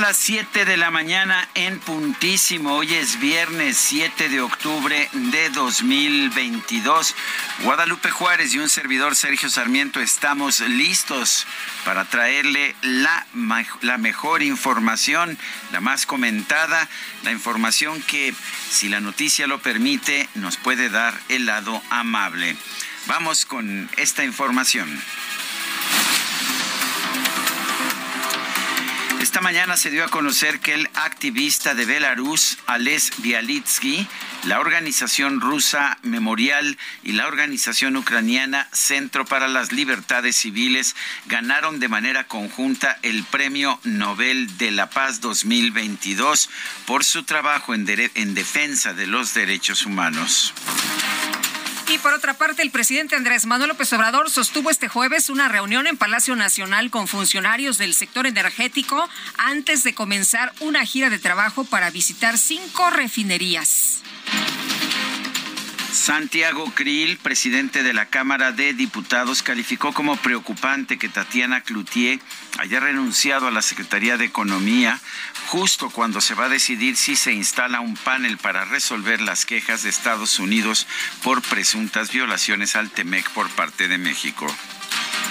Son las 7 de la mañana en puntísimo. Hoy es viernes 7 de octubre de 2022. Guadalupe Juárez y un servidor Sergio Sarmiento estamos listos para traerle la, la mejor información, la más comentada, la información que, si la noticia lo permite, nos puede dar el lado amable. Vamos con esta información. Esta mañana se dio a conocer que el activista de Belarus, Ales Bialitsky, la organización rusa Memorial y la organización ucraniana Centro para las Libertades Civiles ganaron de manera conjunta el Premio Nobel de la Paz 2022 por su trabajo en, en defensa de los derechos humanos. Y por otra parte, el presidente Andrés Manuel López Obrador sostuvo este jueves una reunión en Palacio Nacional con funcionarios del sector energético antes de comenzar una gira de trabajo para visitar cinco refinerías. Santiago Krill, presidente de la Cámara de Diputados, calificó como preocupante que Tatiana Cloutier haya renunciado a la Secretaría de Economía justo cuando se va a decidir si se instala un panel para resolver las quejas de Estados Unidos por presuntas violaciones al TEMEC por parte de México.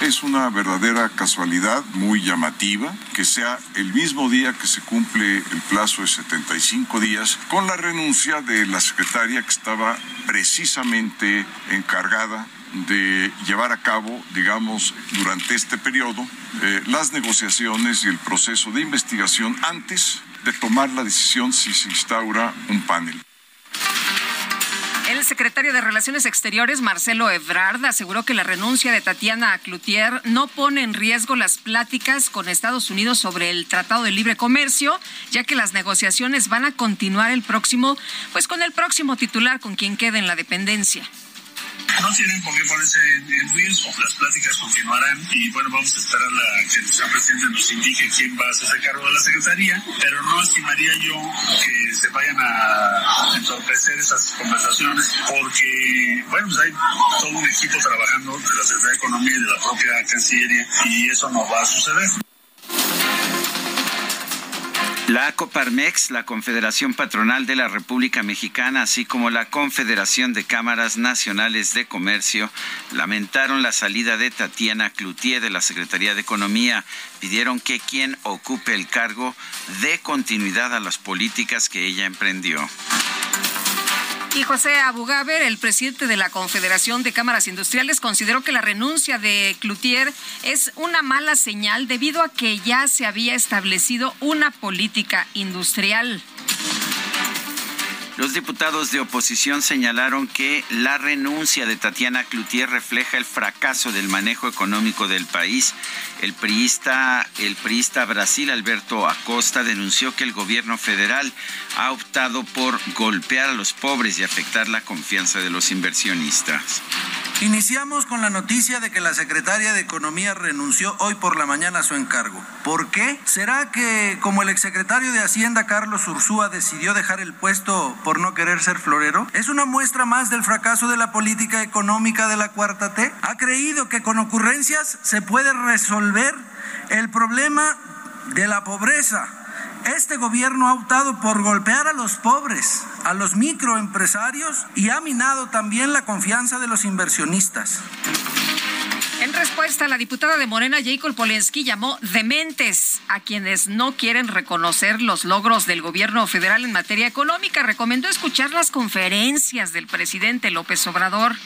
Es una verdadera casualidad muy llamativa que sea el mismo día que se cumple el plazo de 75 días con la renuncia de la secretaria que estaba precisamente encargada de llevar a cabo, digamos, durante este periodo, eh, las negociaciones y el proceso de investigación antes de tomar la decisión si se instaura un panel. El secretario de Relaciones Exteriores, Marcelo Ebrard, aseguró que la renuncia de Tatiana Cloutier no pone en riesgo las pláticas con Estados Unidos sobre el Tratado de Libre Comercio, ya que las negociaciones van a continuar el próximo, pues con el próximo titular con quien quede en la dependencia no tienen por qué ponerse en, riesgo. Las pláticas continuarán y bueno, vamos a esperar a que el señor presidente nos indique quién va a hacerse cargo de la secretaría, pero no estimaría yo que se vayan a entorpecer esas conversaciones porque, bueno, pues hay todo un equipo trabajando de la Secretaría de Economía y de la propia Cancillería y eso no va a suceder. La Coparmex, la Confederación Patronal de la República Mexicana, así como la Confederación de Cámaras Nacionales de Comercio, lamentaron la salida de Tatiana Cloutier de la Secretaría de Economía. Pidieron que quien ocupe el cargo dé continuidad a las políticas que ella emprendió. Y José Abugaber, el presidente de la Confederación de Cámaras Industriales, consideró que la renuncia de Cloutier es una mala señal debido a que ya se había establecido una política industrial. Los diputados de oposición señalaron que la renuncia de Tatiana Cloutier refleja el fracaso del manejo económico del país. El priista, el priista Brasil Alberto Acosta denunció que el gobierno federal ha optado por golpear a los pobres y afectar la confianza de los inversionistas. Iniciamos con la noticia de que la secretaria de Economía renunció hoy por la mañana a su encargo. ¿Por qué? ¿Será que como el exsecretario de Hacienda Carlos Ursúa decidió dejar el puesto por no querer ser florero? ¿Es una muestra más del fracaso de la política económica de la cuarta T? ¿Ha creído que con ocurrencias se puede resolver el problema de la pobreza? Este gobierno ha optado por golpear a los pobres, a los microempresarios y ha minado también la confianza de los inversionistas. En respuesta, la diputada de Morena, Jacob Polensky, llamó dementes a quienes no quieren reconocer los logros del gobierno federal en materia económica. Recomendó escuchar las conferencias del presidente López Obrador.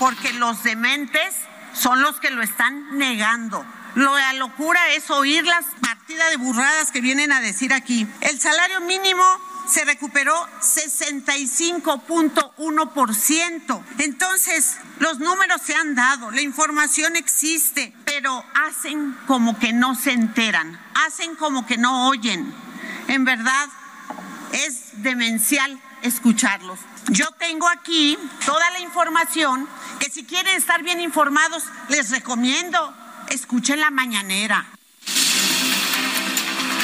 Porque los dementes son los que lo están negando. La locura es oír las partidas de burradas que vienen a decir aquí. El salario mínimo se recuperó 65.1%. Entonces, los números se han dado, la información existe, pero hacen como que no se enteran, hacen como que no oyen. En verdad, es demencial escucharlos. Yo tengo aquí toda la información que si quieren estar bien informados, les recomiendo, escuchen la mañanera.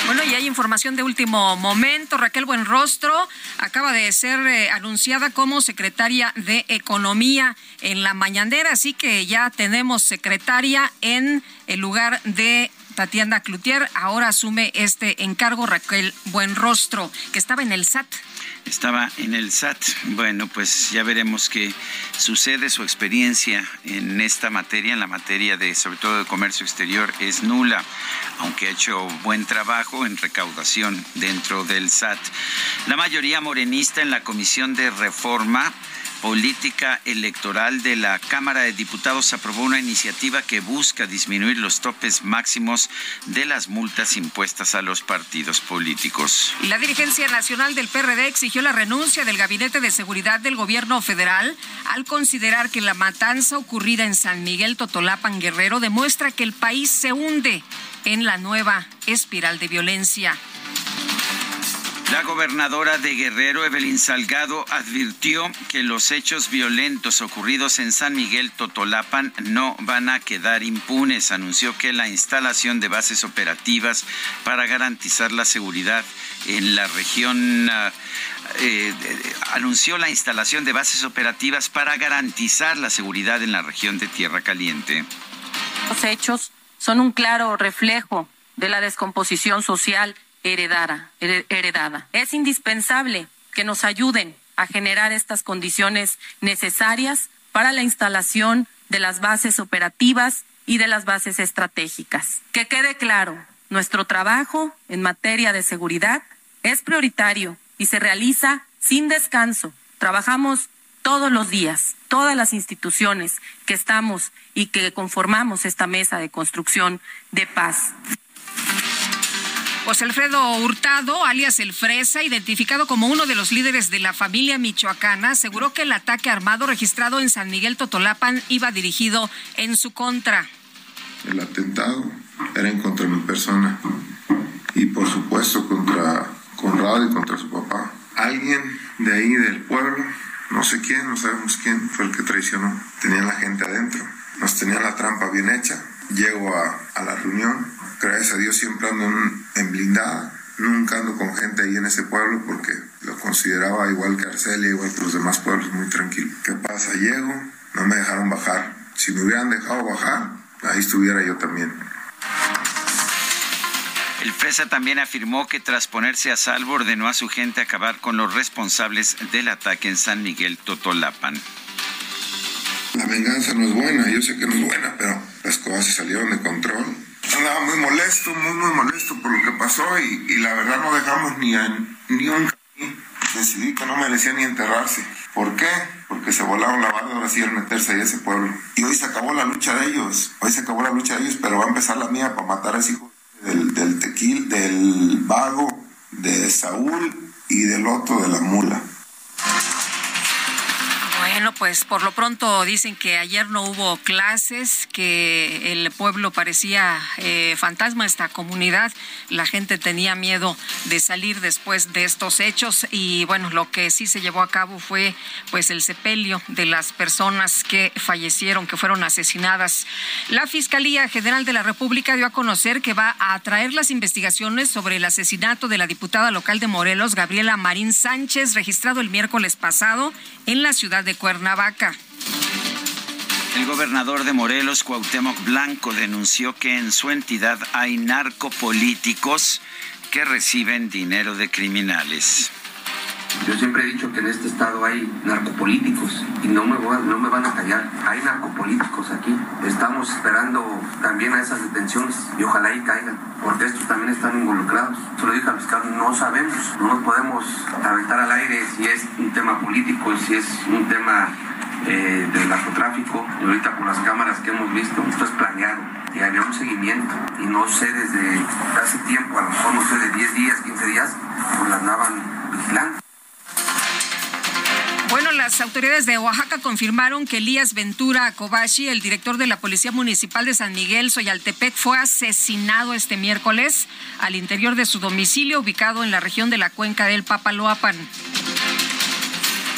Bueno, y hay información de último momento. Raquel Buenrostro acaba de ser eh, anunciada como secretaria de Economía en la mañanera, así que ya tenemos secretaria en el lugar de Tatiana Cloutier. Ahora asume este encargo Raquel Buenrostro, que estaba en el SAT estaba en el SAT. Bueno, pues ya veremos qué sucede. Su experiencia en esta materia, en la materia de, sobre todo de comercio exterior, es nula, aunque ha hecho buen trabajo en recaudación dentro del SAT. La mayoría morenista en la Comisión de Reforma política electoral de la Cámara de Diputados aprobó una iniciativa que busca disminuir los topes máximos de las multas impuestas a los partidos políticos. La dirigencia nacional del PRD exigió la renuncia del Gabinete de Seguridad del Gobierno federal al considerar que la matanza ocurrida en San Miguel Totolapan Guerrero demuestra que el país se hunde en la nueva espiral de violencia. La gobernadora de Guerrero, Evelyn Salgado, advirtió que los hechos violentos ocurridos en San Miguel Totolapan no van a quedar impunes. Anunció que la instalación de bases operativas para garantizar la seguridad en la región ah, eh, anunció la instalación de bases operativas para garantizar la seguridad en la región de Tierra Caliente. Los hechos son un claro reflejo de la descomposición social heredada, heredada. Es indispensable que nos ayuden a generar estas condiciones necesarias para la instalación de las bases operativas y de las bases estratégicas. Que quede claro, nuestro trabajo en materia de seguridad es prioritario y se realiza sin descanso. Trabajamos todos los días, todas las instituciones que estamos y que conformamos esta mesa de construcción de paz. José Alfredo Hurtado, alias El Fresa, identificado como uno de los líderes de la familia michoacana, aseguró que el ataque armado registrado en San Miguel Totolapan iba dirigido en su contra. El atentado era en contra de mi persona y por supuesto contra Conrado y contra su papá. Alguien de ahí del pueblo, no sé quién, no sabemos quién, fue el que traicionó. Tenía la gente adentro, nos tenía la trampa bien hecha. Llego a, a la reunión, gracias a Dios siempre ando en, blindada. Nunca ando con gente ahí en ese pueblo porque lo consideraba igual que Arcelia, igual que los demás pueblos, muy tranquilo. ¿Qué pasa? Llego, no me dejaron bajar. Si me hubieran dejado bajar, ahí estuviera yo también. El Fresa también afirmó que tras ponerse a salvo ordenó a su gente acabar con los responsables del ataque en San Miguel Totolapan. La venganza no es buena, yo sé que no es buena, pero las cosas se salieron de control andaba muy molesto, muy, muy molesto por lo que pasó y, la verdad no dejamos ni, ni un decidí que no merecía ni enterrarse. ¿Por qué? Porque se volaron la barda ahora sí al meterse ahí a ese pueblo. Y hoy se acabó la lucha de ellos, hoy se acabó la lucha de ellos, pero va a empezar la mía para matar a ese hijo del, del tequil, del vago, de Saúl y del otro de la mula. Bueno, pues por lo pronto dicen que ayer no hubo clases, que el pueblo parecía eh, fantasma, esta comunidad, la gente tenía miedo de salir después de estos hechos y bueno, lo que sí se llevó a cabo fue pues el sepelio de las personas que fallecieron, que fueron asesinadas. La Fiscalía General de la República dio a conocer que va a traer las investigaciones sobre el asesinato de la diputada local de Morelos, Gabriela Marín Sánchez, registrado el miércoles pasado en la ciudad de El gobernador de Morelos, Cuauhtémoc Blanco, denunció que en su entidad hay narcopolíticos que reciben dinero de criminales. Yo siempre he dicho que en este estado hay narcopolíticos y no me, no me van a callar. Hay narcopolíticos aquí. Estamos esperando también a esas detenciones y ojalá ahí caigan, porque estos también están involucrados. Se lo dije al fiscal, no sabemos, no nos podemos aventar al aire si es un tema político, si es un tema eh, del narcotráfico. Y ahorita con las cámaras que hemos visto, esto es planeado y había un seguimiento. Y no sé, desde hace tiempo, a lo mejor no sé, de 10 días, 15 días, pues la andaban vigilando. Bueno, las autoridades de Oaxaca confirmaron que Elías Ventura Kobashi, el director de la Policía Municipal de San Miguel, Soyaltepec, fue asesinado este miércoles al interior de su domicilio ubicado en la región de la cuenca del Papaloapan.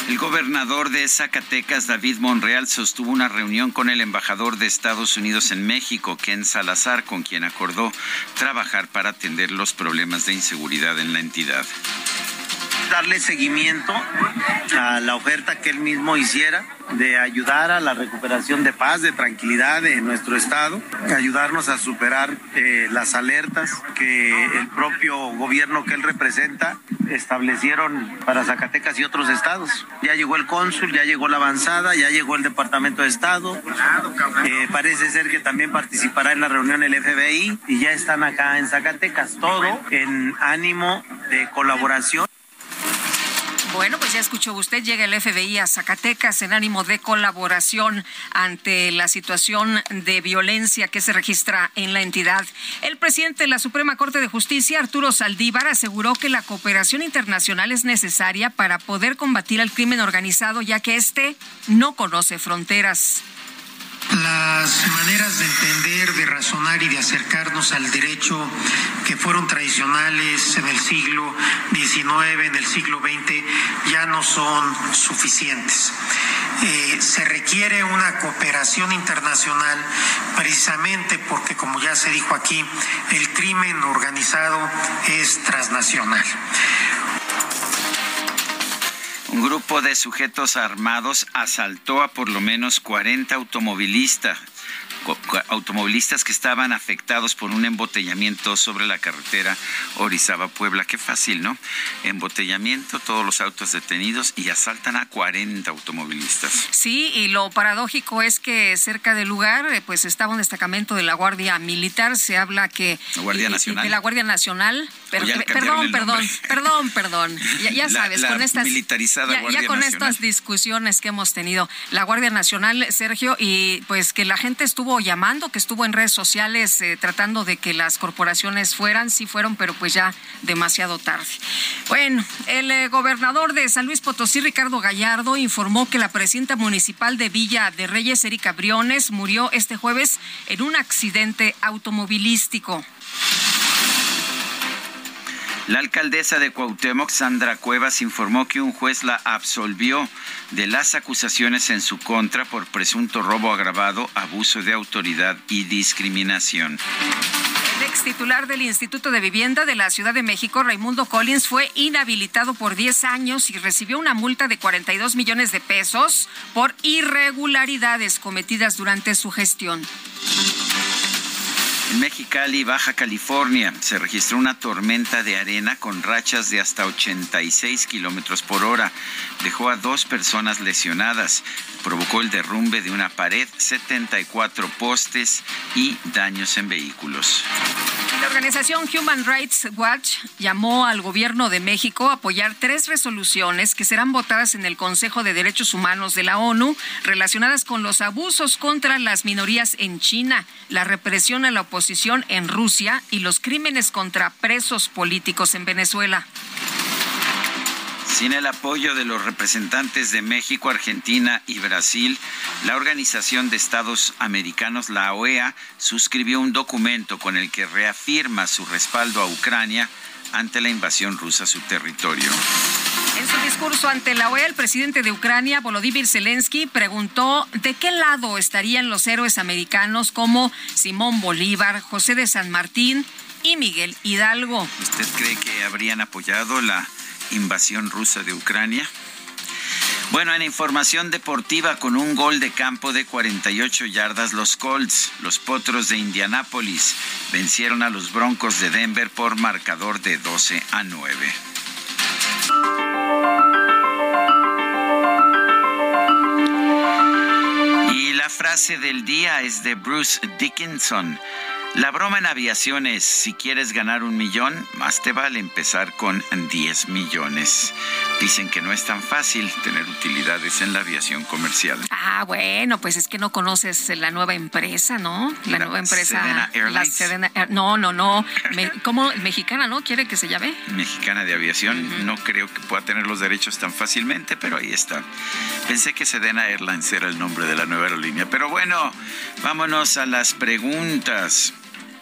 El gobernador de Zacatecas, David Monreal, sostuvo una reunión con el embajador de Estados Unidos en México, Ken Salazar, con quien acordó trabajar para atender los problemas de inseguridad en la entidad darle seguimiento a la oferta que él mismo hiciera de ayudar a la recuperación de paz, de tranquilidad en nuestro estado, ayudarnos a superar eh, las alertas que el propio gobierno que él representa establecieron para Zacatecas y otros estados. Ya llegó el cónsul, ya llegó la avanzada, ya llegó el Departamento de Estado. Eh, parece ser que también participará en la reunión el FBI y ya están acá en Zacatecas. Todo en ánimo de colaboración. Bueno, pues ya escuchó usted, llega el FBI a Zacatecas en ánimo de colaboración ante la situación de violencia que se registra en la entidad. El presidente de la Suprema Corte de Justicia, Arturo Saldívar, aseguró que la cooperación internacional es necesaria para poder combatir el crimen organizado, ya que este no conoce fronteras las maneras de entender, de razonar y de acercarnos al derecho que fueron tradicionales en el siglo XIX, en el siglo XX, ya no son suficientes. Eh, se requiere una cooperación internacional precisamente porque, como ya se dijo aquí, el crimen organizado es transnacional. Un grupo de sujetos armados asaltó a por lo menos 40 automovilistas automovilistas que estaban afectados por un embotellamiento sobre la carretera Orizaba-Puebla. Qué fácil, ¿no? Embotellamiento, todos los autos detenidos y asaltan a 40 automovilistas. Sí, y lo paradójico es que cerca del lugar eh, pues estaba un destacamento de la Guardia Militar. Se habla que... La Guardia Nacional. de la Guardia Nacional. perdón, perdón, perdón, perdón. Ya, sabes, con estas... Militarizada ya, ya con estas discusiones que hemos tenido. La Guardia Nacional, Sergio, y pues que la gente estuvo llamando, que estuvo en redes sociales eh, tratando de que las corporaciones fueran, sí fueron, pero pues ya demasiado tarde. Bueno, el eh, gobernador de San Luis Potosí, Ricardo Gallardo, informó que la presidenta municipal de Villa de Reyes, Erika Briones, murió este jueves en un accidente automovilístico. La alcaldesa de Cuauhtémoc, Sandra Cuevas, informó que un juez la absolvió de las acusaciones en su contra por presunto robo agravado, abuso de autoridad y discriminación. El ex titular del Instituto de Vivienda de la Ciudad de México, Raimundo Collins, fue inhabilitado por 10 años y recibió una multa de 42 millones de pesos por irregularidades cometidas durante su gestión. En Mexicali, Baja California, se registró una tormenta de arena con rachas de hasta 86 kilómetros por hora. Dejó a dos personas lesionadas. Provocó el derrumbe de una pared, 74 postes y daños en vehículos. La organización Human Rights Watch llamó al gobierno de México a apoyar tres resoluciones que serán votadas en el Consejo de Derechos Humanos de la ONU relacionadas con los abusos contra las minorías en China, la represión a la oposición en Rusia y los crímenes contra presos políticos en Venezuela. Sin el apoyo de los representantes de México, Argentina y Brasil, la Organización de Estados Americanos, la OEA, suscribió un documento con el que reafirma su respaldo a Ucrania ante la invasión rusa a su territorio. En su discurso ante la OEA, el presidente de Ucrania, Volodymyr Zelensky, preguntó de qué lado estarían los héroes americanos como Simón Bolívar, José de San Martín y Miguel Hidalgo. ¿Usted cree que habrían apoyado la invasión rusa de Ucrania. Bueno, en información deportiva, con un gol de campo de 48 yardas, los Colts, los Potros de Indianápolis, vencieron a los Broncos de Denver por marcador de 12 a 9. Frase del día es de Bruce Dickinson. La broma en aviación es, si quieres ganar un millón, más te vale empezar con 10 millones. Dicen que no es tan fácil tener utilidades en la aviación comercial. Ah, bueno, pues es que no conoces la nueva empresa, ¿no? La, nueva empresa. Sedena Airlines. no, no, no. ¿Cómo? Mexicana, ¿no? ¿Quiere que se llame? Mexicana de aviación. No creo que pueda tener los derechos tan fácilmente, pero ahí está. Pensé que Sedena Airlines era el nombre de la nueva aerolínea. Pero bueno, vámonos a las preguntas.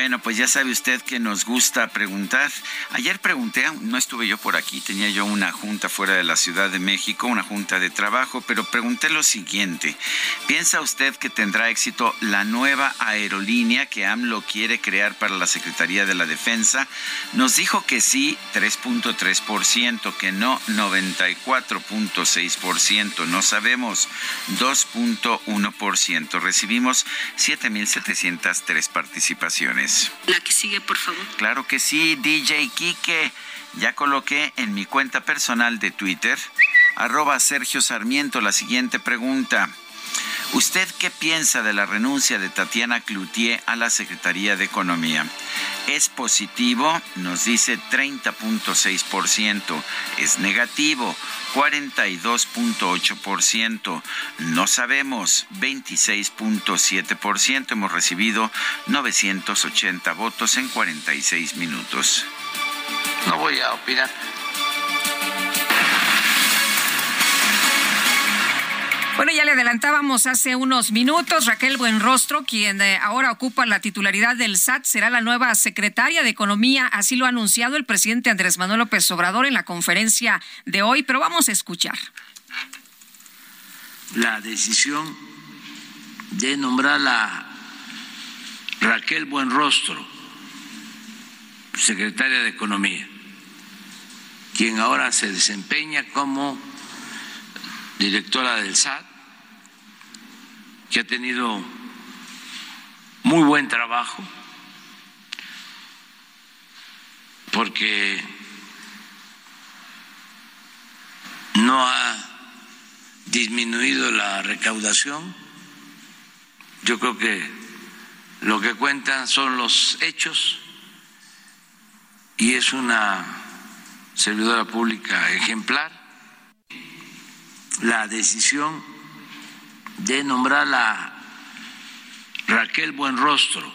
Bueno, pues ya sabe usted que nos gusta preguntar. Ayer pregunté, no estuve yo por aquí, tenía yo una junta fuera de la Ciudad de México, una junta de trabajo, pero pregunté lo siguiente. ¿Piensa usted que tendrá éxito la nueva aerolínea que AMLO quiere crear para la Secretaría de la Defensa? Nos dijo que sí, 3.3%, que no, 94.6%, no sabemos, 2.1%. Recibimos 7.703 participaciones. La que sigue, por favor. Claro que sí, DJ Kike. Ya coloqué en mi cuenta personal de Twitter, arroba Sergio Sarmiento, la siguiente pregunta. ¿Usted qué piensa de la renuncia de Tatiana Cloutier a la Secretaría de Economía? ¿Es positivo? Nos dice 30.6%. ¿Es negativo? 42.8%. No sabemos, 26.7%. Hemos recibido 980 votos en 46 minutos. No voy a opinar Bueno, ya le adelantábamos hace unos minutos, Raquel Buenrostro, quien eh, ahora ocupa la titularidad del SAT, será la nueva secretaria de Economía, así lo ha anunciado el presidente Andrés Manuel López Obrador en la conferencia de hoy, pero vamos a escuchar. La decisión de nombrar a Raquel Buenrostro, secretaria de Economía, quien ahora se desempeña como directora del SAT, que ha tenido muy buen trabajo, porque no ha disminuido la recaudación. Yo creo que lo que cuentan son los hechos y es una servidora pública ejemplar. La decisión de nombrar a Raquel Buenrostro,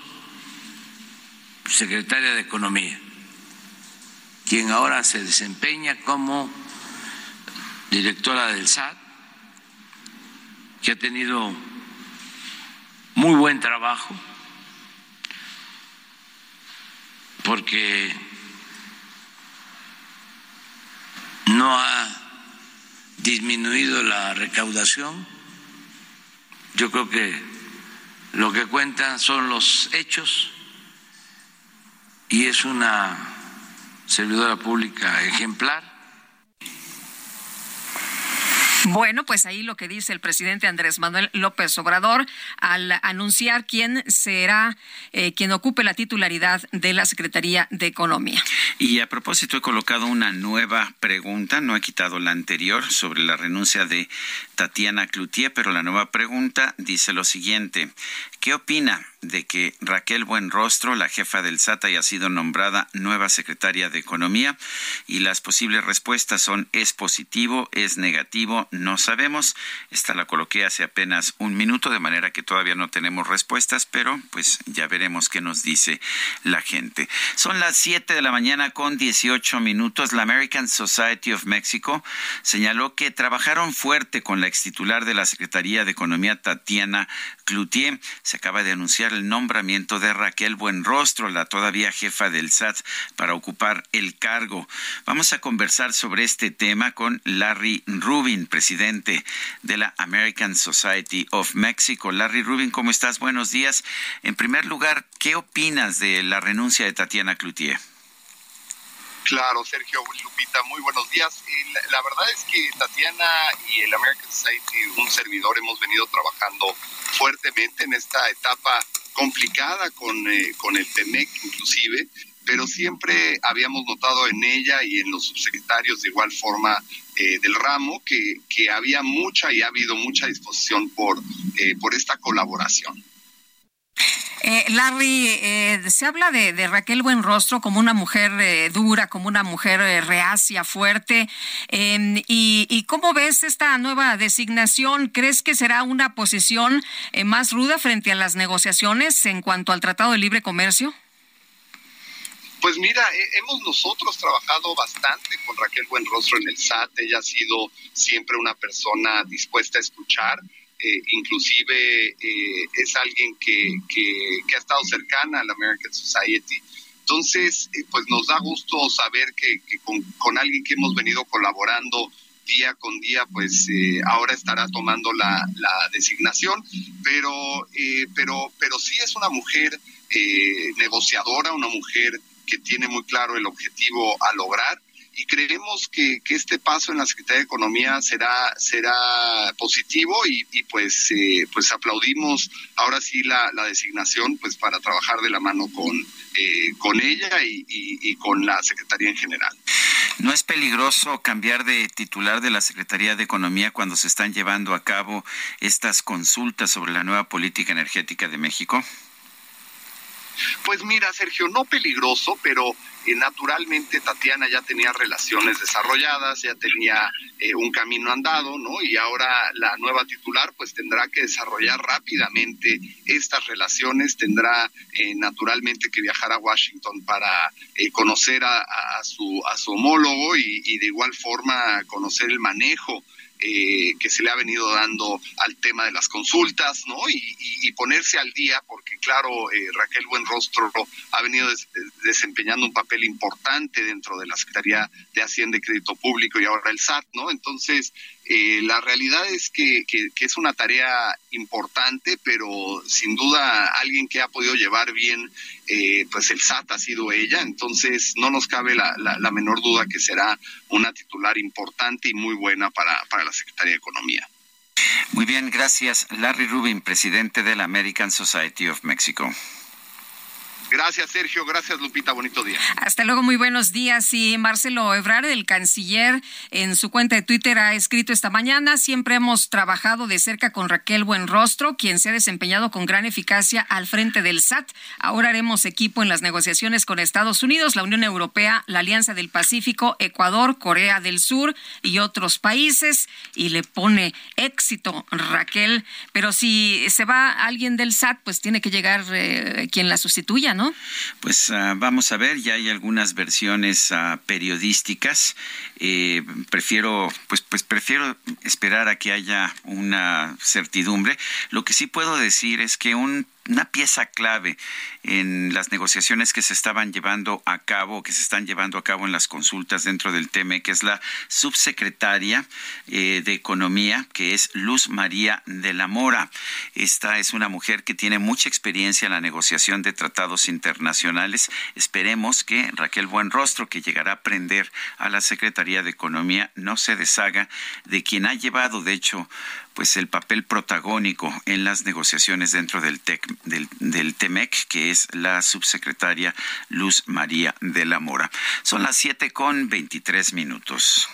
secretaria de Economía, quien ahora se desempeña como directora del SAT, que ha tenido muy buen trabajo, porque no ha disminuido la recaudación. Yo creo que lo que cuentan son los hechos y es una servidora pública ejemplar bueno, pues ahí lo que dice el presidente Andrés Manuel López Obrador al anunciar quién será eh, quien ocupe la titularidad de la Secretaría de Economía. Y a propósito, he colocado una nueva pregunta, no he quitado la anterior, sobre la renuncia de Tatiana Cloutier, pero la nueva pregunta dice lo siguiente. ¿Qué opina de que Raquel Buenrostro, la jefa del SAT, haya sido nombrada nueva secretaria de Economía? Y las posibles respuestas son es positivo, es negativo, no sabemos. Esta la coloqué hace apenas un minuto, de manera que todavía no tenemos respuestas, pero pues ya veremos qué nos dice la gente. Son las 7 de la mañana con 18 minutos. La American Society of Mexico señaló que trabajaron fuerte con la ex titular de la Secretaría de Economía, Tatiana Cloutier acaba de anunciar el nombramiento de Raquel Buenrostro, la todavía jefa del SAT, para ocupar el cargo. Vamos a conversar sobre este tema con Larry Rubin, presidente de la American Society of Mexico. Larry Rubin, ¿cómo estás? Buenos días. En primer lugar, ¿qué opinas de la renuncia de Tatiana Cloutier? Claro, Sergio Lupita, muy buenos días. La, verdad es que Tatiana y el American Society, un servidor, hemos venido trabajando fuertemente en esta etapa complicada con, eh, con el TEMEC inclusive, pero siempre habíamos notado en ella y en los subsecretarios de igual forma eh, del ramo que, que, había mucha y ha habido mucha disposición por, eh, por esta colaboración. Eh, Larry, eh, se habla de, Raquel Buenrostro como una mujer eh, dura, como una mujer reacia, fuerte. Em, y, cómo ves esta nueva designación? ¿Crees que será una posición más ruda frente a las negociaciones en cuanto al Tratado de Libre Comercio? Pues mira, hemos nosotros trabajado bastante con Raquel Buenrostro en el SAT. Ella ha sido siempre una persona dispuesta a escuchar. Eh, inclusive eh, es alguien que, que, ha estado cercana a la American Society. Entonces, eh, pues nos da gusto saber que, con, alguien que hemos venido colaborando día con día, pues ahora estará tomando la, la designación, pero, pero, pero sí es una mujer negociadora, una mujer que tiene muy claro el objetivo a lograr y creemos que, este paso en la Secretaría de Economía será será positivo y, pues eh, pues aplaudimos ahora sí la, designación pues para trabajar de la mano con eh, con ella y, con la Secretaría en general. ¿No es peligroso cambiar de titular de la Secretaría de Economía cuando se están llevando a cabo estas consultas sobre la nueva política energética de México? Pues mira, Sergio, no peligroso, pero eh, naturalmente Tatiana ya tenía relaciones desarrolladas, ya tenía eh, un camino andado, ¿no? Y ahora la nueva titular pues tendrá que desarrollar rápidamente estas relaciones, tendrá eh, naturalmente que viajar a Washington para conocer a, su, a su homólogo y de igual forma conocer el manejo eh, que se le ha venido dando al tema de las consultas, ¿no? Y, ponerse al día, porque claro, eh, Raquel Buenrostro ha venido desempeñando un papel importante dentro de la Secretaría de Hacienda y Crédito Público y ahora el SAT, ¿no? Entonces, eh, la realidad es que, que, es una tarea importante, pero sin duda alguien que ha podido llevar bien, eh, pues el SAT ha sido ella, entonces no nos cabe la, la, menor duda que será una titular importante y muy buena para, para la Secretaría de Economía. Muy bien, gracias. Larry Rubin, presidente de la American Society of Mexico. Gracias, Sergio. Gracias, Lupita. Bonito día. Hasta luego, muy buenos días. Y Marcelo Ebrard, el canciller, en su cuenta de Twitter ha escrito esta mañana, siempre hemos trabajado de cerca con Raquel Buenrostro, quien se ha desempeñado con gran eficacia al frente del SAT. Ahora haremos equipo en las negociaciones con Estados Unidos, la Unión Europea, la Alianza del Pacífico, Ecuador, Corea del Sur y otros países. Y le pone éxito Raquel. Pero si se va alguien del SAT, pues tiene que llegar eh, quien la sustituya, Pues ah, vamos a ver, ya hay algunas versiones ah, periodísticas. Eh, prefiero, pues, pues prefiero esperar a que haya una certidumbre. Lo que sí puedo decir es que un una pieza clave en las negociaciones que se estaban llevando a cabo, que se están llevando a cabo en las consultas dentro del TEME, que es la subsecretaria eh, de Economía, que es Luz María de la Mora. Esta es una mujer que tiene mucha experiencia en la negociación de tratados internacionales. Esperemos que Raquel Buenrostro, que llegará a aprender a la Secretaría de Economía, no se deshaga de quien ha llevado, de hecho, pues el papel protagónico en las negociaciones dentro del, del, del TEMEC, que es la subsecretaria Luz María de la Mora. Son las siete con veintitrés minutos.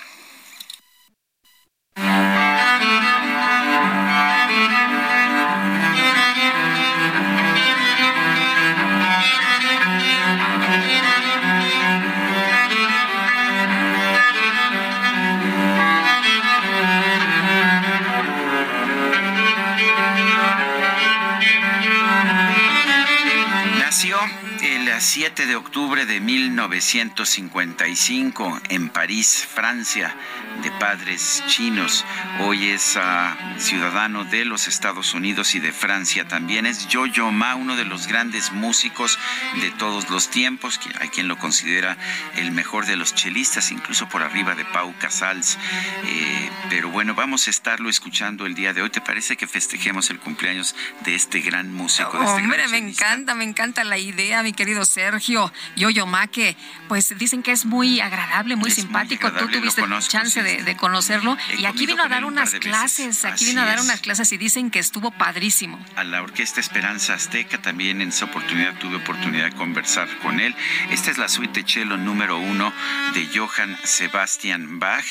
7 de octubre de 1955 en París, Francia, de padres chinos. Hoy es ah, ciudadano de los Estados Unidos y de Francia. También es Yo-Yo Ma, uno de los grandes músicos de todos los tiempos. Hay quien lo considera el mejor de los chelistas, incluso por arriba de Pau Casals. Eh, pero bueno, vamos a estarlo escuchando el día de hoy. ¿Te parece que festejemos el cumpleaños de este gran músico? De este Hombre, me encanta, me encanta la idea, mi querido Sergio Yoyoma, que pues dicen que es muy agradable, muy simpático. Tú tuviste chance de, conocerlo. y aquí vino a dar unas clases, aquí vino a dar unas clases y dicen que estuvo padrísimo. A la Orquesta Esperanza Azteca también en esa oportunidad tuve oportunidad de conversar con él. Esta es la suite cello número uno de Johann Sebastian Bach.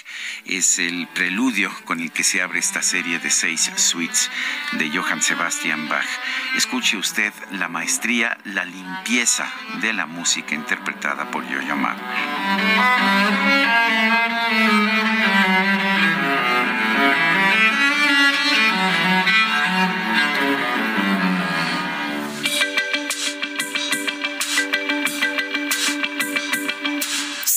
Es el preludio con el que se abre esta serie de seis suites de Johann Sebastian Bach. Escuche usted la maestría, la limpieza de la música interpretada por Yo-Yo Ma.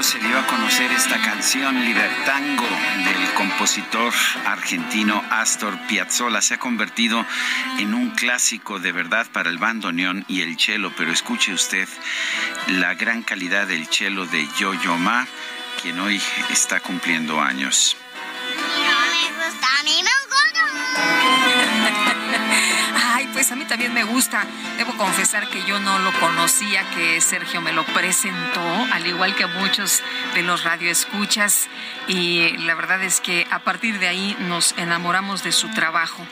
Se dio a conocer esta canción Libertango del compositor argentino Astor Piazzolla. Se ha convertido en un clásico de verdad para el bandoneón y el cello, pero escuche usted la gran calidad del cello de Yo-Yo Ma, quien hoy está cumpliendo años. Pues a mí también me gusta. Debo confesar que yo no lo conocía, que Sergio me lo presentó, al igual que muchos de los radioescuchas. Y la verdad es que a partir de ahí nos enamoramos de su trabajo.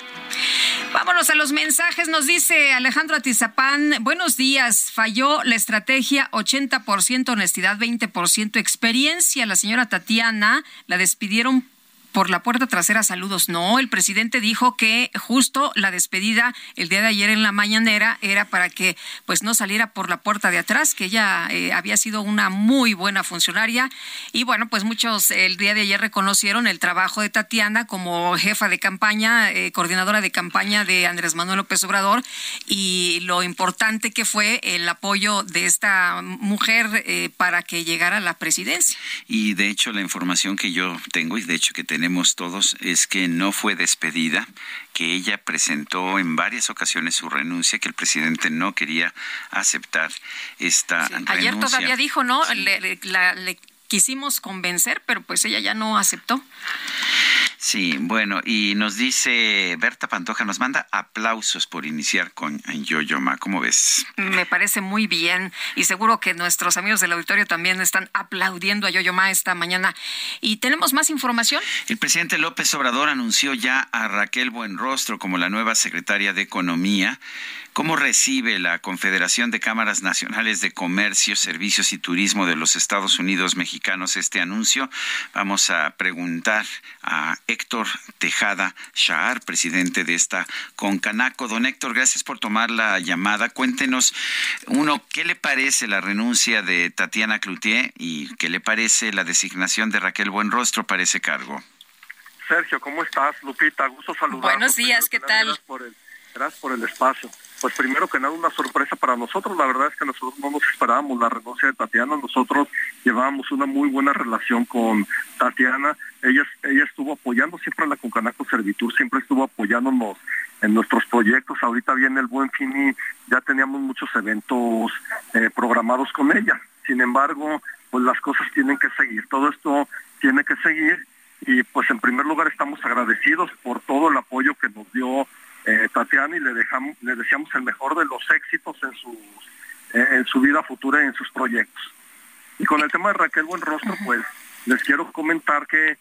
Vámonos a los mensajes. Nos dice Alejandro Atizapán, buenos días. Falló la estrategia 80% honestidad, 20% experiencia. La señora Tatiana la despidieron por la puerta trasera saludos. No, el presidente dijo que justo la despedida el día de ayer en la mañanera era para que pues no saliera por la puerta de atrás, que ella eh, había sido una muy buena funcionaria y bueno, pues muchos el día de ayer reconocieron el trabajo de Tatiana como jefa de campaña, eh, coordinadora de campaña de Andrés Manuel López Obrador y lo importante que fue el apoyo de esta mujer eh, para que llegara a la presidencia. Y de hecho la información que yo tengo y de hecho que tengo tenemos todos es que no fue despedida, que ella presentó en varias ocasiones su renuncia, que el presidente no quería aceptar esta renuncia. Ayer todavía dijo, ¿no? le, quisimos convencer, pero pues ella ya no aceptó. Sí, bueno, y nos dice Berta Pantoja, nos manda aplausos por iniciar con Yoyoma. ¿Cómo ves? Me parece muy bien y seguro que nuestros amigos del auditorio también están aplaudiendo a Yoyoma esta mañana. ¿Y tenemos más información? El presidente López Obrador anunció ya a Raquel Buenrostro como la nueva secretaria de Economía. ¿Cómo recibe la Confederación de Cámaras Nacionales de Comercio, Servicios y Turismo de los Estados Unidos Mexicanos este anuncio? Vamos a preguntar a Héctor Tejada Shahar, presidente de esta Concanaco. Don Héctor, gracias por tomar la llamada. Cuéntenos, uno, ¿qué le parece la renuncia de Tatiana Cloutier y qué le parece la designación de Raquel Buenrostro para ese cargo? Sergio, ¿cómo estás? Lupita, gusto saludar. Buenos días, ¿qué tal? Gracias por el, gracias por el espacio. Pues primero que nada una sorpresa para nosotros. La verdad es que nosotros no nos esperábamos la renuncia de Tatiana. Nosotros llevábamos una muy buena relación con Tatiana. Ella, ella estuvo apoyando siempre a la Concanaco Servitur, siempre estuvo apoyándonos en nuestros proyectos. Ahorita viene el Buen Fin y ya teníamos muchos eventos eh, programados con ella. Sin embargo, pues las cosas tienen que seguir. Todo esto tiene que seguir y pues en primer lugar estamos agradecidos por todo el apoyo que nos dio eh, Tatiana y le dejamos, le deseamos el mejor de los éxitos en sus eh, en su vida futura y en sus proyectos. Y con el tema de Raquel Buenrostro, pues les quiero comentar que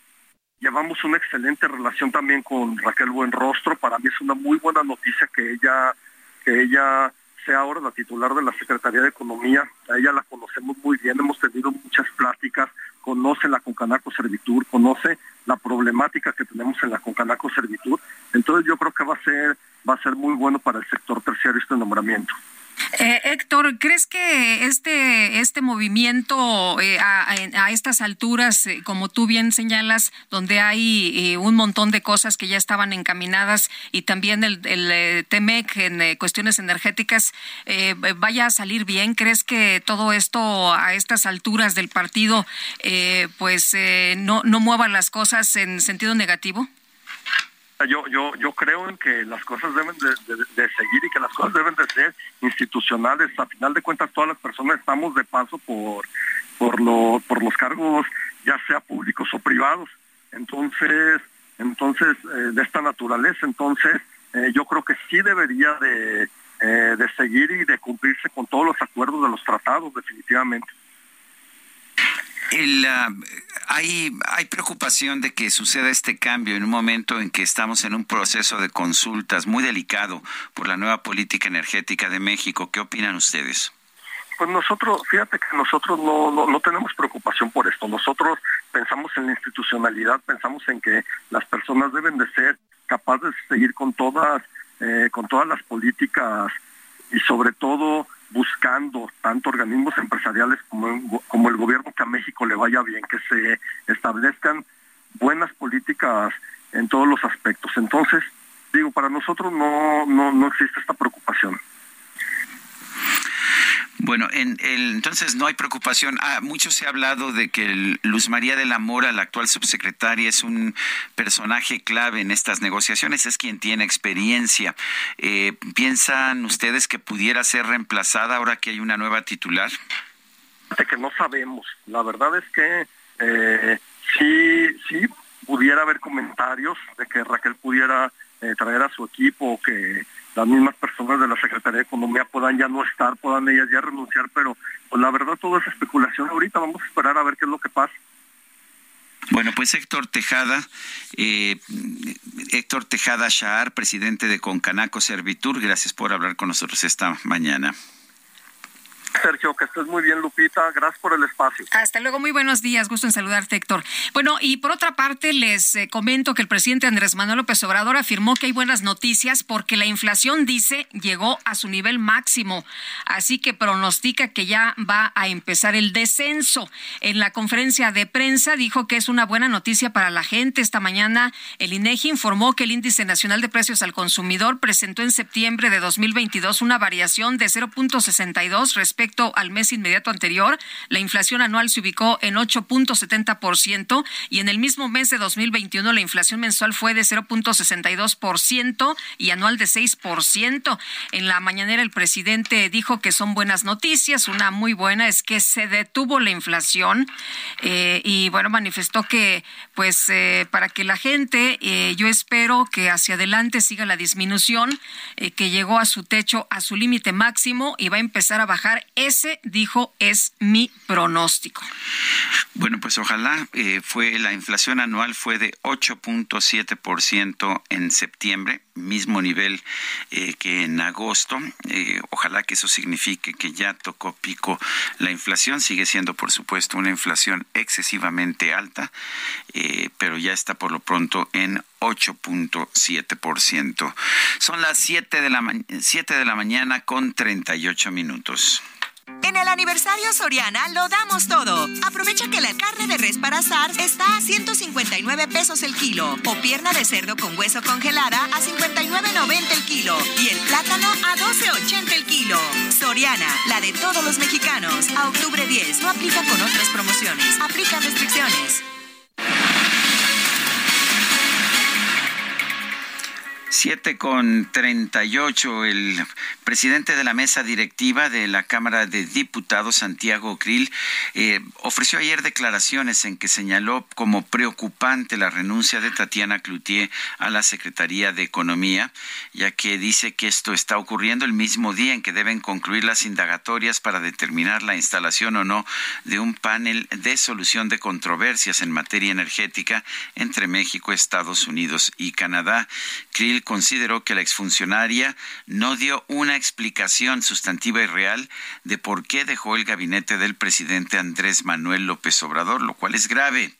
llevamos una excelente relación también con Raquel Buenrostro. Para mí es una muy buena noticia que ella, que ella sea ahora la titular de la Secretaría de Economía. A ella la conocemos muy bien, hemos tenido muchas pláticas, conoce la Concanaco Servitur, conoce la problemática que tenemos en la Concanaco Servitur. Entonces yo creo que va a ser, va a ser muy bueno para el sector terciario este nombramiento. Eh, Héctor, ¿crees que este, este movimiento eh, a, estas alturas, eh, como tú bien señalas, donde hay un montón de cosas que ya estaban encaminadas y también el, el TEMEC en cuestiones energéticas, vaya a salir bien? ¿Crees que todo esto a estas alturas del partido pues no, no mueva las cosas en sentido negativo? Yo, yo, yo creo en que las cosas deben de, seguir y que las cosas deben de ser institucionales. A final de cuentas, todas las personas estamos de paso por, por, lo, por los cargos, ya sea públicos o privados. Entonces, entonces eh, de esta naturaleza. Entonces, eh, yo creo que sí debería de, eh, de seguir y de cumplirse con todos los acuerdos de los tratados, definitivamente. El, ah, hay, hay preocupación de que suceda este cambio en un momento en que estamos en un proceso de consultas muy delicado por la nueva política energética de México. ¿Qué opinan ustedes? Pues nosotros, fíjate que nosotros no, no, tenemos preocupación por esto. Nosotros pensamos en la institucionalidad, pensamos en que las personas deben de ser capaces de seguir con todas, eh, con todas las políticas y sobre todo buscando tanto organismos empresariales como, el gobierno que a México le vaya bien, que se establezcan buenas políticas en todos los aspectos. Entonces, digo, para nosotros no, no, no existe esta preocupación. Bueno, en el, entonces no hay preocupación. Ah, mucho se ha hablado de que Luz María de la Mora, la actual subsecretaria, es un personaje clave en estas negociaciones, es quien tiene experiencia. Eh, ¿Piensan ustedes que pudiera ser reemplazada ahora que hay una nueva titular? Que no sabemos. La verdad es que eh, sí, sí pudiera haber comentarios de que Raquel pudiera eh, traer a su equipo, que las mismas personas de la Secretaría de Economía puedan ya no estar, puedan ellas ya renunciar, pero pues la verdad todo es especulación ahorita, vamos a esperar a ver qué es lo que pasa. Bueno, pues Héctor Tejada, eh, Héctor Tejada Shahar, presidente de Concanaco Servitur, gracias por hablar con nosotros esta mañana. Sergio, que estés muy bien, Lupita. Gracias por el espacio. Hasta luego, muy buenos días. Gusto en saludarte, Héctor. Bueno, y por otra parte, les eh, comento que el presidente Andrés Manuel López Obrador afirmó que hay buenas noticias porque la inflación, dice, llegó a su nivel máximo. Así que pronostica que ya va a empezar el descenso. En la conferencia de prensa dijo que es una buena noticia para la gente. Esta mañana el INEGI informó que el Índice Nacional de Precios al Consumidor presentó en septiembre de 2022 una variación de 0.62 respecto al mes inmediato anterior, la inflación anual se ubicó en 8.70% y en el mismo mes de 2021 la inflación mensual fue de 0.62% y anual de 6%. En la mañanera el presidente dijo que son buenas noticias. Una muy buena es que se detuvo la inflación eh, y bueno, manifestó que pues eh, para que la gente, eh, yo espero que hacia adelante siga la disminución, que llegó a su techo, a su límite máximo y va a empezar a bajar ese, dijo, es mi pronóstico. Bueno, pues ojalá eh, fue la inflación anual fue de 8.7% en septiembre, mismo nivel eh, que en agosto. Eh, ojalá que eso signifique que ya tocó pico la inflación. Sigue siendo, por supuesto, una inflación excesivamente alta, pero ya está por lo pronto en 8.7%. Son las 7 de la, 7 de la mañana con 38 minutos. En el aniversario Soriana lo damos todo. Aprovecha que la carne de res para asar está a 159 pesos el kilo o pierna de cerdo con hueso congelada a 59.90 el kilo y el plátano a 12.80 el kilo. Soriana, la de todos los mexicanos. A octubre 10 no aplica con otras promociones. Aplica restricciones. 7 con 38, el presidente de la mesa directiva de la Cámara de Diputados, Santiago Krill, eh, ofreció ayer declaraciones en que señaló como preocupante la renuncia de Tatiana Cloutier a la Secretaría de Economía, ya que dice que esto está ocurriendo el mismo día en que deben concluir las indagatorias para determinar la instalación o no de un panel de solución de controversias en materia energética entre México, Estados Unidos y Canadá. Krill consideró que la exfuncionaria no dio una explicación sustantiva y real de por qué dejó el gabinete del presidente Andrés Manuel López Obrador, lo cual es grave,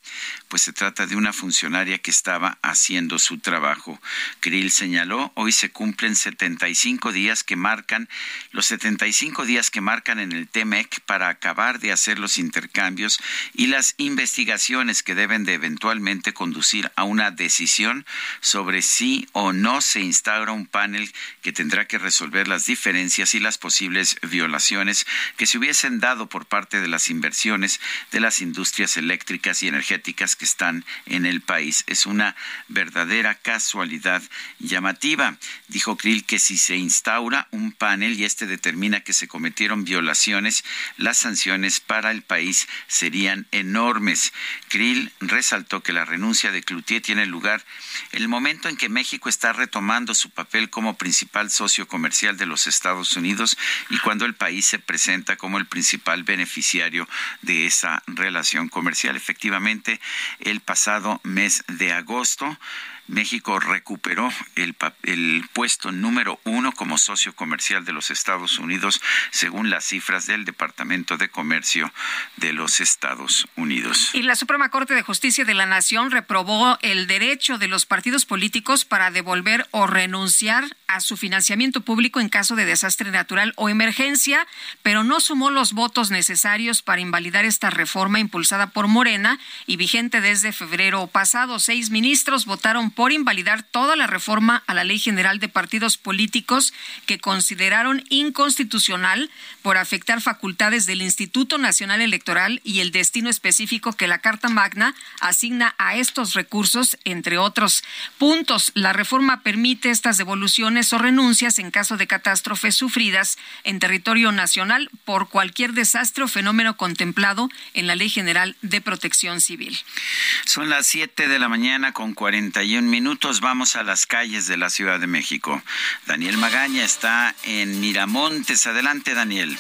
pues se trata de una funcionaria que estaba haciendo su trabajo. Krill señaló, hoy se cumplen 75 días que marcan, los 75 días que marcan en el TEMEC para acabar de hacer los intercambios y las investigaciones que deben de eventualmente conducir a una decisión sobre si o no se instaura un panel que tendrá que resolver las diferencias y las posibles violaciones que se hubiesen dado por parte de las inversiones de las industrias eléctricas y energéticas que están en el país. Es una verdadera casualidad llamativa. Dijo Krill que si se instaura un panel y este determina que se cometieron violaciones, las sanciones para el país serían enormes. Krill resaltó que la renuncia de Cloutier tiene lugar el momento en que México está retomando su papel como principal socio comercial de los Estados Unidos y cuando el país se presenta como el principal beneficiario de esa relación comercial. Efectivamente, el pasado mes de agosto, México recuperó el, el, puesto número uno como socio comercial de los Estados Unidos, según las cifras del Departamento de Comercio de los Estados Unidos. Y la Suprema Corte de Justicia de la Nación reprobó el derecho de los partidos políticos para devolver o renunciar a su financiamiento público en caso de desastre natural o emergencia, pero no sumó los votos necesarios para invalidar esta reforma impulsada por Morena y vigente desde febrero pasado. Seis ministros votaron por invalidar toda la reforma a la Ley General de Partidos Políticos que consideraron inconstitucional por afectar facultades del Instituto Nacional Electoral y el destino específico que la Carta Magna asigna a estos recursos, entre otros puntos. La reforma permite estas devoluciones o renuncias en caso de catástrofes sufridas en territorio nacional por cualquier desastre o fenómeno contemplado en la Ley General de Protección Civil. Son las 7 de la mañana con 41 minutos vamos a las calles de la Ciudad de México. Daniel Magaña está en Miramontes. Adelante, Daniel.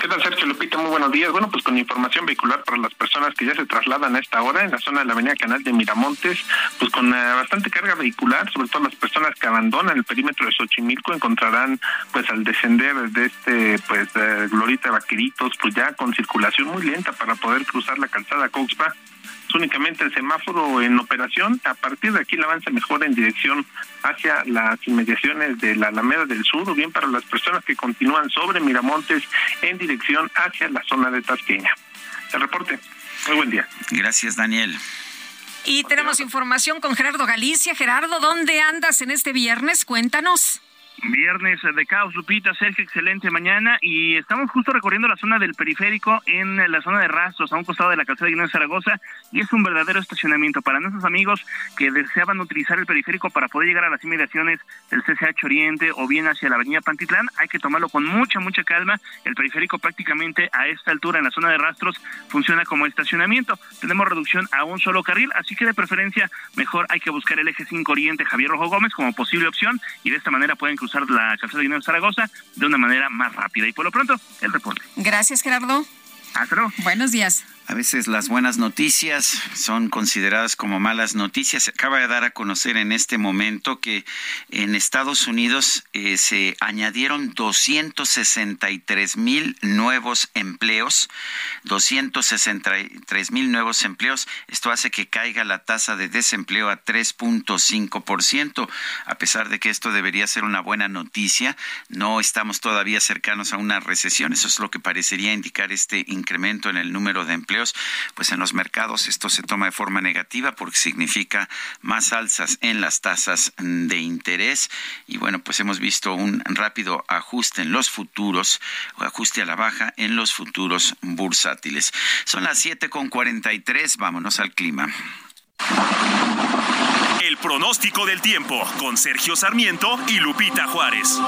¿Qué tal, Sergio Lupita? Muy buenos días. Bueno, pues con información vehicular para las personas que ya se trasladan a esta hora en la zona de la Avenida Canal de Miramontes, pues con uh, bastante carga vehicular, sobre todo las personas que abandonan el perímetro de Xochimilco encontrarán, pues al descender de este, pues, uh, Glorita Vaqueritos, pues ya con circulación muy lenta para poder cruzar la calzada Coxpa únicamente el semáforo en operación. A partir de aquí el avance mejora en dirección hacia las inmediaciones de la Alameda del Sur o bien para las personas que continúan sobre Miramontes en dirección hacia la zona de Tasqueña. El reporte. Muy buen día. Gracias, Daniel. Y tenemos información con Gerardo Galicia. Gerardo, ¿dónde andas en este viernes? Cuéntanos. Viernes de caos, Lupita, Sergio, excelente mañana y estamos justo recorriendo la zona del periférico en la zona de Rastros, a un costado de la calzada de Ignacio Zaragoza y es un verdadero estacionamiento para nuestros amigos que deseaban utilizar el periférico para poder llegar a las inmediaciones del CCH Oriente o bien hacia la avenida Pantitlán, hay que tomarlo con mucha, mucha calma. El periférico prácticamente a esta altura en la zona de Rastros funciona como estacionamiento. Tenemos reducción a un solo carril, así que de preferencia mejor hay que buscar el eje 5 Oriente Javier Rojo Gómez como posible opción y de esta manera pueden cruzar la calzada de Zaragoza de una manera más rápida. Y por lo pronto, el reporte. Gracias, Gerardo. Hasta luego. Buenos días. A veces las buenas noticias son consideradas como malas noticias. Se acaba de dar a conocer en este momento que en Estados Unidos eh, se añadieron 263 mil nuevos empleos. 263 mil nuevos empleos. Esto hace que caiga la tasa de desempleo a 3.5%. A pesar de que esto debería ser una buena noticia, no estamos todavía cercanos a una recesión. Eso es lo que parecería indicar este incremento en el número de empleos pues en los mercados esto se toma de forma negativa porque significa más alzas en las tasas de interés y bueno, pues hemos visto un rápido ajuste en los futuros, ajuste a la baja en los futuros bursátiles. Son las 7 con 43, vámonos al clima. El pronóstico del tiempo con Sergio Sarmiento y Lupita Juárez.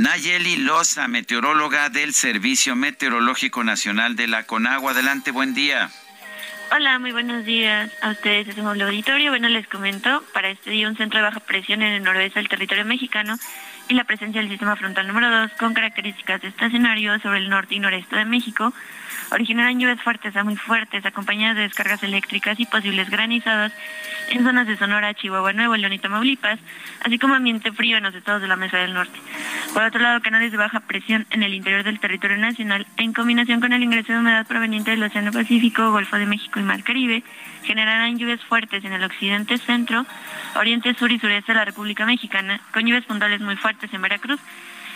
Nayeli Loza, meteoróloga del Servicio Meteorológico Nacional de la Conagua. Adelante, buen día. Hola, muy buenos días a ustedes es un auditorio. Bueno, les comento, para este día un centro de baja presión en el noroeste del territorio mexicano y la presencia del sistema frontal número 2 con características de estacionario sobre el norte y noreste de México originarán lluvias fuertes a muy fuertes, acompañadas de descargas eléctricas y posibles granizadas en zonas de Sonora, Chihuahua, Nuevo León y Tamaulipas, así como ambiente frío en los estados de la Mesa del Norte. Por otro lado, canales de baja presión en el interior del territorio nacional, en combinación con el ingreso de humedad proveniente del Océano Pacífico, Golfo de México y Mar Caribe, generarán lluvias fuertes en el occidente, centro, oriente, sur y sureste de la República Mexicana, con lluvias puntuales muy fuertes en Veracruz,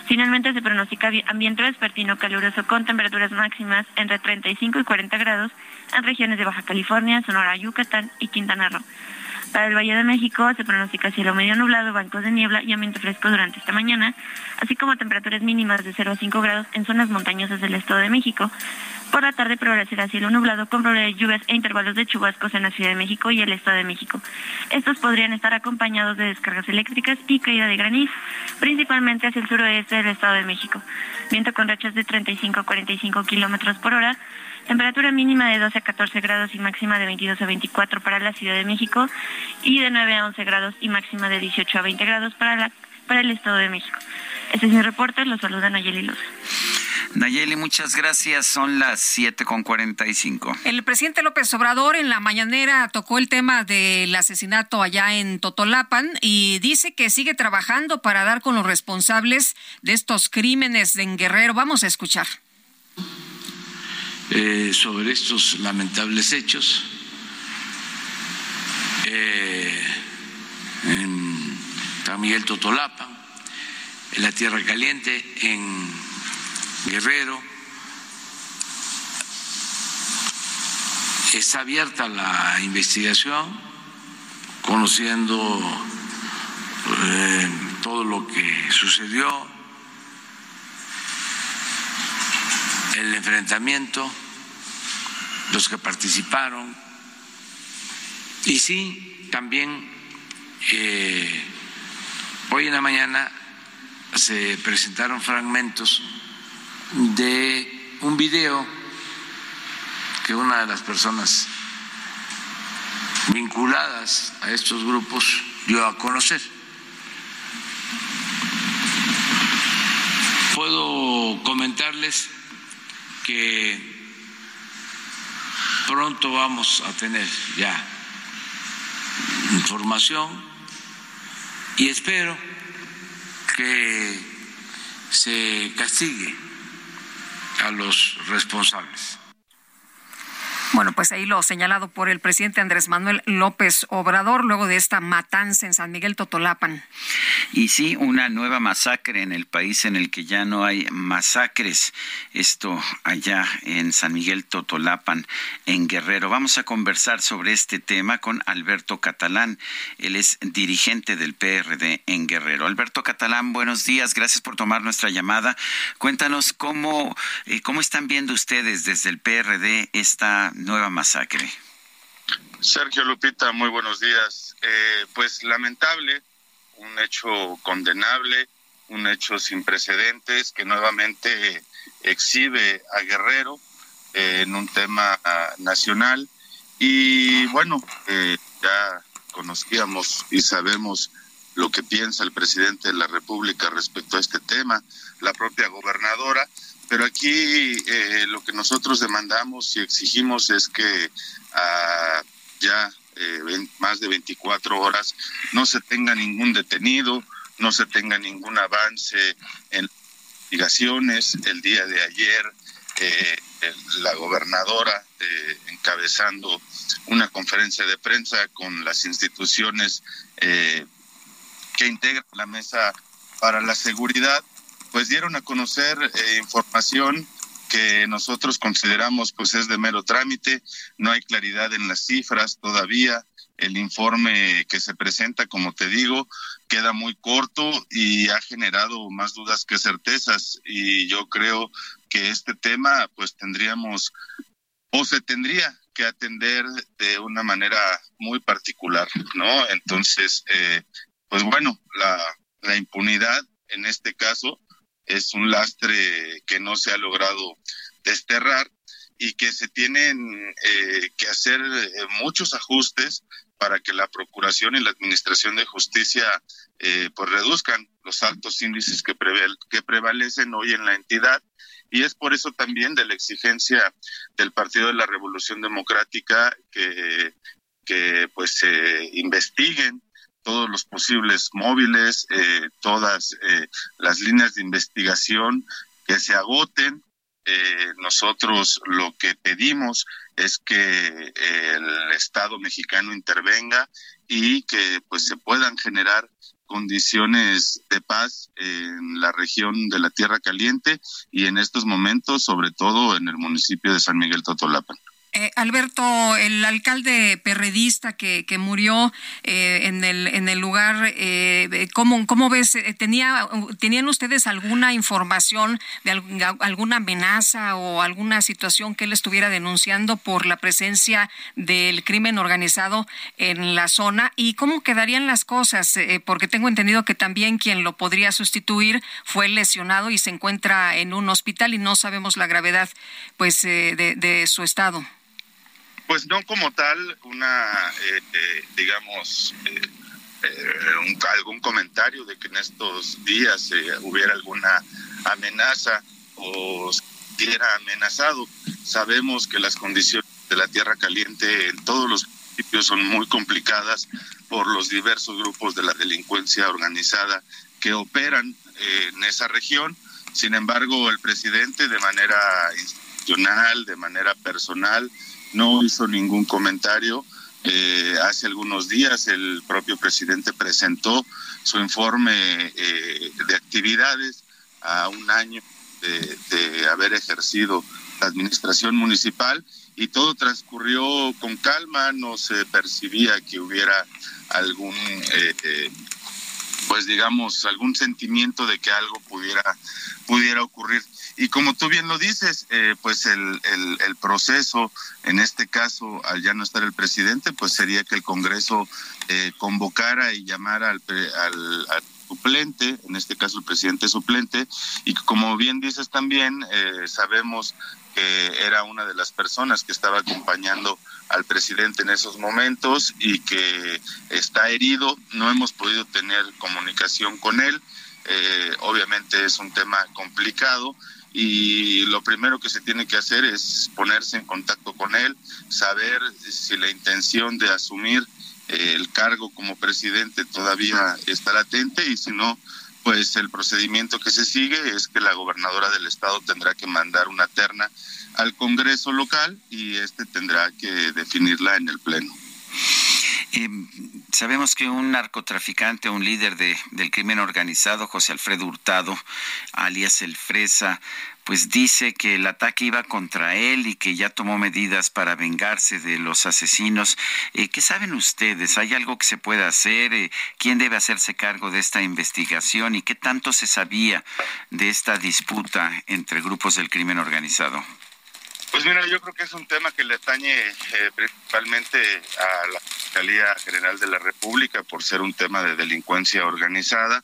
Finalmente se pronostica ambiente vespertino caluroso con temperaturas máximas entre 35 y 40 grados en regiones de Baja California, Sonora, Yucatán y Quintana Roo. Para el Valle de México se pronostica cielo medio nublado, bancos de niebla y ambiente fresco durante esta mañana, así como temperaturas mínimas de 0 a 5 grados en zonas montañosas del Estado de México. Por la tarde prevalecerá cielo nublado con probabilidad de lluvias e intervalos de chubascos en la Ciudad de México y el Estado de México. Estos podrían estar acompañados de descargas eléctricas y caída de granizo, principalmente hacia el suroeste del Estado de México. Viento con rachas de 35 a 45 kilómetros por hora. Temperatura mínima de 12 a 14 grados y máxima de 22 a 24 para la Ciudad de México y de 9 a 11 grados y máxima de 18 a 20 grados para, la, para el Estado de México. Este es mi reporte, los saluda Nayeli Luz. Nayeli, muchas gracias. Son las 7 con 45. El presidente López Obrador en la mañanera tocó el tema del asesinato allá en Totolapan y dice que sigue trabajando para dar con los responsables de estos crímenes en Guerrero. Vamos a escuchar. Eh, sobre estos lamentables hechos eh, en San Miguel Totolapan, en la Tierra Caliente, en Guerrero. Está abierta la investigación, conociendo eh, todo lo que sucedió, el enfrentamiento, los que participaron. Y sí, también eh, hoy en la mañana se presentaron fragmentos de un video que una de las personas vinculadas a estos grupos dio a conocer. Puedo comentarles que pronto vamos a tener ya información y espero que se castigue a los responsables. Bueno, pues ahí lo señalado por el presidente Andrés Manuel López Obrador luego de esta matanza en San Miguel Totolapan. Y sí, una nueva masacre en el país en el que ya no hay masacres. Esto allá en San Miguel Totolapan, en Guerrero. Vamos a conversar sobre este tema con Alberto Catalán. Él es dirigente del PRD en Guerrero. Alberto Catalán, buenos días. Gracias por tomar nuestra llamada. Cuéntanos cómo, eh, cómo están viendo ustedes desde el PRD esta nueva masacre. Sergio Lupita, muy buenos días. Eh, pues lamentable, un hecho condenable, un hecho sin precedentes que nuevamente exhibe a Guerrero eh, en un tema nacional. Y bueno, eh, ya conocíamos y sabemos lo que piensa el presidente de la República respecto a este tema, la propia gobernadora, pero aquí eh, lo que nosotros demandamos y exigimos es que ah, ya eh, más de 24 horas no se tenga ningún detenido, no se tenga ningún avance en investigaciones. El día de ayer eh, la gobernadora eh, encabezando una conferencia de prensa con las instituciones eh, que integran la mesa para la seguridad, pues dieron a conocer información que nosotros consideramos pues es de mero trámite, no hay claridad en las cifras todavía, el informe que se presenta, como te digo, queda muy corto y ha generado más dudas que certezas. Y yo creo que este tema pues tendríamos o se tendría que atender de una manera muy particular, ¿no? Entonces, eh, pues bueno, la impunidad en este caso es un lastre que no se ha logrado desterrar y que se tienen eh, que hacer eh, muchos ajustes para que la Procuración y la Administración de Justicia eh, pues reduzcan los altos índices que, que prevalecen hoy en la entidad. Y es por eso también de la exigencia del Partido de la Revolución Democrática que, que pues se investiguen todos los posibles móviles, eh, todas eh, las líneas de investigación que se agoten. Eh, nosotros lo que pedimos es que el Estado mexicano intervenga y que pues se puedan generar condiciones de paz en la región de la Tierra Caliente y en estos momentos, sobre todo en el municipio de San Miguel Totolapan. Eh, Alberto, el alcalde perredista que, que murió eh, en, el, en el lugar, eh, ¿cómo, ¿cómo, ves? Eh, ¿Tenía, ¿Tenían ustedes alguna información de alguna amenaza o alguna situación que él estuviera denunciando por la presencia del crimen organizado en la zona? ¿Y cómo quedarían las cosas? porque tengo entendido que también quien lo podría sustituir fue lesionado y se encuentra en un hospital y no sabemos la gravedad pues de, de su estado. Pues no como tal una, eh, eh, digamos, eh, algún comentario de que en estos días hubiera alguna amenaza o estuviera amenazado. Sabemos que las condiciones de la tierra caliente en todos los municipios son muy complicadas por los diversos grupos de la delincuencia organizada que operan en esa región. Sin embargo, el presidente de manera institucional, de manera personal, no hizo ningún comentario. Eh, hace algunos días el propio presidente presentó su informe eh, de actividades a un año de, haber ejercido la administración municipal y todo transcurrió con calma, no se percibía que hubiera algún, eh, pues digamos, algún sentimiento de que algo pudiera, pudiera ocurrir. Y como tú bien lo dices, eh, pues el, el, proceso, en este caso, al ya no estar el presidente, pues sería que el Congreso eh, convocara y llamara al, al, suplente, en este caso el presidente suplente, y como bien dices también, eh, sabemos que era una de las personas que estaba acompañando al presidente en esos momentos y que está herido, no hemos podido tener comunicación con él, obviamente es un tema complicado y lo primero que se tiene que hacer es ponerse en contacto con él, saber si la intención de asumir eh, el cargo como presidente todavía está latente y si no, pues el procedimiento que se sigue es que la gobernadora del estado tendrá que mandar una terna al Congreso local y este tendrá que definirla en el Pleno. Eh, sabemos que un narcotraficante, un líder de, del crimen organizado, José Alfredo Hurtado, alias El Fresa, pues dice que el ataque iba contra él y que ya tomó medidas para vengarse de los asesinos. Eh, ¿Qué saben ustedes? ¿Hay algo que se pueda hacer? Eh, ¿Quién debe hacerse cargo de esta investigación? ¿Y qué tanto se sabía de esta disputa entre grupos del crimen organizado? Pues mira, yo creo que es un tema que le atañe eh, principalmente a la Fiscalía General de la República por ser un tema de delincuencia organizada.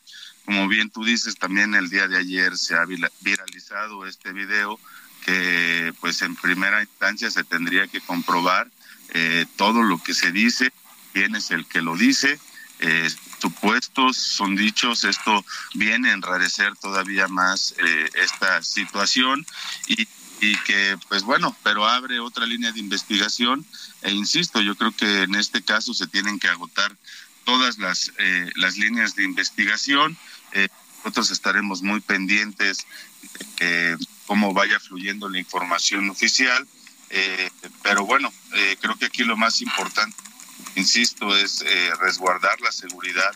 Como bien tú dices, también el día de ayer se ha viralizado este video que pues en primera instancia se tendría que comprobar eh, todo lo que se dice, quién es el que lo dice, eh, supuestos, son dichos, esto viene a enrarecer todavía más eh, esta situación y, y que, pues bueno, pero abre otra línea de investigación e insisto, yo creo que en este caso se tienen que agotar todas las, eh, las líneas de investigación. Eh, nosotros estaremos muy pendientes de cómo vaya fluyendo la información oficial, eh, pero bueno, creo que aquí lo más importante, insisto, es resguardar la seguridad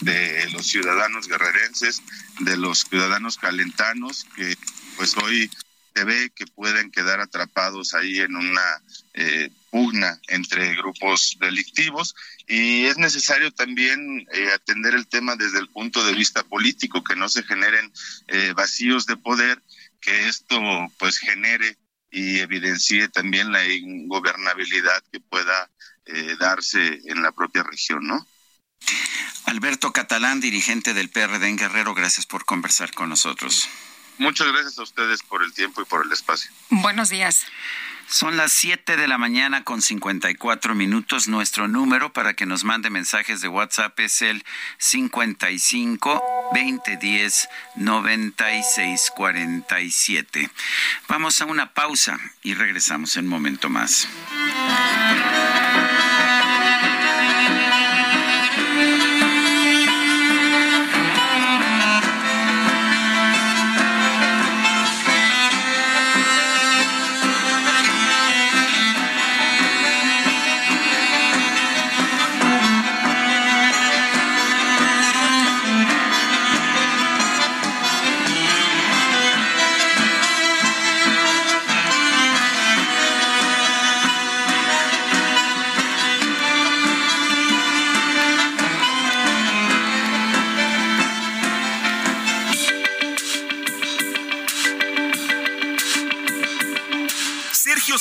de los ciudadanos guerrerenses, de los ciudadanos calentanos, que pues hoy se ve que pueden quedar atrapados ahí en una eh, pugna entre grupos delictivos y es necesario también eh, atender el tema desde el punto de vista político, que no se generen eh, vacíos de poder, que esto pues genere y evidencie también la ingobernabilidad que pueda darse en la propia región, ¿no? Alberto Catalán, dirigente del PRD en Guerrero, gracias por conversar con nosotros. Muchas gracias a ustedes por el tiempo y por el espacio. Buenos días. Son las 7 de la mañana con 54 minutos. Nuestro número para que nos mande mensajes de WhatsApp es el 55 2010 9647. Vamos a una pausa y regresamos en un momento más.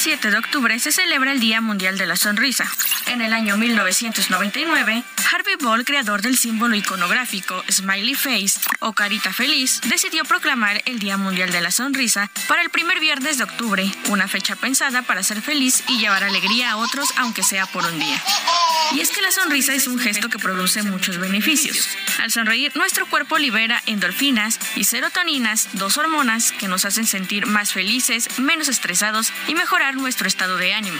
Este 7 de octubre se celebra el Día Mundial de la Sonrisa. En el año 1999, Harvey Ball, creador del símbolo iconográfico Smiley Face o Carita Feliz, decidió proclamar el Día Mundial de la Sonrisa para el primer viernes de octubre, una fecha pensada para ser feliz y llevar alegría a otros aunque sea por un día. Y es que la sonrisa es un gesto que produce muchos beneficios. Al sonreír, nuestro cuerpo libera endorfinas y serotoninas, dos hormonas que nos hacen sentir más felices, menos estresados y mejorar nuestro estado de ánimo.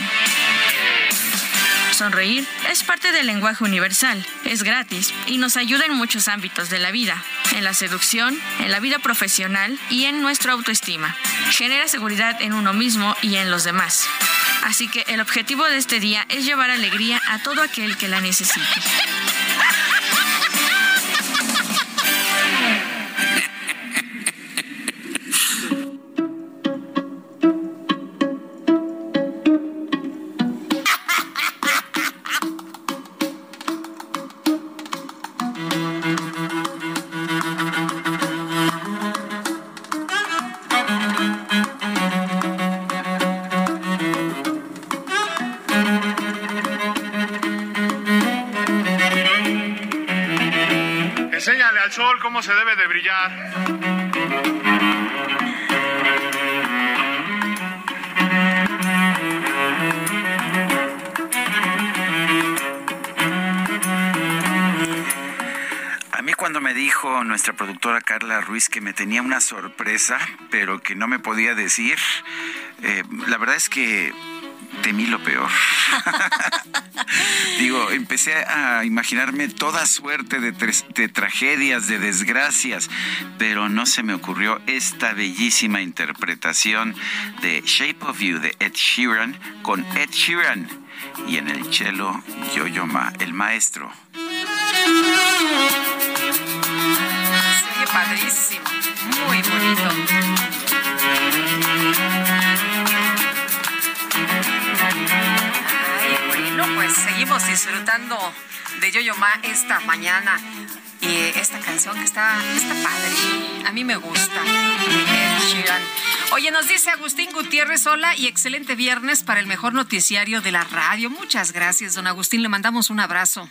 Sonreír es parte del lenguaje universal, es gratis y nos ayuda en muchos ámbitos de la vida, en la seducción, en la vida profesional y en nuestra autoestima. Genera seguridad en uno mismo y en los demás. Así que el objetivo de este día es llevar alegría a todo aquel que la necesite. Brillar. A mí cuando me dijo nuestra productora Carla Ruiz que me tenía una sorpresa, pero que no me podía decir, eh, la verdad es que temí lo peor. Digo, empecé a imaginarme toda suerte de, de, tragedias, de desgracias, pero no se me ocurrió esta bellísima interpretación de Shape of You de Ed Sheeran con Ed Sheeran y en el cello Yo-Yo Ma, el maestro. padrísimo, muy bonito. Pues seguimos disfrutando de Yo-Yo Ma esta mañana. Y esta canción que está, está padre. A mí me gusta. Oye, nos dice Agustín Gutiérrez, hola y excelente viernes para el mejor noticiario de la radio. Muchas gracias, don Agustín. Le mandamos un abrazo.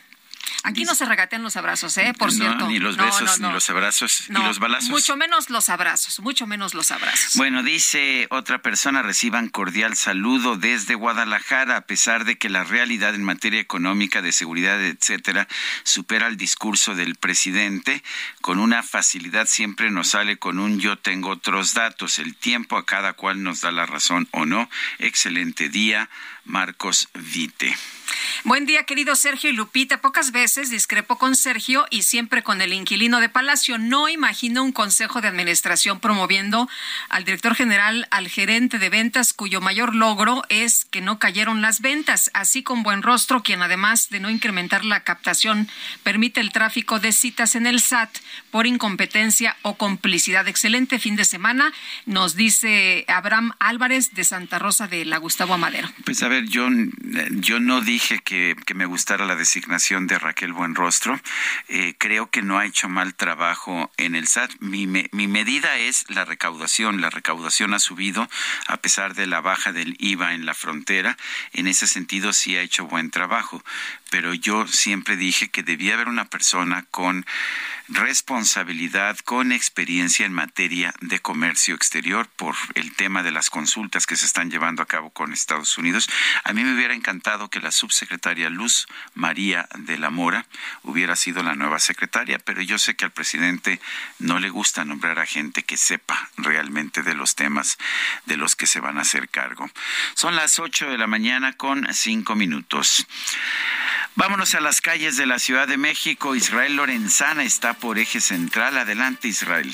Aquí no se regatean los abrazos, ¿eh? Por cierto. Ni los besos, ni los abrazos, ni los balazos. Mucho menos los abrazos, mucho menos los abrazos. Bueno, dice otra persona, reciban cordial saludo desde Guadalajara, a pesar de que la realidad en materia económica, de seguridad, etcétera, supera el discurso del presidente, con una facilidad siempre nos sale con un yo tengo otros datos. El tiempo a cada cual nos da la razón o no. Excelente día, Marcos Vite. Buen día, querido Sergio y Lupita. Pocas veces discrepo con Sergio y siempre con el inquilino de Palacio. No imagino un consejo de administración promoviendo al director general, al gerente de ventas, cuyo mayor logro es que no cayeron las ventas, así con buen rostro, quien además de no incrementar la captación, permite el tráfico de citas en el SAT por incompetencia o complicidad. Excelente fin de semana, nos dice Abraham Álvarez de Santa Rosa de la Gustavo Amadero. Pues a ver, yo, yo no dije que, me gustara la designación de Raquel Buenrostro. Eh, creo que no ha hecho mal trabajo en el SAT. Mi, mi medida es la recaudación. La recaudación ha subido a pesar de la baja del IVA en la frontera. En ese sentido sí ha hecho buen trabajo. Pero yo siempre dije que debía haber una persona con responsabilidad con experiencia en materia de comercio exterior por el tema de las consultas que se están llevando a cabo con Estados Unidos. A mí me hubiera encantado que la subsecretaria Luz María de la Mora hubiera sido la nueva secretaria, pero yo sé que al presidente no le gusta nombrar a gente que sepa realmente de los temas de los que se van a hacer cargo. Son las ocho de la mañana con cinco minutos. Vámonos a las calles de la Ciudad de México. Israel Lorenzana está por eje central. Adelante, Israel.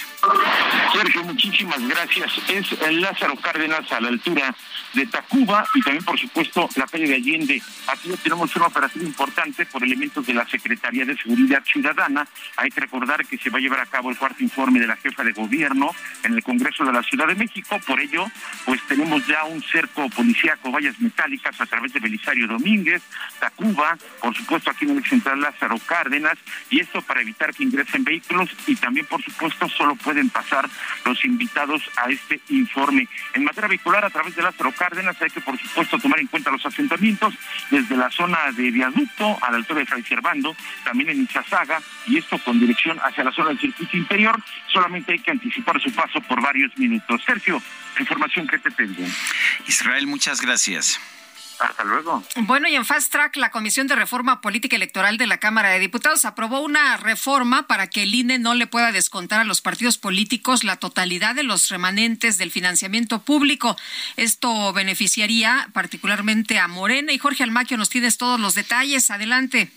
Sergio, muchísimas gracias. Es Lázaro Cárdenas a la altura de Tacuba y también, por supuesto, la calle de Allende. Aquí tenemos una operación importante por elementos de la Secretaría de Seguridad Ciudadana. Hay que recordar que se va a llevar a cabo el cuarto informe de la jefa de gobierno en el Congreso de la Ciudad de México. Por ello, pues tenemos ya un cerco policíaco, vallas metálicas a través de Belisario Domínguez, Tacuba, por supuesto aquí en el central Lázaro Cárdenas, y esto para evitar que ingresen vehículos y también, por supuesto, solo pueden pasar los invitados a este informe. En materia vehicular, a través de Lázaro Cárdenas, hay que, por supuesto, tomar en cuenta los asentamientos desde la zona de viaducto a la altura de Fray Servando, también en Izazaga, y esto con dirección hacia la zona del circuito interior. Solamente hay que anticipar su paso por varios minutos. Sergio, información que te tengo. Israel, muchas gracias. Hasta luego. Bueno, y en Fast Track, la Comisión de Reforma Política Electoral de la Cámara de Diputados aprobó una reforma para que el INE no le pueda descontar a los partidos políticos la totalidad de los remanentes del financiamiento público. Esto beneficiaría particularmente a Morena y Jorge Almaquio nos tienes todos los detalles. Adelante.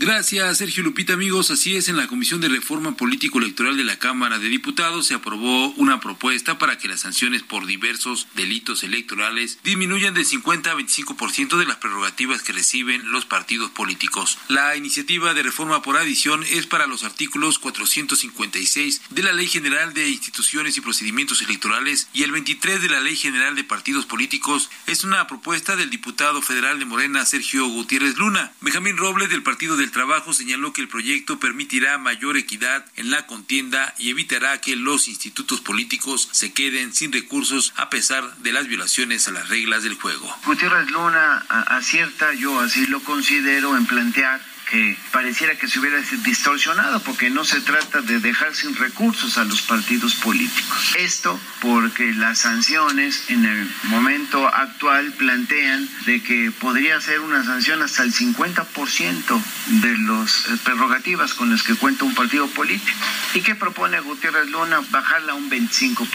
Gracias, Sergio Lupita, amigos. Así es, en la Comisión de Reforma Político Electoral de la Cámara de Diputados se aprobó una propuesta para que las sanciones por diversos delitos electorales disminuyan de 50 a 25% de las prerrogativas que reciben los partidos políticos. La iniciativa de reforma por adición es para los artículos 456 de la Ley General de Instituciones y Procedimientos Electorales y el 23 de la Ley General de Partidos Políticos. Es una propuesta del diputado federal de Morena, Sergio Gutiérrez Luna. Benjamín Robles, del Partido del Trabajo señaló que el proyecto permitirá mayor equidad en la contienda y evitará que los institutos políticos se queden sin recursos a pesar de las violaciones a las reglas del juego. Gutiérrez Luna acierta, yo así lo considero, en plantear que pareciera que se hubiera distorsionado porque no se trata de dejar sin recursos a los partidos políticos. Esto porque las sanciones en el momento actual plantean de que podría ser una sanción hasta el 50% de las eh, prerrogativas con las que cuenta un partido político. ¿Y qué propone Gutiérrez Luna? Bajarla a un 25%.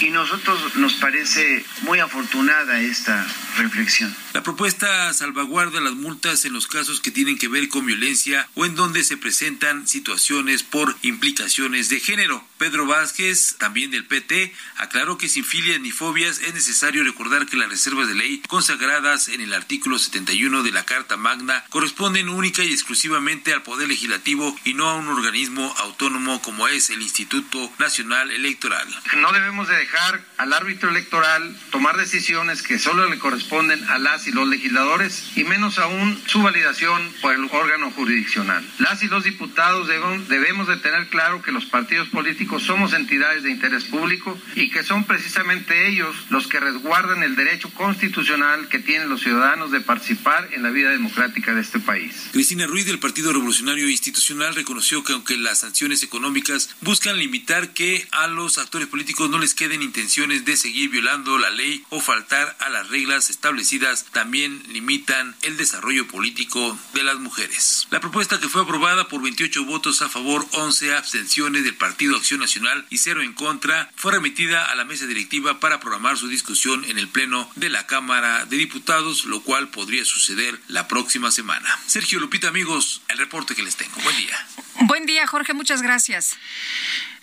Y nosotros nos parece muy afortunada esta reflexión. La propuesta salvaguarda las multas en los casos que tienen que ver con violencia o en donde se presentan situaciones por implicaciones de género. Pedro Vázquez, también del PT, aclaró que sin filias ni fobias es necesario recordar que las reservas de ley consagradas en el artículo 71 de la Carta Magna corresponden única y exclusivamente al Poder Legislativo y no a un organismo autónomo como es el Instituto Nacional Electoral. No debemos de dejar al árbitro electoral tomar decisiones que solo le corresponden a las y los legisladores y menos aún su validación por el órgano jurisdiccional. Las y los diputados debemos de tener claro que los partidos políticos somos entidades de interés público y que son precisamente ellos los que resguardan el derecho constitucional que tienen los ciudadanos de participar en la vida democrática de este país. Cristina Ruiz del Partido Revolucionario Institucional reconoció que aunque las sanciones económicas buscan limitar que a los actores políticos no les queden intenciones de seguir violando la ley o faltar a las reglas establecidas, también limitan el desarrollo político de las mujeres. La propuesta que fue aprobada por 28 votos a favor, 11 abstenciones del Partido Acción Nacional y cero en contra, fue remitida a la mesa directiva para programar su discusión en el Pleno de la Cámara de Diputados, lo cual podría suceder la próxima semana. Sergio Lupita, amigos, el reporte que les tengo. Buen día. Buen día, Jorge, muchas gracias.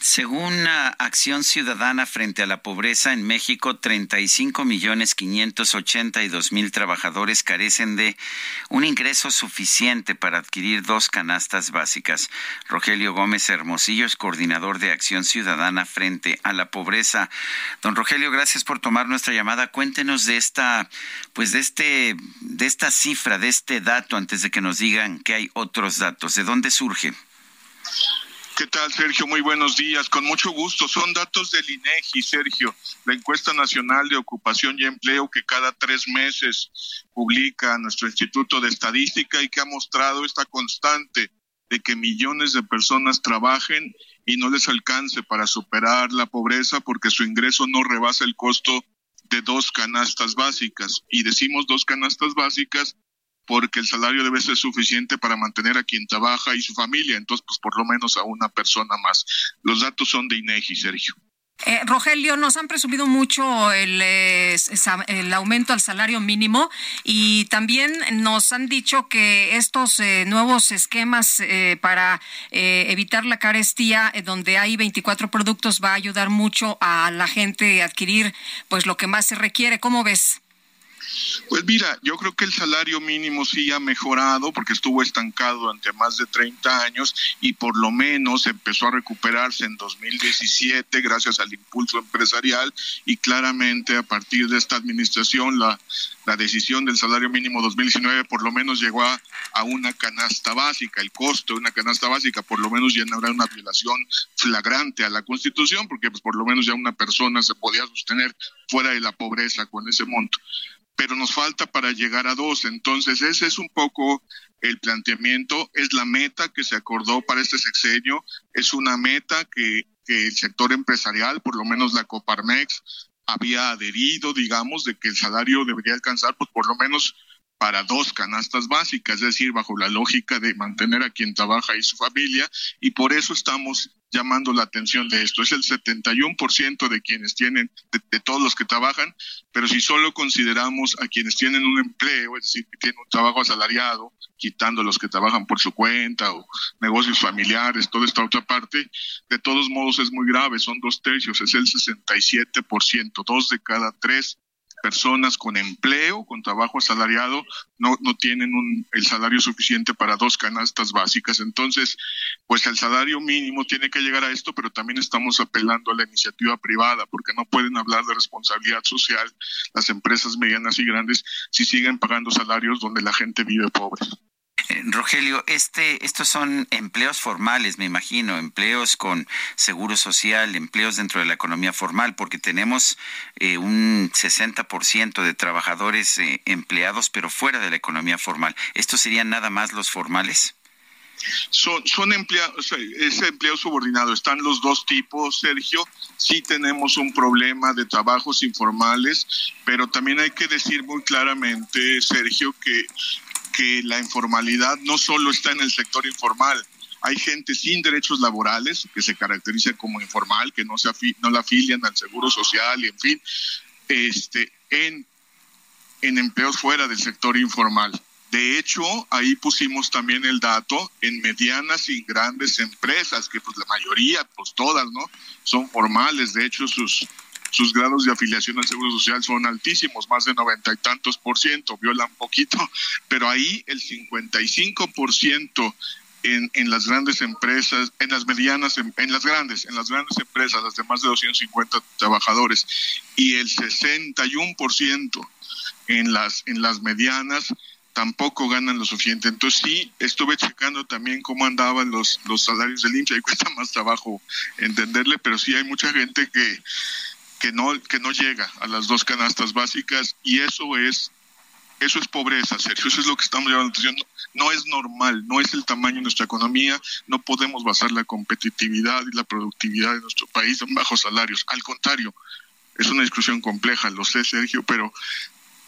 Según Acción Ciudadana frente a la pobreza en México, 35 millones 582 mil trabajadores carecen de un ingreso suficiente para adquirir dos canastas básicas. Rogelio Gómez Hermosillo es coordinador de Acción Ciudadana frente a la pobreza. Don Rogelio, gracias por tomar nuestra llamada. Cuéntenos de esta, pues de este, de esta cifra, de este dato, antes de que nos digan que hay otros datos. ¿De dónde surge? ¿Qué tal, Sergio? Muy buenos días. Con mucho gusto. Son datos del INEGI, Sergio, la encuesta nacional de ocupación y empleo que cada tres meses publica nuestro Instituto de Estadística y que ha mostrado esta constante de que millones de personas trabajen y no les alcance para superar la pobreza porque su ingreso no rebasa el costo de dos canastas básicas. Y decimos dos canastas básicas porque el salario debe ser suficiente para mantener a quien trabaja y su familia, entonces pues por lo menos a una persona más. Los datos son de INEGI, Sergio. Eh, Rogelio, nos han presumido mucho el, eh, el, aumento al salario mínimo y también nos han dicho que estos eh, nuevos esquemas para evitar la carestía, donde hay 24 productos, va a ayudar mucho a la gente a adquirir pues lo que más se requiere. ¿Cómo ves? Pues mira, yo creo que el salario mínimo sí ha mejorado porque estuvo estancado durante más de 30 años y por lo menos empezó a recuperarse en 2017 gracias al impulso empresarial y claramente a partir de esta administración la, la decisión del salario mínimo 2019 por lo menos llegó a, a, una canasta básica, el costo de una canasta básica por lo menos ya no habrá una violación flagrante a la Constitución porque pues por lo menos ya una persona se podía sostener fuera de la pobreza con ese monto pero nos falta para llegar a dos. Entonces, ese es un poco el planteamiento, es la meta que se acordó para este sexenio, es una meta que, que el sector empresarial, por lo menos la Coparmex, había adherido, digamos, de que el salario debería alcanzar, pues por lo menos para dos canastas básicas, es decir, bajo la lógica de mantener a quien trabaja y su familia, y por eso estamos llamando la atención de esto. Es el 71% de quienes tienen, de, todos los que trabajan, pero si solo consideramos a quienes tienen un empleo, es decir, tienen un trabajo asalariado, quitando los que trabajan por su cuenta o negocios familiares, toda esta otra parte, de todos modos es muy grave, son dos tercios, es el 67%, dos de cada tres personas con empleo, con trabajo asalariado, no, no tienen un, el salario suficiente para dos canastas básicas. Entonces, pues el salario mínimo tiene que llegar a esto, pero también estamos apelando a la iniciativa privada, porque no pueden hablar de responsabilidad social las empresas medianas y grandes si siguen pagando salarios donde la gente vive pobre. Rogelio, este, estos son empleos formales, me imagino, empleos con seguro social, empleos dentro de la economía formal, porque tenemos eh, un 60% de trabajadores eh, empleados, pero fuera de la economía formal. ¿Estos serían nada más los formales? Son, son empleados, es empleo subordinado. Están los dos tipos, Sergio. Sí tenemos un problema de trabajos informales, pero también hay que decir muy claramente, Sergio, que que la informalidad no solo está en el sector informal. Hay gente sin derechos laborales que se caracteriza como informal, que no, se no la afilian al seguro social y en fin, este, en, en empleos fuera del sector informal De hecho, ahí pusimos también el dato en medianas y grandes empresas, que pues la mayoría, pues todas, ¿no? Son formales. De hecho, sus, sus grados de afiliación al Seguro Social son altísimos, más de noventa y tantos por ciento, violan poquito, pero ahí el 55 por ciento en, en, las grandes empresas, en las medianas, en, las grandes, en las grandes empresas, las de más de 250 trabajadores, y el 61% en las, en las medianas tampoco ganan lo suficiente. Entonces sí, estuve checando también cómo andaban los, los salarios del hincha y cuesta más trabajo entenderle, pero sí hay mucha gente que, que no, que no llega a las dos canastas básicas y eso es eso es pobreza, Sergio, eso es lo que estamos llevando atención. No, no es normal, no es el tamaño de nuestra economía, no podemos basar la competitividad y la productividad de nuestro país en bajos salarios. Al contrario, es una discusión compleja, lo sé, Sergio, pero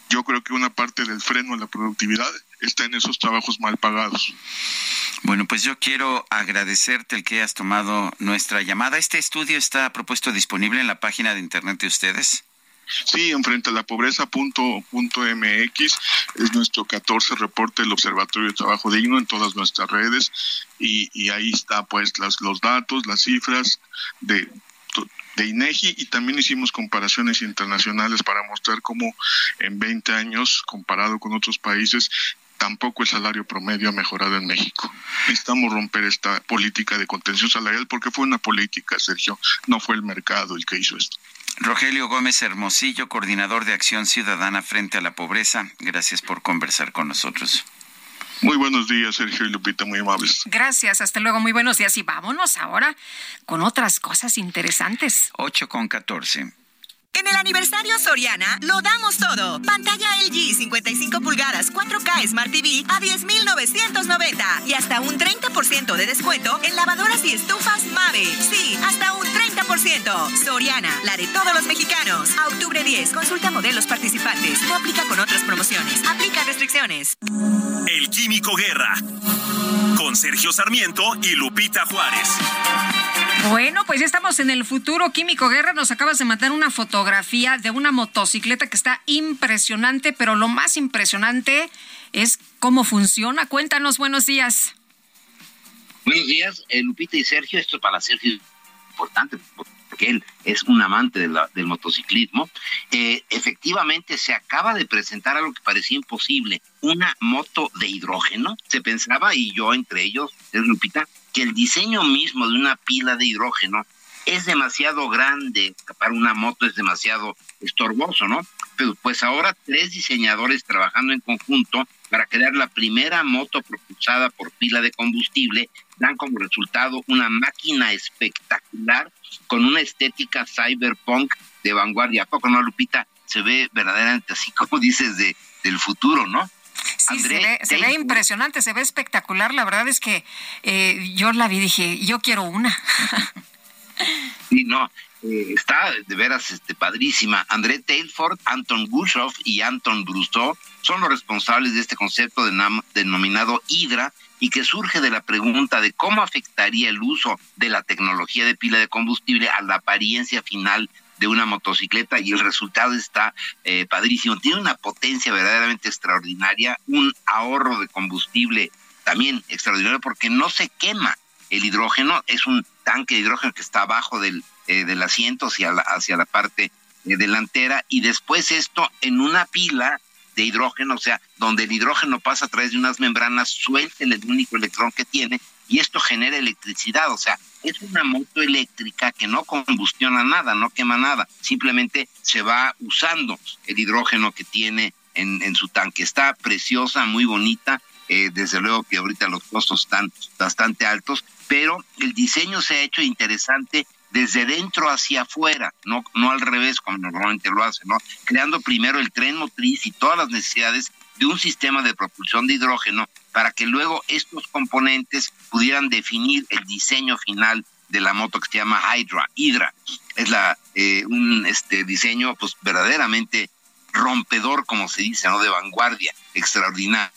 yo creo que una parte del freno a la productividad está en esos trabajos mal pagados. Bueno, pues yo quiero agradecerte el que hayas tomado nuestra llamada. ¿Este estudio está propuesto disponible en la página de internet de ustedes? Sí, enfrente a la pobreza punto, punto MX es nuestro 14 reporte del Observatorio de Trabajo Digno en todas nuestras redes y, y ahí está pues las, los datos, las cifras de de INEGI y también hicimos comparaciones internacionales para mostrar cómo en 20 años, comparado con otros países, tampoco el salario promedio ha mejorado en México. Necesitamos romper esta política de contención salarial porque fue una política, Sergio, no fue el mercado el que hizo esto. Rogelio Gómez Hermosillo, coordinador de Acción Ciudadana frente a la Pobreza, gracias por conversar con nosotros. Muy buenos días, Sergio y Lupita, muy amables. Gracias, hasta luego, muy buenos días. Y vámonos ahora con otras cosas interesantes. 8 con 14. En el aniversario Soriana lo damos todo. Pantalla LG 55 pulgadas 4K Smart TV a 10,990 y hasta un 30% de descuento en lavadoras y estufas Mave. Sí, hasta un 30%. Soriana, la de todos los mexicanos. A octubre 10, consulta modelos participantes. No aplica con otras promociones. Aplica restricciones. El Químico Guerra. Con Sergio Sarmiento y Lupita Juárez. Bueno, pues ya estamos en el futuro. Químico Guerra, nos acabas de mandar una fotografía de una motocicleta que está impresionante, pero lo más impresionante es cómo funciona. Cuéntanos, buenos días. Buenos días, eh, Lupita y Sergio. Esto para Sergio es importante porque él es un amante de la, del motociclismo. Eh, efectivamente, se acaba de presentar algo que parecía imposible, una moto de hidrógeno. Se pensaba, y yo entre ellos, es Lupita, que el diseño mismo de una pila de hidrógeno es demasiado grande para una moto, es demasiado estorboso, ¿no? Pero pues ahora tres diseñadores trabajando en conjunto para crear la primera moto propulsada por pila de combustible dan como resultado una máquina espectacular con una estética cyberpunk de vanguardia. ¿A poco no, Lupita? Se ve verdaderamente así como dices de, del futuro, ¿no? Sí, se, ve, se ve, impresionante, se ve espectacular. La verdad es que eh, yo la vi y dije, yo quiero una. sí, no, eh, está de veras este, padrísima. André Tailford, Anton Gushoff y Anton Brousseau son los responsables de este concepto denominado Hydra y que surge de la pregunta de cómo afectaría el uso de la tecnología de pila de combustible a la apariencia final de una motocicleta y el resultado está eh, padrísimo. Tiene una potencia verdaderamente extraordinaria, un ahorro de combustible también extraordinario porque no se quema. El hidrógeno es un tanque de hidrógeno que está abajo del, eh, del asiento hacia la, hacia la parte eh, delantera y después esto en una pila de hidrógeno, o sea, donde el hidrógeno pasa a través de unas membranas, suelta el único electrón que tiene y esto genera electricidad, o sea, es una moto eléctrica que no combustiona nada, no quema nada, simplemente se va usando el hidrógeno que tiene en, en su tanque. Está preciosa, muy bonita, eh, desde luego que ahorita los costos están bastante altos, pero el diseño se ha hecho interesante desde dentro hacia afuera, no, no al revés como normalmente lo hace, ¿no? Creando primero el tren motriz y todas las necesidades de un sistema de propulsión de hidrógeno para que luego estos componentes pudieran definir el diseño final de la moto que se llama Hydra. Hydra es la eh, un este diseño pues verdaderamente rompedor, como se dice, ¿no? De vanguardia, extraordinario.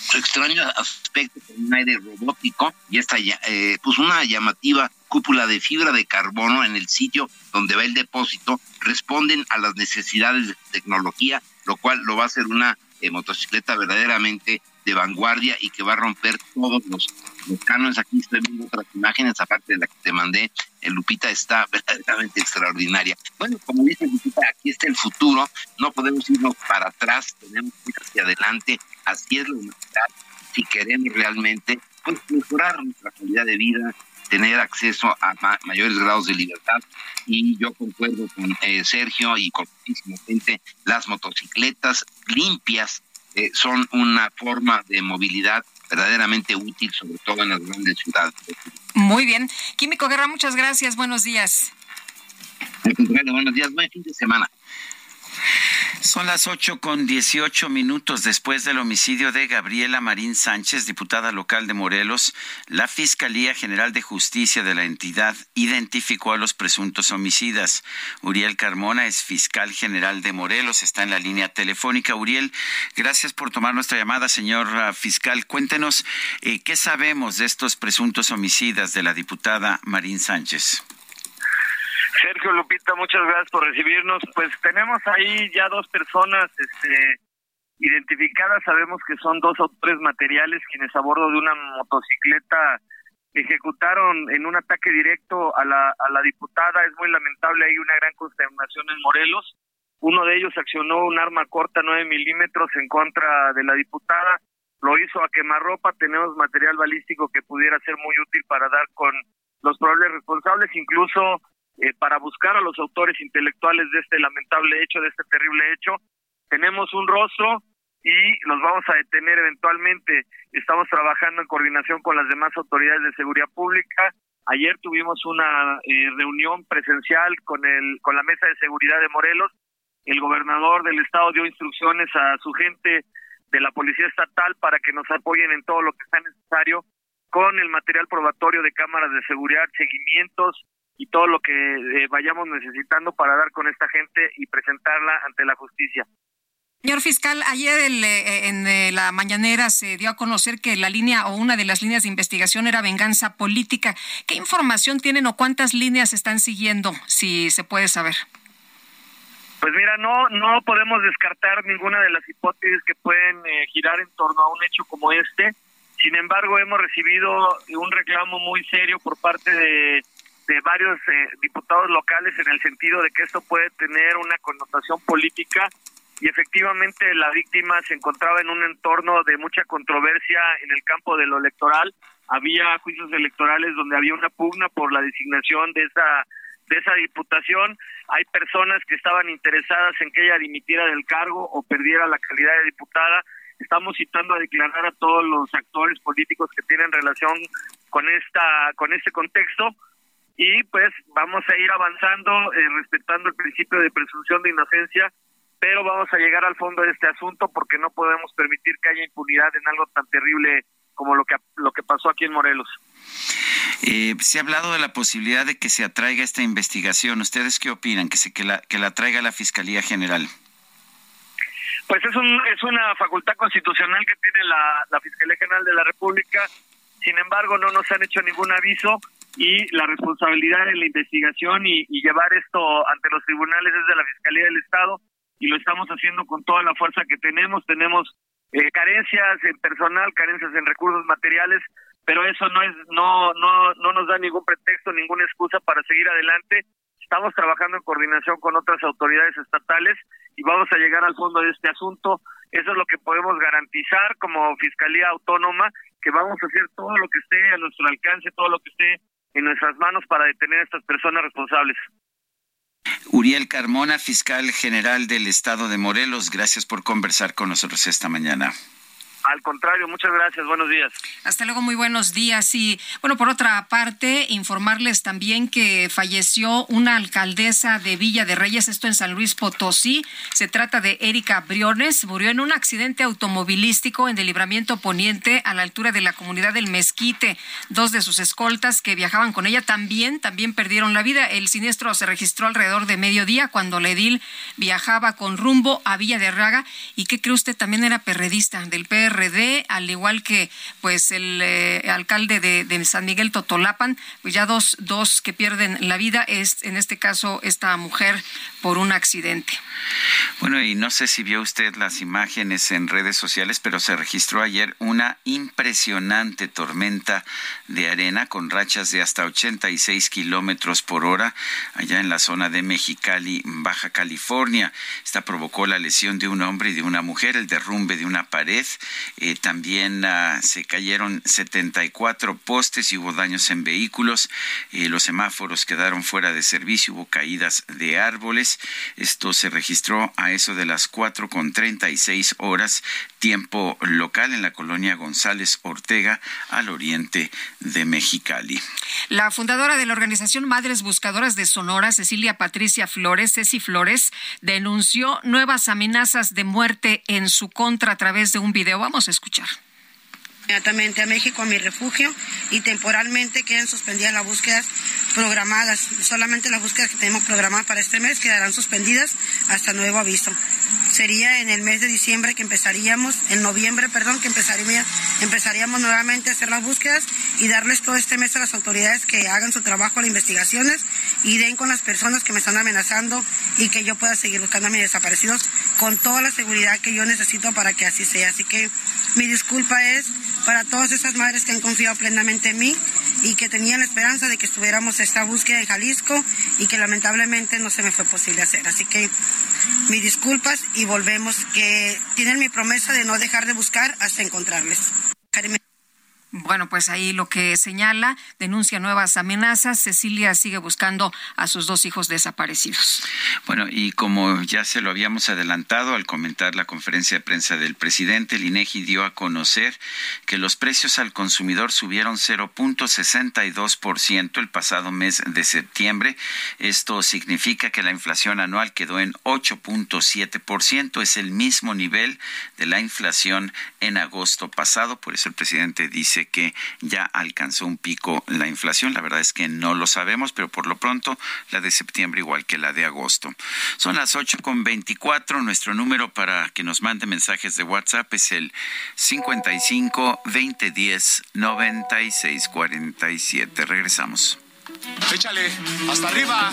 Su extraño aspecto con un aire robótico y esta eh, pues una llamativa cúpula de fibra de carbono en el sitio donde va el depósito responden a las necesidades de tecnología, lo cual lo va a hacer una eh, motocicleta verdaderamente de vanguardia y que va a romper todos los, los cánones. Aquí estoy viendo otras imágenes, aparte de la que te mandé. El Lupita está verdaderamente extraordinaria. Bueno, como dice Lupita, aquí está el futuro. No podemos irnos para atrás, tenemos que ir hacia adelante. Así es la humanidad. Si queremos realmente pues, mejorar nuestra calidad de vida, tener acceso a mayores grados de libertad. Y yo concuerdo con eh, Sergio y con muchísima gente, las motocicletas limpias eh, son una forma de movilidad verdaderamente útil, sobre todo en las grandes ciudades. Muy bien. Químico Guerra, muchas gracias. Buenos días. Buenos días. Buen fin de semana. Son las ocho con dieciocho minutos después del homicidio de Gabriela Marín Sánchez, diputada local de Morelos. La Fiscalía General de Justicia de la entidad identificó a los presuntos homicidas. Uriel Carmona es fiscal general de Morelos, está en la línea telefónica. Uriel, gracias por tomar nuestra llamada, señor fiscal. Cuéntenos eh, qué sabemos de estos presuntos homicidas de la diputada Marín Sánchez. Sergio Lupita, muchas gracias por recibirnos. Pues tenemos ahí ya dos personas este, identificadas, sabemos que son dos autores materiales quienes a bordo de una motocicleta ejecutaron en un ataque directo a la, a la diputada. Es muy lamentable, hay una gran consternación en Morelos. Uno de ellos accionó un arma corta 9 milímetros en contra de la diputada. Lo hizo a quemarropa. Tenemos material balístico que pudiera ser muy útil para dar con los probables responsables. Incluso eh, para buscar a los autores intelectuales de este lamentable hecho, de este terrible hecho. Tenemos un rostro y los vamos a detener eventualmente. Estamos trabajando en coordinación con las demás autoridades de seguridad pública. Ayer tuvimos una eh, reunión presencial con el con la mesa de seguridad de Morelos. El gobernador del estado dio instrucciones a su gente de la policía estatal para que nos apoyen en todo lo que sea necesario con el material probatorio de cámaras de seguridad, seguimientos, y todo lo que eh, vayamos necesitando para dar con esta gente y presentarla ante la justicia. Señor fiscal, ayer eh, en eh, la mañanera se dio a conocer que la línea o una de las líneas de investigación era venganza política. ¿Qué información tienen o cuántas líneas están siguiendo, si se puede saber? Pues mira, no no podemos descartar ninguna de las hipótesis que pueden girar en torno a un hecho como este. Sin embargo, hemos recibido un reclamo muy serio por parte de de varios eh, diputados locales en el sentido de que esto puede tener una connotación política y efectivamente la víctima se encontraba en un entorno de mucha controversia en el campo de lo electoral. Había juicios electorales donde había una pugna por la designación de esa de esa diputación. Hay personas que estaban interesadas en que ella dimitiera del cargo o perdiera la calidad de diputada. Estamos citando a declarar a todos los actores políticos que tienen relación con esta con este contexto y pues vamos a ir avanzando eh, respetando el principio de presunción de inocencia, pero vamos a llegar al fondo de este asunto porque no podemos permitir que haya impunidad en algo tan terrible como lo que lo que pasó aquí en Morelos. Eh, se ha hablado de la posibilidad de que se atraiga esta investigación. ¿Ustedes qué opinan? Que se que la que la traiga la Fiscalía General. Pues es un es una facultad constitucional que tiene la, la Fiscalía General de la República. Sin embargo, no nos han hecho ningún aviso y la responsabilidad en la investigación y, llevar esto ante los tribunales es de la Fiscalía del Estado y lo estamos haciendo con toda la fuerza que tenemos. Tenemos eh, carencias en personal, carencias en recursos materiales, pero eso no es no no no nos da ningún pretexto, ninguna excusa para seguir adelante. Estamos trabajando en coordinación con otras autoridades estatales y vamos a llegar al fondo de este asunto. Eso es lo que podemos garantizar como Fiscalía Autónoma, que vamos a hacer todo lo que esté a nuestro alcance, todo lo que esté en nuestras manos para detener a estas personas responsables. Uriel Carmona, fiscal general del estado de Morelos, gracias por conversar con nosotros esta mañana. Al contrario, muchas gracias. Buenos días. Hasta luego, muy buenos días. Y bueno, por otra parte, informarles también que falleció una alcaldesa de Villa de Reyes, esto en San Luis Potosí. Se trata de Erika Briones. Murió en un accidente automovilístico en el libramiento poniente a la altura de la comunidad del Mezquite. Dos de sus escoltas que viajaban con ella también, también perdieron la vida. El siniestro se registró alrededor de mediodía cuando Ledil viajaba con rumbo a Villa de Raga. ¿Y qué cree usted? También era perredista del PR PRD, al igual que pues el eh, alcalde de, de, San Miguel Totolapan, pues ya dos, dos que pierden la vida, es en este caso esta mujer por un accidente. Bueno, y no sé si vio usted las imágenes en redes sociales, pero se registró ayer una impresionante tormenta de arena con rachas de hasta 86 kilómetros por hora allá en la zona de Mexicali, Baja California. Esta provocó la lesión de un hombre y de una mujer, el derrumbe de una pared. Eh, también uh, se cayeron 74 postes y hubo daños en vehículos. Eh, los semáforos quedaron fuera de servicio, hubo caídas de árboles. Esto se registró a eso de las 4 con 36 horas, tiempo local en la colonia González Ortega, al oriente de Mexicali. La fundadora de la organización Madres Buscadoras de Sonora, Cecilia Patricia Flores, Ceci Flores, denunció nuevas amenazas de muerte en su contra a través de un video. Vamos a escuchar inmediatamente a México, a mi refugio, y temporalmente quedan suspendidas las búsquedas programadas. Solamente las búsquedas que tenemos programadas para este mes quedarán suspendidas hasta nuevo aviso. Sería en el mes de diciembre que empezaríamos, en noviembre, perdón, que empezaríamos, empezaríamos nuevamente a hacer las búsquedas y darles todo este mes a las autoridades que hagan su trabajo, las investigaciones y den con las personas que me están amenazando y que yo pueda seguir buscando a mis desaparecidos con toda la seguridad que yo necesito para que así sea. Así que mi disculpa es para todas esas madres que han confiado plenamente en mí y que tenían la esperanza de que estuviéramos esta búsqueda en Jalisco y que lamentablemente no se me fue posible hacer. Así que mis disculpas y volvemos que tienen mi promesa de no dejar de buscar hasta encontrarles. Bueno, pues ahí lo que señala, denuncia nuevas amenazas. Cecilia sigue buscando a sus dos hijos desaparecidos. Bueno, y como ya se lo habíamos adelantado al comentar la conferencia de prensa del presidente, el INEGI dio a conocer que los precios al consumidor subieron 0.62% el pasado mes de septiembre. Esto significa que la inflación anual quedó en 8.7%, es el mismo nivel de la inflación en agosto pasado, por eso el presidente dice que ya alcanzó un pico la inflación. La verdad es que no lo sabemos, pero por lo pronto la de septiembre igual que la de agosto. Son las ocho con veinticuatro. Nuestro número para que nos mande mensajes de WhatsApp es el 55 2010 96 47. Regresamos. Échale, hasta arriba.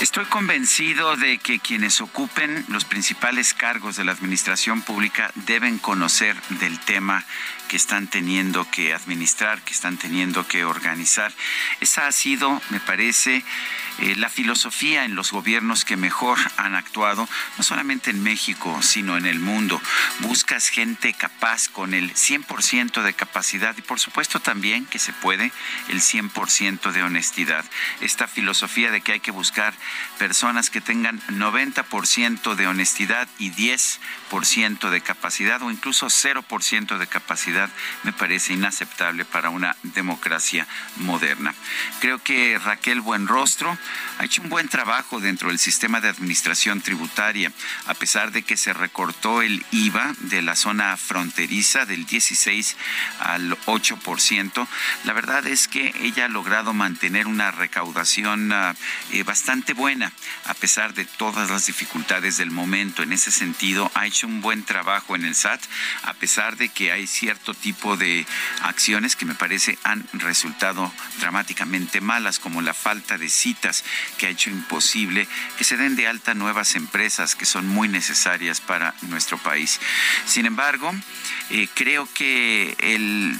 Estoy convencido de que quienes ocupen los principales cargos de la administración pública deben conocer del tema que están teniendo que administrar, que están teniendo que organizar. Esa ha sido, me parece, eh, la filosofía en los gobiernos que mejor han actuado, no solamente en México, sino en el mundo. Buscas gente capaz con el 100% de capacidad y por supuesto también que se puede el 100% de honestidad. Esta filosofía de que hay que buscar personas que tengan 90% de honestidad y 10% de capacidad o incluso 0% de capacidad me parece inaceptable para una democracia moderna. Creo que Raquel Buenrostro ha hecho un buen trabajo dentro del sistema de administración tributaria, a pesar de que se recortó el IVA de la zona fronteriza del 16 al 8%. La verdad es que ella ha logrado mantener una recaudación ah, eh, bastante buena, a pesar de todas las dificultades del momento. En ese sentido, ha hecho un buen trabajo en el SAT, a pesar de que hay cierto tipo de acciones que me parece han resultado dramáticamente malas, como la falta de citas que ha hecho imposible que se den de alta nuevas empresas que son muy necesarias para nuestro país. Sin embargo, eh, creo que el,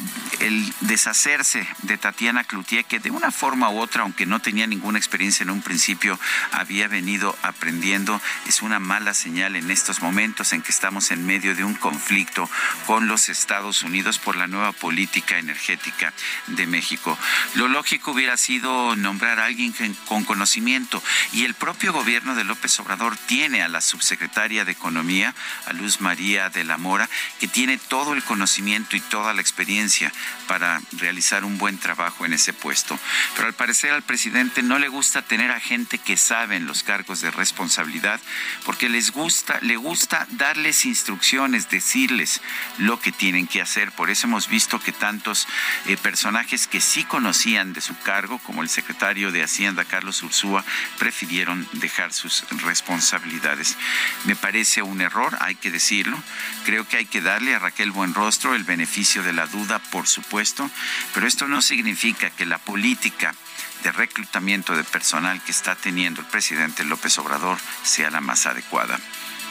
deshacerse de Tatiana Cloutier, que de una forma u otra, aunque no tenía ninguna experiencia en un principio, había venido aprendiendo, es una mala señal en estos momentos en que estamos en medio de un conflicto con los Estados Unidos por la nueva política energética de México. Lo lógico hubiera sido nombrar a alguien con conocimiento y el propio gobierno de López Obrador tiene a la subsecretaria de Economía, a Luz María de la Mora, que tiene todo el conocimiento y toda la experiencia para realizar un buen trabajo en ese puesto. Pero al parecer al presidente no le gusta tener a gente que sabe los cargos de responsabilidad porque les gusta, le gusta darles instrucciones, decirles lo que tienen que hacer. Por eso hemos visto que tantos eh, personajes que sí conocían de su cargo, como el secretario de Hacienda Carlos Ursúa, prefirieron dejar sus responsabilidades. Me parece un error, hay que decirlo. Creo que hay que darle a Raquel Buenrostro el beneficio de la duda, por supuesto, pero esto no significa que la política de reclutamiento de personal que está teniendo el presidente López Obrador sea la más adecuada.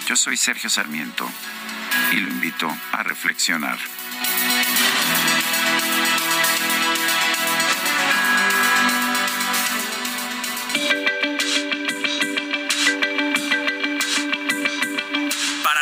Yo soy Sergio Sarmiento y lo invito a reflexionar.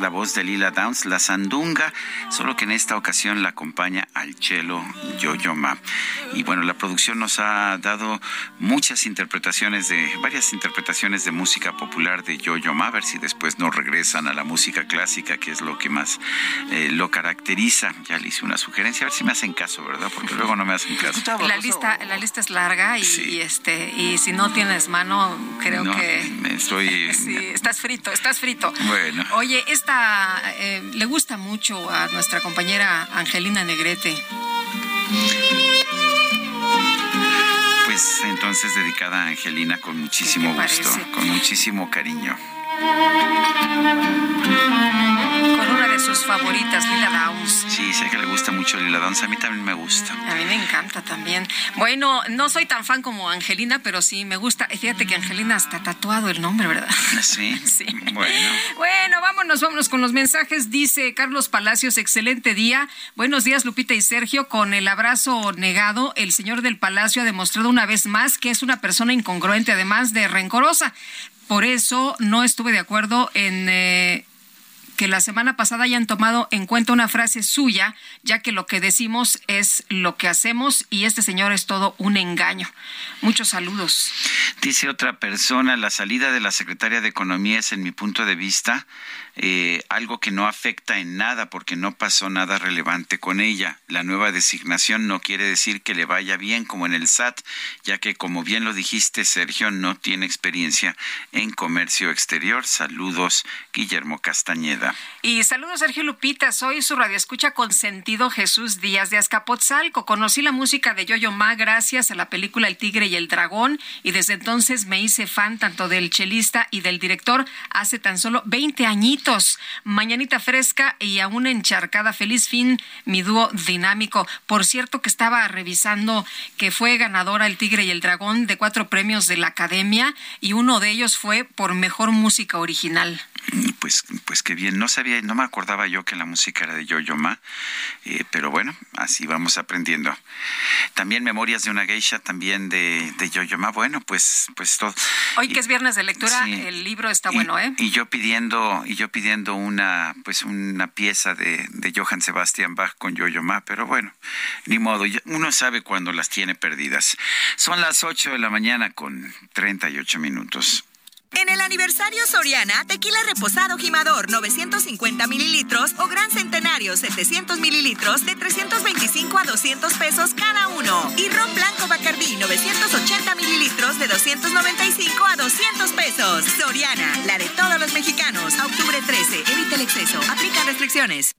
La voz de Lila Downs, la sandunga, solo que en esta ocasión la acompaña al cello Yoyoma. Y bueno, la producción nos ha dado muchas interpretaciones de, varias interpretaciones de música popular de Yoyoma, a ver si después nos regresan a la música clásica, que es lo que más eh, lo caracteriza. Ya le hice una sugerencia, a ver si me hacen caso, ¿verdad? Porque luego no me hacen caso. La lista, la lista es larga y, este y si no tienes mano, creo que estoy sí, estás frito, estás frito. Bueno. Oye, esta eh, le gusta mucho a nuestra compañera Angelina Negrete. Pues entonces dedicada a Angelina con muchísimo gusto, con muchísimo cariño. Con una de sus favoritas, Lila Downs. Sí, sé que le gusta mucho Lila Downs, a mí también me gusta. A mí me encanta también. Bueno, no soy tan fan como Angelina, pero sí me gusta. Fíjate que Angelina está tatuado el nombre, ¿verdad? Sí. sí. Bueno. Bueno, vámonos, vámonos con los mensajes. Dice Carlos Palacios, excelente día. Buenos días, Lupita y Sergio. Con el abrazo negado, el señor del Palacio ha demostrado una vez más que es una persona incongruente, además de rencorosa. Por eso no estuve de acuerdo en eh, que la semana pasada hayan tomado en cuenta una frase suya, ya que lo que decimos es lo que hacemos y este señor es todo un engaño. Muchos saludos. Dice otra persona, la salida de la secretaria de Economía es, en mi punto de vista, eh, algo que no afecta en nada porque no pasó nada relevante con ella. La nueva designación no quiere decir que le vaya bien como en el SAT, ya que como bien lo dijiste, Sergio no tiene experiencia en comercio exterior. Saludos, Guillermo Castañeda. Y saludos, Sergio Lupita. Soy su radioescucha consentido Jesús Díaz de Azcapotzalco. Conocí la música de Yoyo Ma gracias a la película El Tigre y el Dragón y desde entonces me hice fan tanto del chelista y del director hace tan solo 20 añitos Mañanita fresca y aún encharcada. Feliz fin, mi dúo dinámico. Por cierto que estaba revisando que fue ganadora El Tigre y el Dragón de cuatro premios de la Academia y uno de ellos fue por mejor música original. Pues, pues qué bien. No sabía, no me acordaba yo que la música era de Yo-Yo Ma, eh, pero bueno, así vamos aprendiendo. También Memorias de una Geisha, también de, de Yo-Yo Ma. Bueno, pues, pues todo. Hoy que es viernes de lectura, el libro está bueno, ¿eh? Y yo pidiendo, y yo pidiendo una, pues una pieza de, de Johann Sebastian Bach con Yo-Yo Ma, pero bueno, ni modo, uno sabe cuando las tiene perdidas. Son las 8 de la mañana con 38 minutos. En el aniversario Soriana, tequila reposado Jimador 950 mililitros o Gran Centenario 700 mililitros de 325 a 200 pesos cada uno. Y ron blanco Bacardí 980 mililitros de 295 a 200 pesos. Soriana, la de todos los mexicanos. Octubre 13, evita el exceso. Aplica restricciones.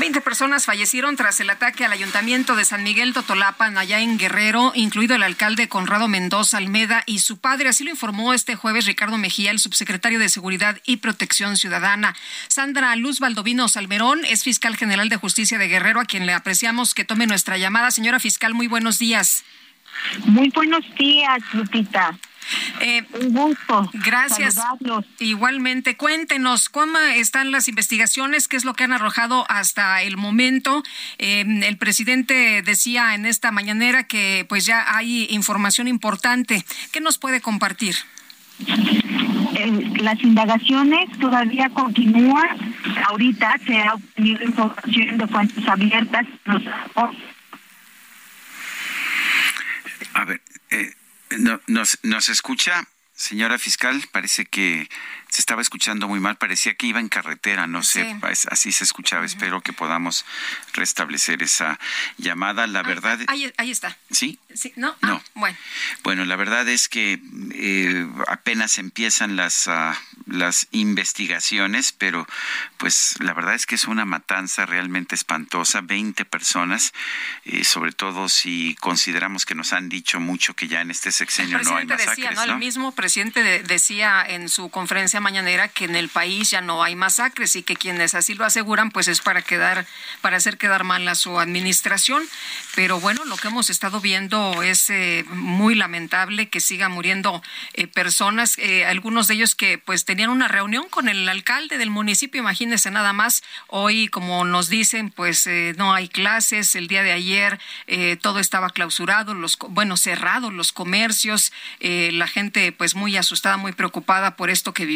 20 personas fallecieron tras el ataque al ayuntamiento de San Miguel Totolapan, allá en Guerrero, incluido el alcalde Conrado Mendoza Almeda y su padre. Así lo informó este jueves Ricardo Mejía, el subsecretario de Seguridad y Protección Ciudadana. Sandra Luz Valdovino Salmerón es fiscal general de justicia de Guerrero, a quien le apreciamos que tome nuestra llamada. Señora fiscal, muy buenos días. Muy buenos días, Lupita. Eh, Un gusto. Gracias. Igualmente, cuéntenos cómo están las investigaciones, qué es lo que han arrojado hasta el momento. Eh, el presidente decía en esta mañanera que pues ya hay información importante. ¿Qué nos puede compartir? Las indagaciones todavía continúan. Ahorita se ha obtenido información de fuentes abiertas. A ver, eh, no, nos, ¿Nos escucha, señora fiscal? Parece que se estaba escuchando muy mal, parecía que iba en carretera, no sé, así se escuchaba. Espero que podamos restablecer esa llamada. La ah, verdad. Ahí, ahí, está. ¿Sí? sí ¿No? no. Ah, bueno. Bueno, la verdad es que eh, apenas empiezan las, uh, las investigaciones, pero pues la verdad es que es una matanza realmente espantosa. 20 personas, eh, sobre todo si consideramos que nos han dicho mucho que ya en este sexenio no hay masacres. Decía, ¿no? El mismo presidente decía en su conferencia mañanera que en el país ya no hay masacres y que quienes así lo aseguran pues es para quedar para hacer quedar mal a su administración. Pero bueno lo que hemos estado viendo es eh, muy lamentable que sigan muriendo eh, personas eh, algunos de ellos que pues tenían una reunión con el alcalde del municipio imagínense nada más. Hoy como nos dicen pues no hay clases. El día de ayer todo estaba clausurado los bueno cerrado los comercios. La gente pues muy asustada muy preocupada por esto que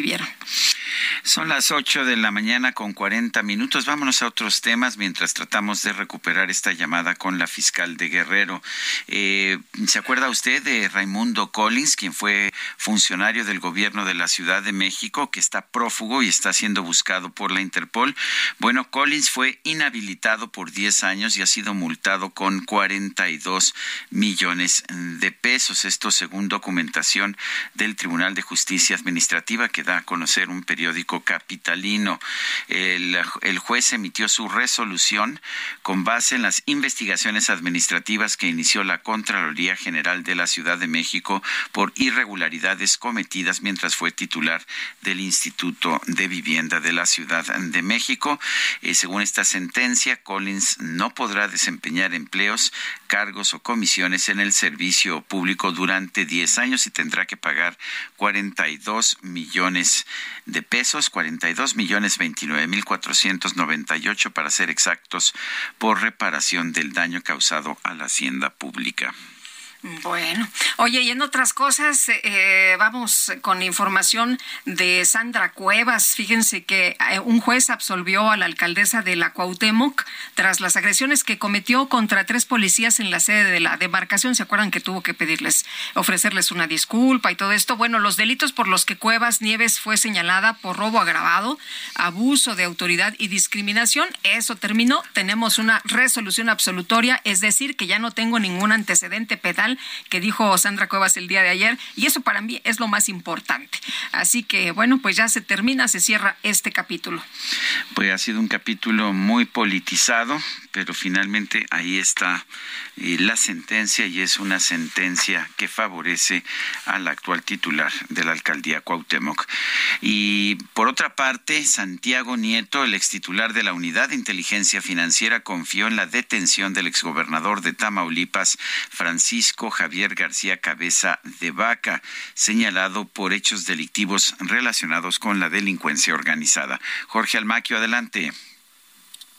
son las 8 de la mañana con 40 minutos. Vámonos a otros temas mientras tratamos de recuperar esta llamada con la fiscal de Guerrero. Eh, ¿Se acuerda usted de Raimundo Collins, quien fue funcionario del gobierno de la Ciudad de México, que está prófugo y está siendo buscado por la Interpol? Bueno, Collins fue inhabilitado por 10 años y ha sido multado con 42 millones de pesos. Esto según documentación del Tribunal de Justicia Administrativa que da conocer un periódico Capitalino. El, el juez emitió su resolución con base en las investigaciones administrativas que inició la Contraloría General de la Ciudad de México por irregularidades cometidas mientras fue titular del Instituto de Vivienda de la Ciudad de México. Eh, según esta sentencia, Collins no podrá desempeñar empleos, cargos o comisiones en el servicio público durante 10 años y tendrá que pagar 42 millones de pesos, 42 millones 29 mil 498 para ser exactos, por reparación del daño causado a la hacienda pública. Bueno, oye, y en otras cosas, eh, vamos con información de Sandra Cuevas. Fíjense que eh, un juez absolvió a la alcaldesa de la Cuauhtémoc tras las agresiones que cometió contra tres policías en la sede de la demarcación. ¿Se acuerdan que tuvo que pedirles, ofrecerles una disculpa y todo esto? Bueno, los delitos por los que Cuevas Nieves fue señalada por robo agravado, abuso de autoridad y discriminación, eso terminó. Tenemos una resolución absolutoria, es decir, que ya no tengo ningún antecedente que dijo Sandra Cuevas el día de ayer y eso para mí es lo más importante. Así que bueno, pues ya se termina, se cierra este capítulo. Pues ha sido un capítulo muy politizado, pero finalmente ahí está eh, la sentencia y es una sentencia que favorece al actual titular de la alcaldía Cuauhtémoc. Y por otra parte, Santiago Nieto, el ex titular de la Unidad de Inteligencia Financiera, confió en la detención del exgobernador de Tamaulipas, Francisco Javier García Cabeza de Vaca, señalado por hechos delictivos relacionados con la delincuencia organizada. Jorge Almaquio, adelante.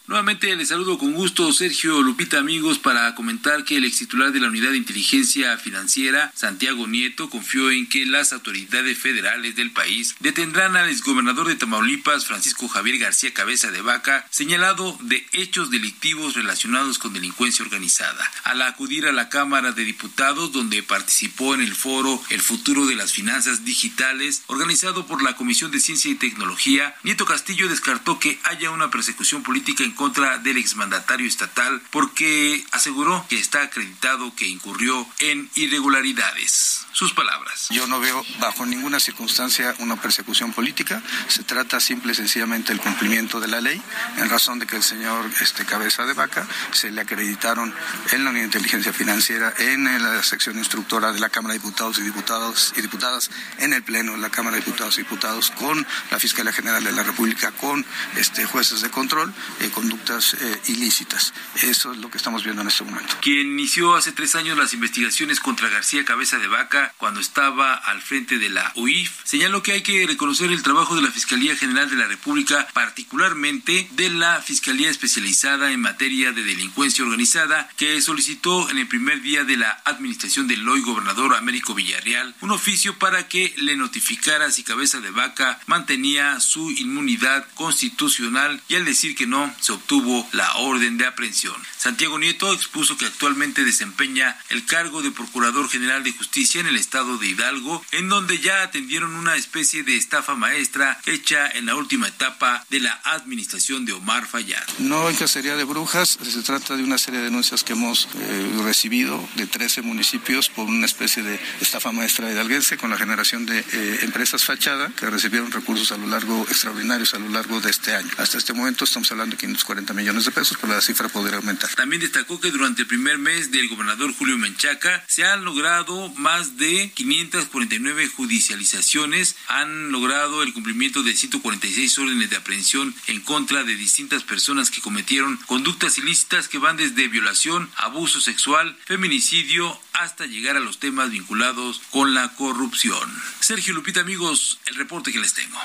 Nuevamente les saludo con gusto Sergio Lupita amigos para comentar que el ex titular de la Unidad de Inteligencia Financiera, Santiago Nieto, confió en que las autoridades federales del país detendrán al exgobernador de Tamaulipas, Francisco Javier García Cabeza de Vaca, señalado de hechos delictivos relacionados con delincuencia organizada. Al acudir a la Cámara de Diputados, donde participó en el foro El futuro de las finanzas digitales, organizado por la Comisión de Ciencia y Tecnología, Nieto Castillo descartó que haya una persecución política en contra del exmandatario estatal porque aseguró que está acreditado que incurrió en irregularidades. Sus palabras. Yo no veo bajo ninguna circunstancia una persecución política. Se trata simple y sencillamente del cumplimiento de la ley en razón de que el señor este, Cabeza de Vaca se le acreditaron en la Unidad de Inteligencia Financiera, en la sección instructora de la Cámara de Diputados y Diputados y Diputadas, en el Pleno de la Cámara de Diputados y Diputados, con la Fiscalía General de la República, con este, jueces de control, eh, con conductas eh, ilícitas. Eso es lo que estamos viendo en este momento. Quien inició hace tres años las investigaciones contra García Cabeza de Vaca cuando estaba al frente de la UIF, señaló que hay que reconocer el trabajo de la Fiscalía General de la República, particularmente de la Fiscalía Especializada en materia de delincuencia organizada, que solicitó en el primer día de la administración del hoy gobernador Américo Villarreal un oficio para que le notificara si Cabeza de Vaca mantenía su inmunidad constitucional y al decir que no, se obtuvo la orden de aprehensión. Santiago Nieto expuso que actualmente desempeña el cargo de Procurador General de Justicia en el estado de Hidalgo, en donde ya atendieron una especie de estafa maestra hecha en la última etapa de la administración de Omar Fayad. No hay cacería de brujas, se trata de una serie de denuncias que hemos eh, recibido de 13 municipios por una especie de estafa maestra hidalguense con la generación de eh, empresas fachada que recibieron recursos a lo largo extraordinarios a lo largo de este año. Hasta este momento estamos hablando de 540 millones de pesos, pero la cifra podría aumentar. También destacó que durante el primer mes del gobernador Julio Menchaca se han logrado más de 549 judicializaciones, han logrado el cumplimiento de 146 órdenes de aprehensión en contra de distintas personas que cometieron conductas ilícitas que van desde violación, abuso sexual, feminicidio, hasta llegar a los temas vinculados con la corrupción. Sergio Lupita, amigos, el reporte que les tengo.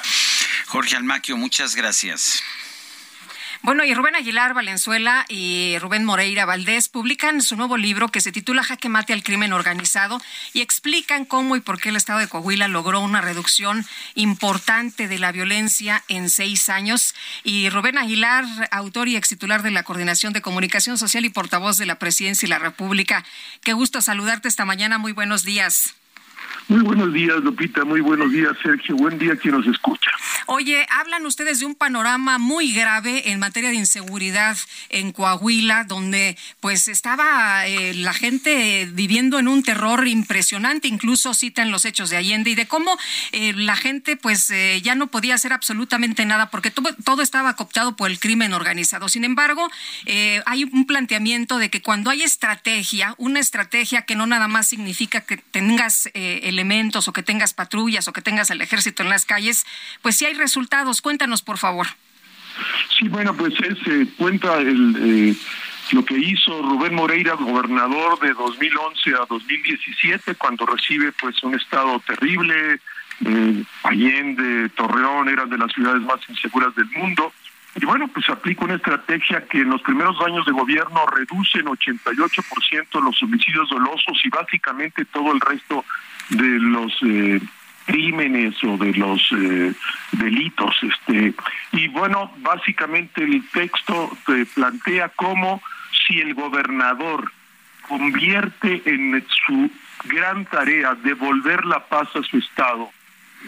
Jorge Almaquio, muchas gracias. Bueno, y Rubén Aguilar Valenzuela y Rubén Moreira Valdés publican su nuevo libro que se titula Jaque Mate al Crimen Organizado y explican cómo y por qué el Estado de Coahuila logró una reducción importante de la violencia en seis años. Y Rubén Aguilar, autor y ex titular de la Coordinación de Comunicación Social y portavoz de la Presidencia y la República, qué gusto saludarte esta mañana. Muy buenos días. Muy buenos días, Lupita. Muy buenos días, Sergio. Buen día quien nos escucha. Oye, hablan ustedes de un panorama muy grave en materia de inseguridad en Coahuila, donde pues estaba eh, la gente viviendo en un terror impresionante. Incluso citan los hechos de Allende y de cómo eh, la gente pues eh, ya no podía hacer absolutamente nada porque todo, todo estaba cooptado por el crimen organizado. Sin embargo, hay un planteamiento de que cuando hay estrategia, una estrategia que no nada más significa que tengas el elementos o que tengas patrullas o que tengas el ejército en las calles, pues si hay resultados. Cuéntanos, por favor. Sí, bueno, pues se cuenta el, eh, lo que hizo Rubén Moreira, gobernador de 2011 a 2017, cuando recibe pues un estado terrible. Eh, Allende, Torreón eran de las ciudades más inseguras del mundo. Y bueno, pues aplica una estrategia que en los primeros años de gobierno reduce en 88% los homicidios dolosos y básicamente todo el resto de los eh, crímenes o de los eh, delitos este y bueno básicamente el texto te plantea cómo si el gobernador convierte en su gran tarea devolver la paz a su estado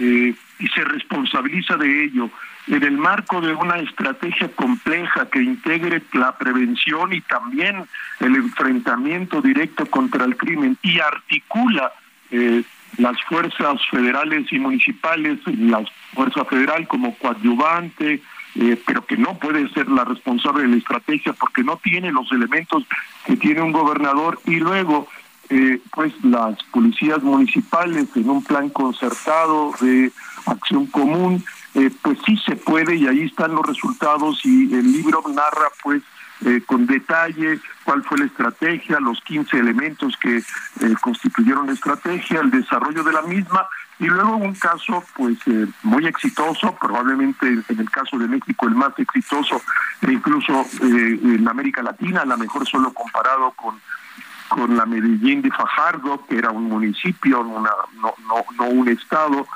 eh, y se responsabiliza de ello en el marco de una estrategia compleja que integre la prevención y también el enfrentamiento directo contra el crimen y articula eh, las fuerzas federales y municipales, la fuerza federal como coadyuvante, eh, pero que no puede ser la responsable de la estrategia porque no tiene los elementos que tiene un gobernador y luego eh, pues las policías municipales en un plan concertado de acción común pues sí se puede y ahí están los resultados y el libro narra pues eh, con detalle cuál fue la estrategia, los 15 elementos que eh, constituyeron la estrategia, el desarrollo de la misma y luego un caso pues eh, muy exitoso, probablemente en el caso de México el más exitoso e incluso en América Latina, a lo mejor solo comparado con con la Medellín de Fajardo, que era un municipio, no, un estado,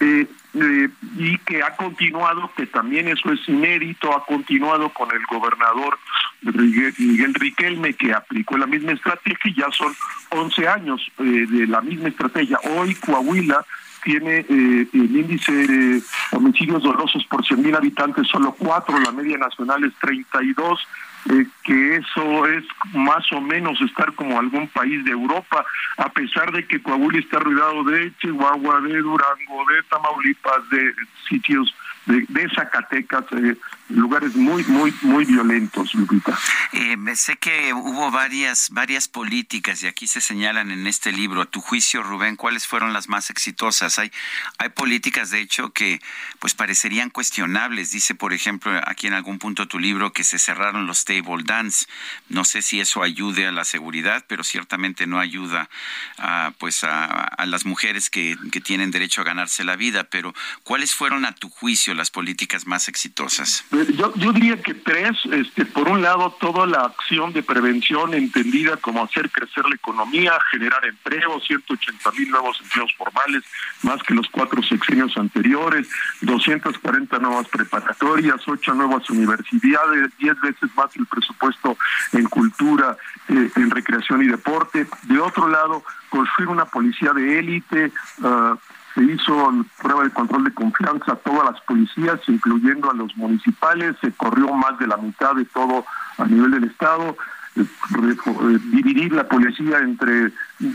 eh, eh, y que ha continuado, que también eso es inédito, ha continuado con el gobernador Miguel Riquelme, que aplicó la misma estrategia y ya son 11 años eh, de la misma estrategia. Hoy Coahuila tiene el índice de homicidios dolosos por 100.000 habitantes solo 4, la media nacional es 32 eh, que eso es más o menos estar como algún país de Europa, a pesar de que Coahuila está rodeado de Chihuahua, de Durango, de Tamaulipas, de sitios de, Zacatecas, eh, lugares muy, muy, muy violentos, Lupita. Eh, sé que hubo varias, varias políticas y aquí se señalan en este libro. A tu juicio, Rubén, ¿cuáles fueron las más exitosas? Hay, hay políticas, de hecho, que pues parecerían cuestionables. Dice, por ejemplo, aquí en algún punto tu libro que se cerraron los table dance. No sé si eso ayude a la seguridad, pero ciertamente no ayuda a, pues a, a las mujeres que, que tienen derecho a ganarse la vida. Pero, ¿cuáles fueron a tu juicio las políticas más exitosas? Yo, yo diría que tres, este, por un lado, toda la acción de prevención entendida como hacer crecer la economía, generar empleo, 180 mil nuevos empleos formales, más que los cuatro sexenios anteriores, 240 nuevas preparatorias, ocho nuevas universidades, diez veces más el presupuesto en cultura, eh, en recreación y deporte. De otro lado, construir una policía de élite, uh, se hizo prueba de control de confianza a todas las policías, incluyendo a los municipales, se corrió más de la mitad de todo a nivel del Estado, eh, eh, dividir la policía entre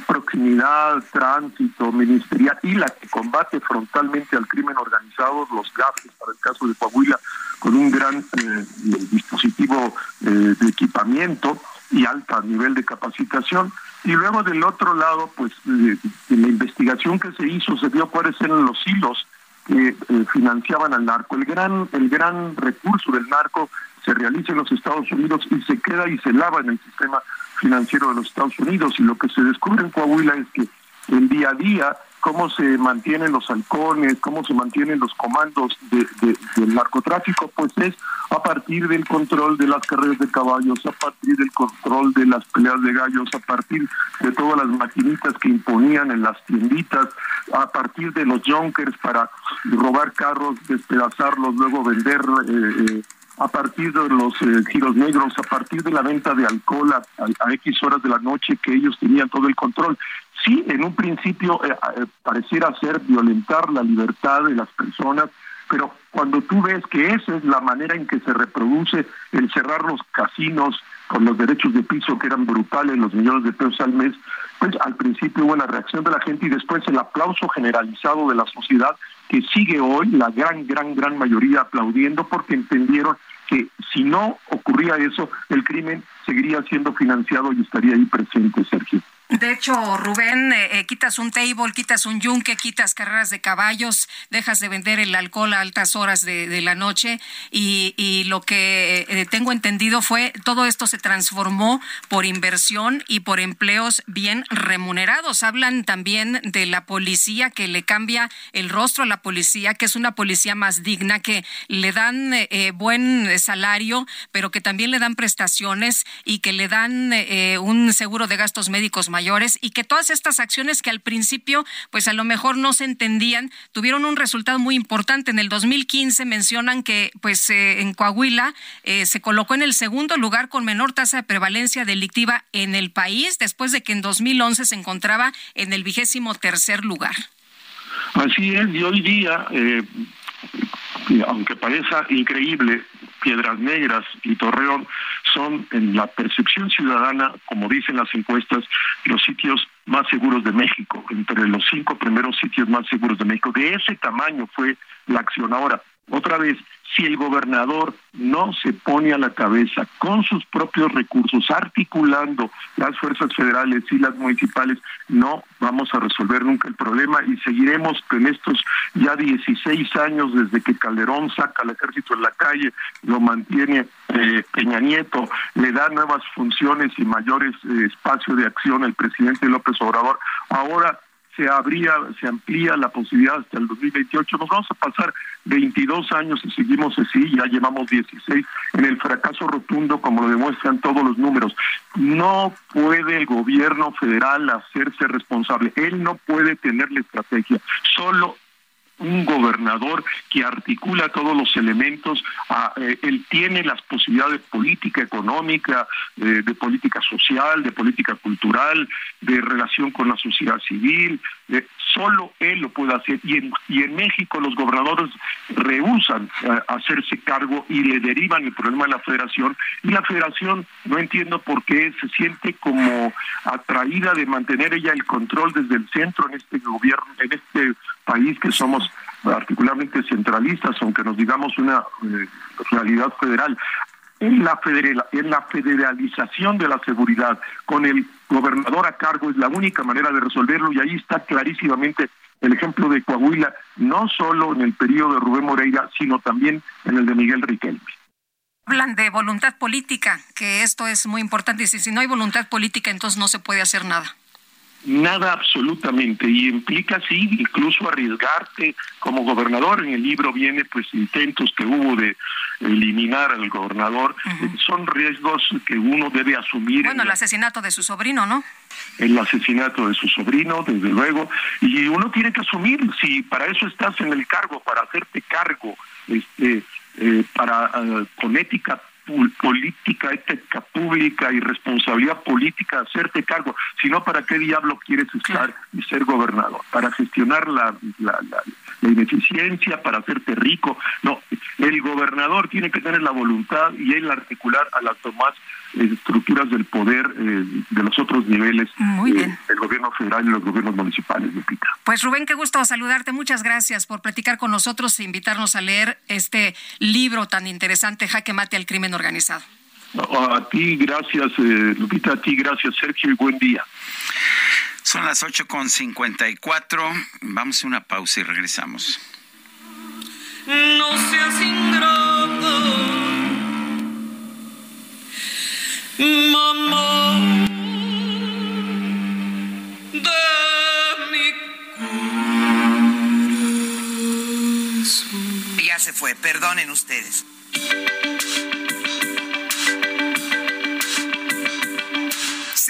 proximidad, tránsito, ministerial y la que combate frontalmente al crimen organizado, los GAFES para el caso de Coahuila, con un gran eh, dispositivo de equipamiento y alta nivel de capacitación. Y luego del otro lado, pues eh, la investigación que se hizo se vio cuáles eran los hilos que eh, financiaban al narco. El gran, el gran recurso del narco se realiza en los Estados Unidos y se queda y se lava en el sistema financiero de los Estados Unidos. Y lo que se descubre en Coahuila es que el día a día cómo se mantienen los halcones, cómo se mantienen los comandos del narcotráfico, pues es a partir del control de las carreras de caballos, a partir del control de las peleas de gallos, a partir de todas las maquinitas que imponían en las tienditas, a partir de los junkers para robar carros, despedazarlos, luego vender. Eh, eh, a partir de los eh, giros negros, a partir de la venta de alcohol a, X horas de la noche que ellos tenían todo el control sí, en un principio eh, eh, pareciera ser violentar la libertad de las personas, pero cuando tú ves que esa es la manera en que se reproduce el cerrar los casinos con los derechos de piso que eran brutales, los millones de pesos al mes, pues al principio hubo la reacción de la gente y después el aplauso generalizado de la sociedad que sigue hoy, la gran, gran, gran mayoría aplaudiendo porque entendieron que si no ocurría eso, el crimen seguiría siendo financiado y estaría ahí presente, Sergio. De hecho, Rubén, eh, eh, quitas un table, quitas un yunque, quitas carreras de caballos, dejas de vender el alcohol a altas horas de, la noche y, lo que eh, tengo entendido fue todo esto se transformó por inversión y por empleos bien remunerados. Hablan también de la policía que le cambia el rostro a la policía, que es una policía más digna, que le dan buen salario, pero que también le dan prestaciones y que le dan un seguro de gastos médicos mayores y que todas estas acciones que al principio pues a lo mejor no se entendían tuvieron un resultado muy importante. En el 2015 mencionan que pues eh, en Coahuila eh, se colocó en el segundo lugar con menor tasa de prevalencia delictiva en el país después de que en 2011 se encontraba en el vigésimo tercer lugar. Así es, y hoy día, eh, aunque parezca increíble, Piedras Negras y Torreón son en la percepción ciudadana, como dicen las encuestas, los sitios más seguros de México, entre los cinco primeros sitios más seguros de México. De ese tamaño fue la acción. Ahora, otra vez, si el gobernador no se pone a la cabeza con sus propios recursos, articulando las fuerzas federales y las municipales, no vamos a resolver nunca el problema y seguiremos en estos ya 16 años desde que Calderón saca al ejército en la calle, lo mantiene eh, Peña Nieto, le da nuevas funciones y mayores eh, espacio de acción al presidente López Obrador. Ahora se abría, se amplía la posibilidad hasta el 2028. Nos vamos a pasar 22 años y seguimos así, ya llevamos 16 en el fracaso rotundo, como lo demuestran todos los números. No puede el gobierno federal hacerse responsable. Él no puede tener la estrategia. Solo un gobernador que articula todos los elementos, eh, él tiene las posibilidades de política económica, eh, de política social, de política cultural, de relación con la sociedad civil, solo él lo puede hacer. Y en, y en México los gobernadores rehusan eh, hacerse cargo y le derivan el problema a la federación. Y la federación no entiendo por qué se siente como atraída de mantener ella el control desde el centro en este gobierno, en este país que somos particularmente centralistas, aunque nos digamos una eh, realidad federal. En la, en la federalización de la seguridad, con el gobernador a cargo, es la única manera de resolverlo y ahí está clarísimamente el ejemplo de Coahuila, no solo en el periodo de Rubén Moreira, sino también en el de Miguel Riquelme. Hablan de voluntad política, que esto es muy importante, y si no hay voluntad política, entonces no se puede hacer nada. Nada absolutamente y implica sí incluso arriesgarte como gobernador. En el libro viene pues intentos que hubo de eliminar al gobernador. Son riesgos que uno debe asumir. Bueno, el asesinato de su sobrino, ¿no? El asesinato de su sobrino, desde luego, y uno tiene que asumir si para eso estás en el cargo, para hacerte cargo, este, eh, para uh, con ética política, ética pública y responsabilidad política hacerte cargo, sino para qué diablo quieres estar y ser gobernador, para gestionar la, la, la, ineficiencia, para hacerte rico. No, el gobernador tiene que tener la voluntad y él articular a las demás eh, estructuras del poder eh, de los otros niveles eh, del gobierno federal y los gobiernos municipales, Lupita. Pues Rubén, qué gusto saludarte. Muchas gracias por platicar con nosotros e invitarnos a leer este libro tan interesante, Jaque Mate al Crimen Organizado. A ti, gracias, Lupita, a ti, gracias, Sergio, y buen día. Son las 8.54. Vamos a una pausa y regresamos. No seas ingrato, mamá de mi. Ya se fue, perdonen ustedes.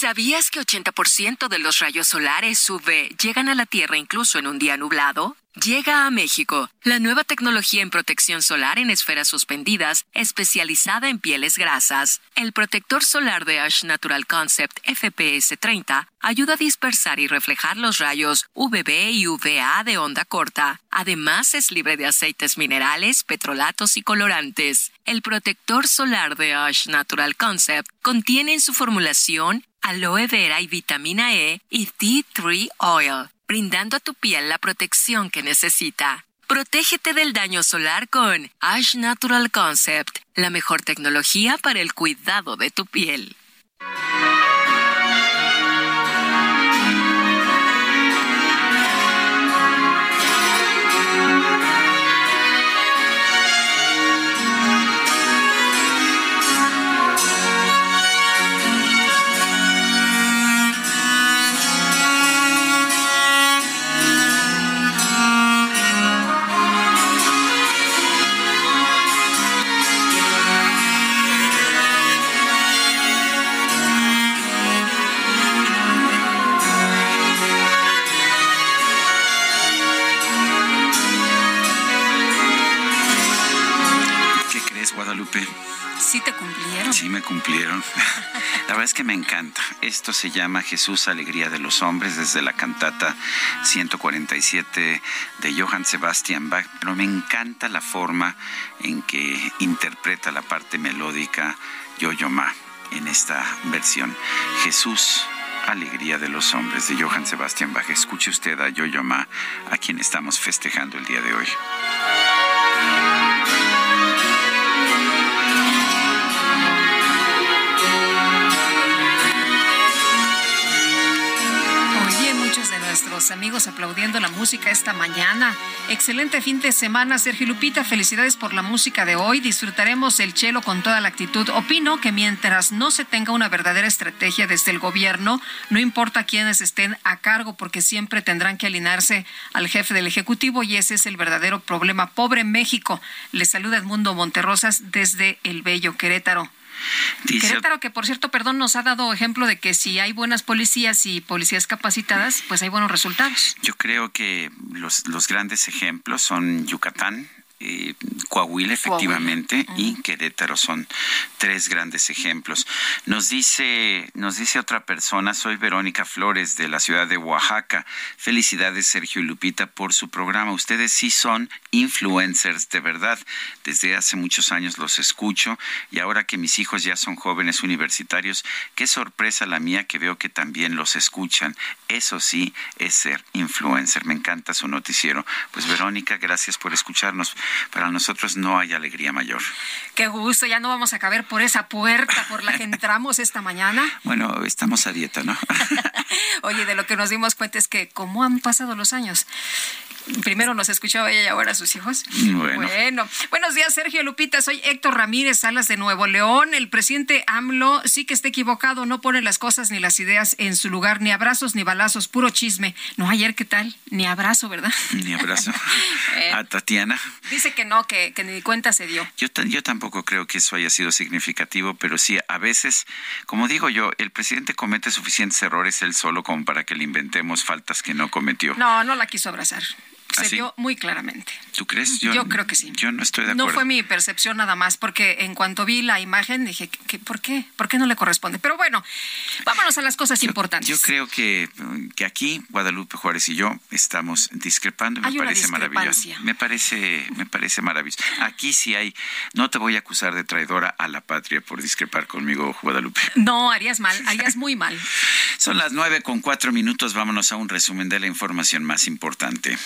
¿Sabías que 80% de los rayos solares UV llegan a la Tierra incluso en un día nublado? Llega a México la nueva tecnología en protección solar en esferas suspendidas, especializada en pieles grasas. El protector solar de Ash Natural Concept FPS 30 ayuda a dispersar y reflejar los rayos UVB y UVA de onda corta. Además, es libre de aceites minerales, petrolatos y colorantes. El protector solar de Ash Natural Concept contiene en su formulación aloe vera y vitamina E y Tea Tree Oil brindando a tu piel la protección que necesita. Protégete del daño solar con Ash Natural Concept, la mejor tecnología para el cuidado de tu piel. Guadalupe. Sí te cumplieron. Sí me cumplieron. La verdad es que me encanta. Esto se llama Jesús, Alegría de los Hombres, desde la cantata 147 de Johann Sebastian Bach, pero me encanta la forma en que interpreta la parte melódica Yo-Yo Ma en esta versión. Jesús, Alegría de los Hombres de Johann Sebastian Bach. Escuche usted a Yo-Yo Ma, a quien estamos festejando el día de hoy. Amigos aplaudiendo la música esta mañana. Excelente fin de semana, Sergio Lupita. Felicidades por la música de hoy. Disfrutaremos el chelo con toda la actitud. Opino que mientras no se tenga una verdadera estrategia desde el gobierno, no importa quiénes estén a cargo, porque siempre tendrán que alinearse al jefe del Ejecutivo y ese es el verdadero problema. Pobre México. Le saluda Edmundo Monterrosas desde el Bello Querétaro. Querétaro, que por cierto, perdón, nos ha dado ejemplo de que si hay buenas policías y policías capacitadas, pues hay buenos resultados. Yo creo que los, los grandes ejemplos son Yucatán, eh, Coahuila, efectivamente, y Querétaro son tres grandes ejemplos. Nos dice, nos dice otra persona, soy Verónica Flores de la ciudad de Oaxaca. Felicidades, Sergio y Lupita, por su programa. Ustedes sí son influencers, de verdad. Desde hace muchos años los escucho y ahora que mis hijos ya son jóvenes universitarios, qué sorpresa la mía que veo que también los escuchan. Eso sí es ser influencer. Me encanta su noticiero. Pues Verónica, gracias por escucharnos para nosotros no hay alegría mayor. Qué gusto, ya no vamos a caber por esa puerta por la que entramos esta mañana. Bueno, estamos a dieta, ¿no? Oye, de lo que nos dimos cuenta es que cómo han pasado los años primero nos escuchaba ella y ahora sus hijos. Bueno. buenos días, Sergio Lupita. Soy Héctor Ramírez Salas de Nuevo León. El presidente AMLO sí que está equivocado, no pone las cosas ni las ideas en su lugar, ni abrazos ni balazos, puro chisme. No, ayer, ¿qué tal? Ni abrazo, ¿verdad? Ni abrazo. A Tatiana. Dice que no, que, ni cuenta se dio. Yo, yo tampoco creo que eso haya sido significativo, pero sí, a veces, como digo yo, el presidente comete suficientes errores él solo como para que le inventemos faltas que no cometió. No, no la quiso abrazar. Se ¿Ah, vio muy claramente. ¿Tú crees? Yo, creo que sí. Yo no estoy de acuerdo. No fue mi percepción nada más, porque en cuanto vi la imagen dije, ¿qué, por qué? ¿Por qué no le corresponde? Pero bueno, vámonos a las cosas importantes. Yo creo que, que aquí Guadalupe Juárez y yo estamos discrepando. Me parece maravilloso. Me parece, me parece maravilloso. Aquí sí hay, no te voy a acusar de traidora a la patria por discrepar conmigo, Guadalupe. No, harías mal, harías muy mal. Son las nueve con cuatro minutos. Vámonos a un resumen de la información más importante.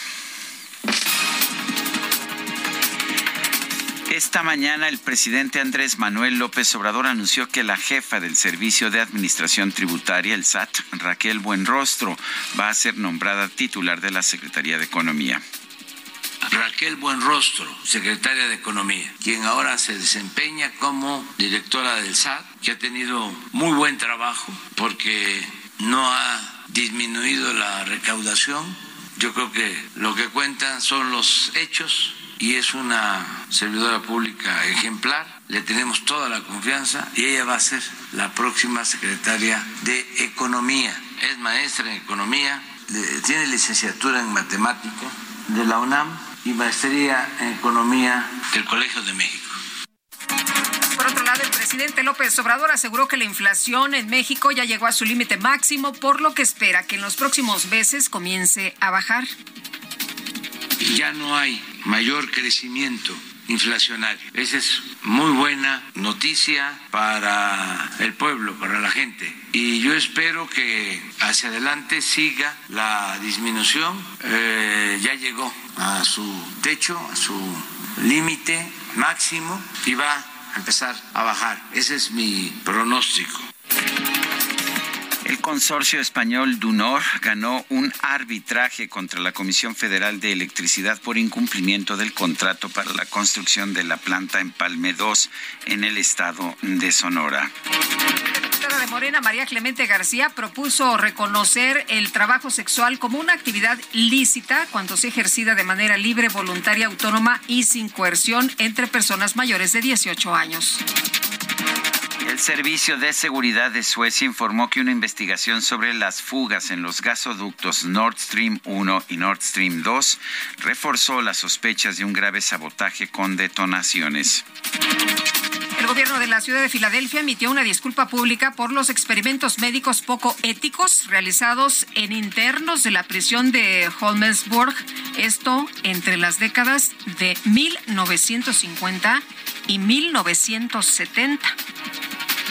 Esta mañana el presidente Andrés Manuel López Obrador anunció que la jefa del Servicio de Administración Tributaria, el SAT, Raquel Buenrostro, va a ser nombrada titular de la Secretaría de Economía. Raquel Buenrostro, secretaria de Economía, quien ahora se desempeña como directora del SAT, que ha tenido muy buen trabajo porque no ha disminuido la recaudación. Yo creo que lo que cuentan son los hechos y es una servidora pública ejemplar. Le tenemos toda la confianza y ella va a ser la próxima secretaria de Economía. Es maestra en Economía, tiene licenciatura en Matemática de la UNAM y maestría en Economía del Colegio de México. Por otro lado, el presidente López Obrador aseguró que la inflación en México ya llegó a su límite máximo, por lo que espera que en los próximos meses comience a bajar. Ya no hay mayor crecimiento inflacionario. Esa es muy buena noticia para el pueblo, para la gente. Y yo espero que hacia adelante siga la disminución. Eh, ya llegó a su techo, a su límite máximo y va empezar a bajar. Ese es mi pronóstico. El consorcio español Dunor ganó un arbitraje contra la Comisión Federal de Electricidad por incumplimiento del contrato para la construcción de la planta en Palme 2 en el estado de Sonora. De Morena, María Clemente García, propuso reconocer el trabajo sexual como una actividad lícita cuando se ejercida de manera libre, voluntaria, autónoma y sin coerción entre personas mayores de 18 años. El Servicio de Seguridad de Suecia informó que una investigación sobre las fugas en los gasoductos Nord Stream 1 y Nord Stream 2 reforzó las sospechas de un grave sabotaje con detonaciones. El gobierno de la ciudad de Filadelfia emitió una disculpa pública por los experimentos médicos poco éticos realizados en internos de la prisión de Holmesburg, esto entre las décadas de 1950 y 1970.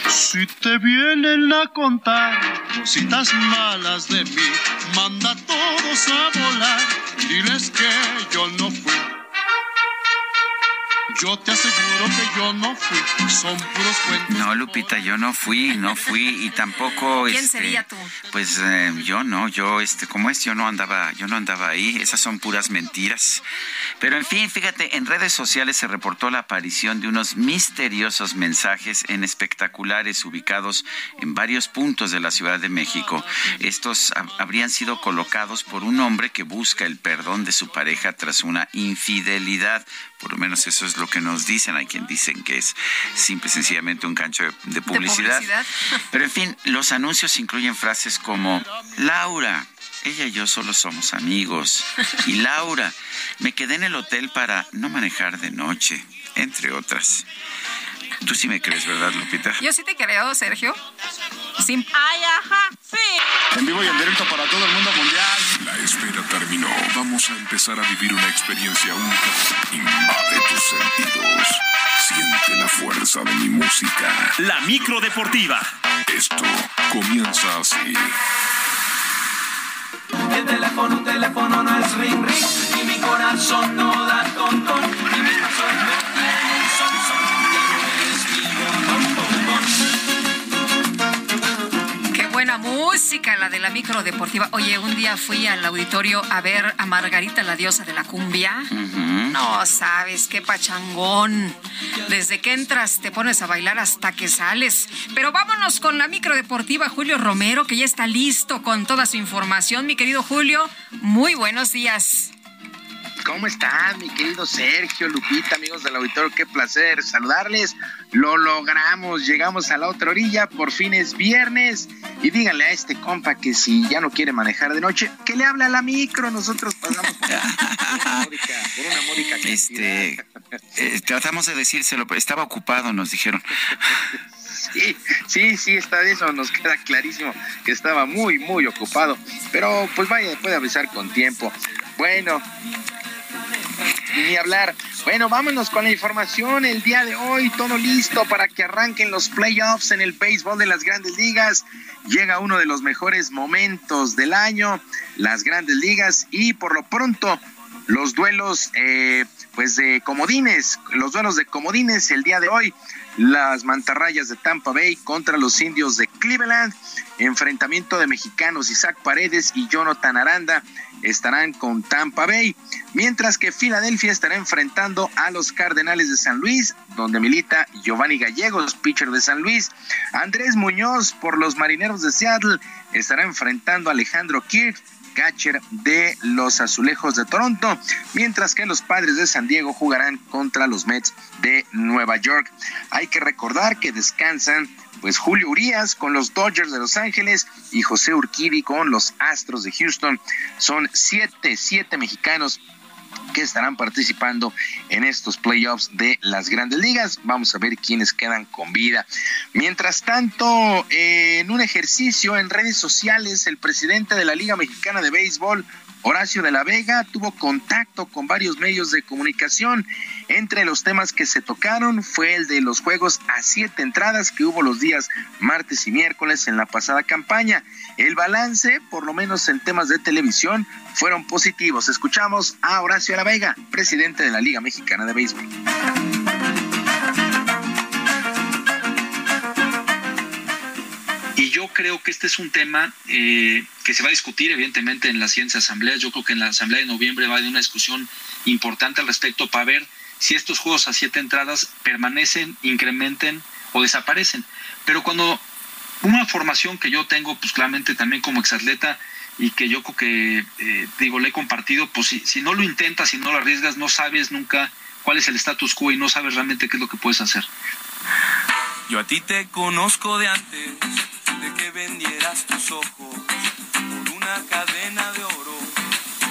Si te vienen a contar cositas malas de mí, manda a todos a volar diles que yo no fui. Yo te aseguro que yo no fui, son puros cuentos. No, Lupita, yo no fui, no fui y tampoco. ¿Quién este, sería tú? Pues eh, yo no, yo, este, ¿cómo es? Yo no andaba, yo no andaba ahí. Esas son puras mentiras. Pero en fin, fíjate, en redes sociales se reportó la aparición de unos misteriosos mensajes en espectaculares ubicados en varios puntos de la Ciudad de México. Estos ha- habrían sido colocados por un hombre que busca el perdón de su pareja tras una infidelidad. Por lo menos eso es lo que nos dicen. Hay quien dicen que es simple y sencillamente un gancho de, de publicidad. publicidad. Pero en fin, los anuncios incluyen frases como Laura, ella y yo solo somos amigos. Y Laura, me quedé en el hotel para no manejar de noche, entre otras. Tú sí me crees, ¿verdad, Lupita? Yo sí te creo, Sergio. Sin... Ay, ajá, sí. En vivo y en directo para todo el mundo mundial. La espera terminó. Vamos a empezar a vivir una experiencia única. Invade tus sentidos. Siente la fuerza de mi música. La micro deportiva. Esto comienza así. El teléfono, un teléfono no es ring ring y mi corazón no da con música la de la micro deportiva. Oye, un día fui al auditorio a ver a Margarita, la diosa de la cumbia. No sabes qué pachangón. Desde que entras te pones a bailar hasta que sales. Pero vámonos con la micro deportiva Julio Romero, que ya está listo con toda su información. Mi querido Julio, muy buenos días. ¿Cómo están, mi querido Sergio, Lupita, amigos del auditorio? Qué placer saludarles. Lo logramos, llegamos a la otra orilla, por fin es viernes. Y díganle a este compa que si ya no quiere manejar de noche, que le habla a la micro. Nosotros pasamos por una módica, por una módica Este, eh, tratamos de decírselo, pero estaba ocupado, nos dijeron. Sí, sí, sí, está de eso, nos queda clarísimo que estaba muy, muy ocupado. Pero pues vaya, puede avisar con tiempo. Bueno, ni hablar. Bueno, vámonos con la información. El día de hoy, todo listo para que arranquen los playoffs en el béisbol de las grandes ligas. Llega uno de los mejores momentos del año, las grandes ligas, y por lo pronto los duelos eh, pues de comodines, los duelos de comodines el día de hoy, las mantarrayas de Tampa Bay contra los indios de Cleveland, enfrentamiento de mexicanos Isaac Paredes y Jonathan Aranda estarán con Tampa Bay, mientras que Filadelfia estará enfrentando a los Cardenales de San Luis, donde milita Giovanni Gallegos, pitcher de San Luis. Andrés Muñoz por los Marineros de Seattle estará enfrentando a Alejandro Kirk catcher de los Azulejos de Toronto, mientras que los Padres de San Diego jugarán contra los Mets de Nueva York. Hay que recordar que descansan pues Julio Urias con los Dodgers de Los Ángeles y José Urquidi con los Astros de Houston. Son siete, siete mexicanos que estarán participando en estos playoffs de las grandes ligas. Vamos a ver quiénes quedan con vida. Mientras tanto, en un ejercicio en redes sociales, el presidente de la Liga Mexicana de Béisbol, Horacio de la Vega tuvo contacto con varios medios de comunicación. Entre los temas que se tocaron fue el de los juegos a siete entradas que hubo los días martes y miércoles en la pasada campaña. El balance, por lo menos en temas de televisión, fueron positivos. Escuchamos a Horacio de la Vega, presidente de la Liga Mexicana de Béisbol. Creo que este es un tema eh, que se va a discutir evidentemente en las siguientes asambleas. Yo creo que en la asamblea de noviembre va a haber una discusión importante al respecto para ver si estos juegos a siete entradas permanecen, incrementen o desaparecen. Pero cuando una formación que yo tengo, pues claramente también como exatleta y que yo creo que, eh, digo, le he compartido, pues si, si no lo intentas, si no lo arriesgas, no sabes nunca cuál es el status quo y no sabes realmente qué es lo que puedes hacer. Yo a ti te conozco de antes de que vendieras tus ojos por una cadena de oro,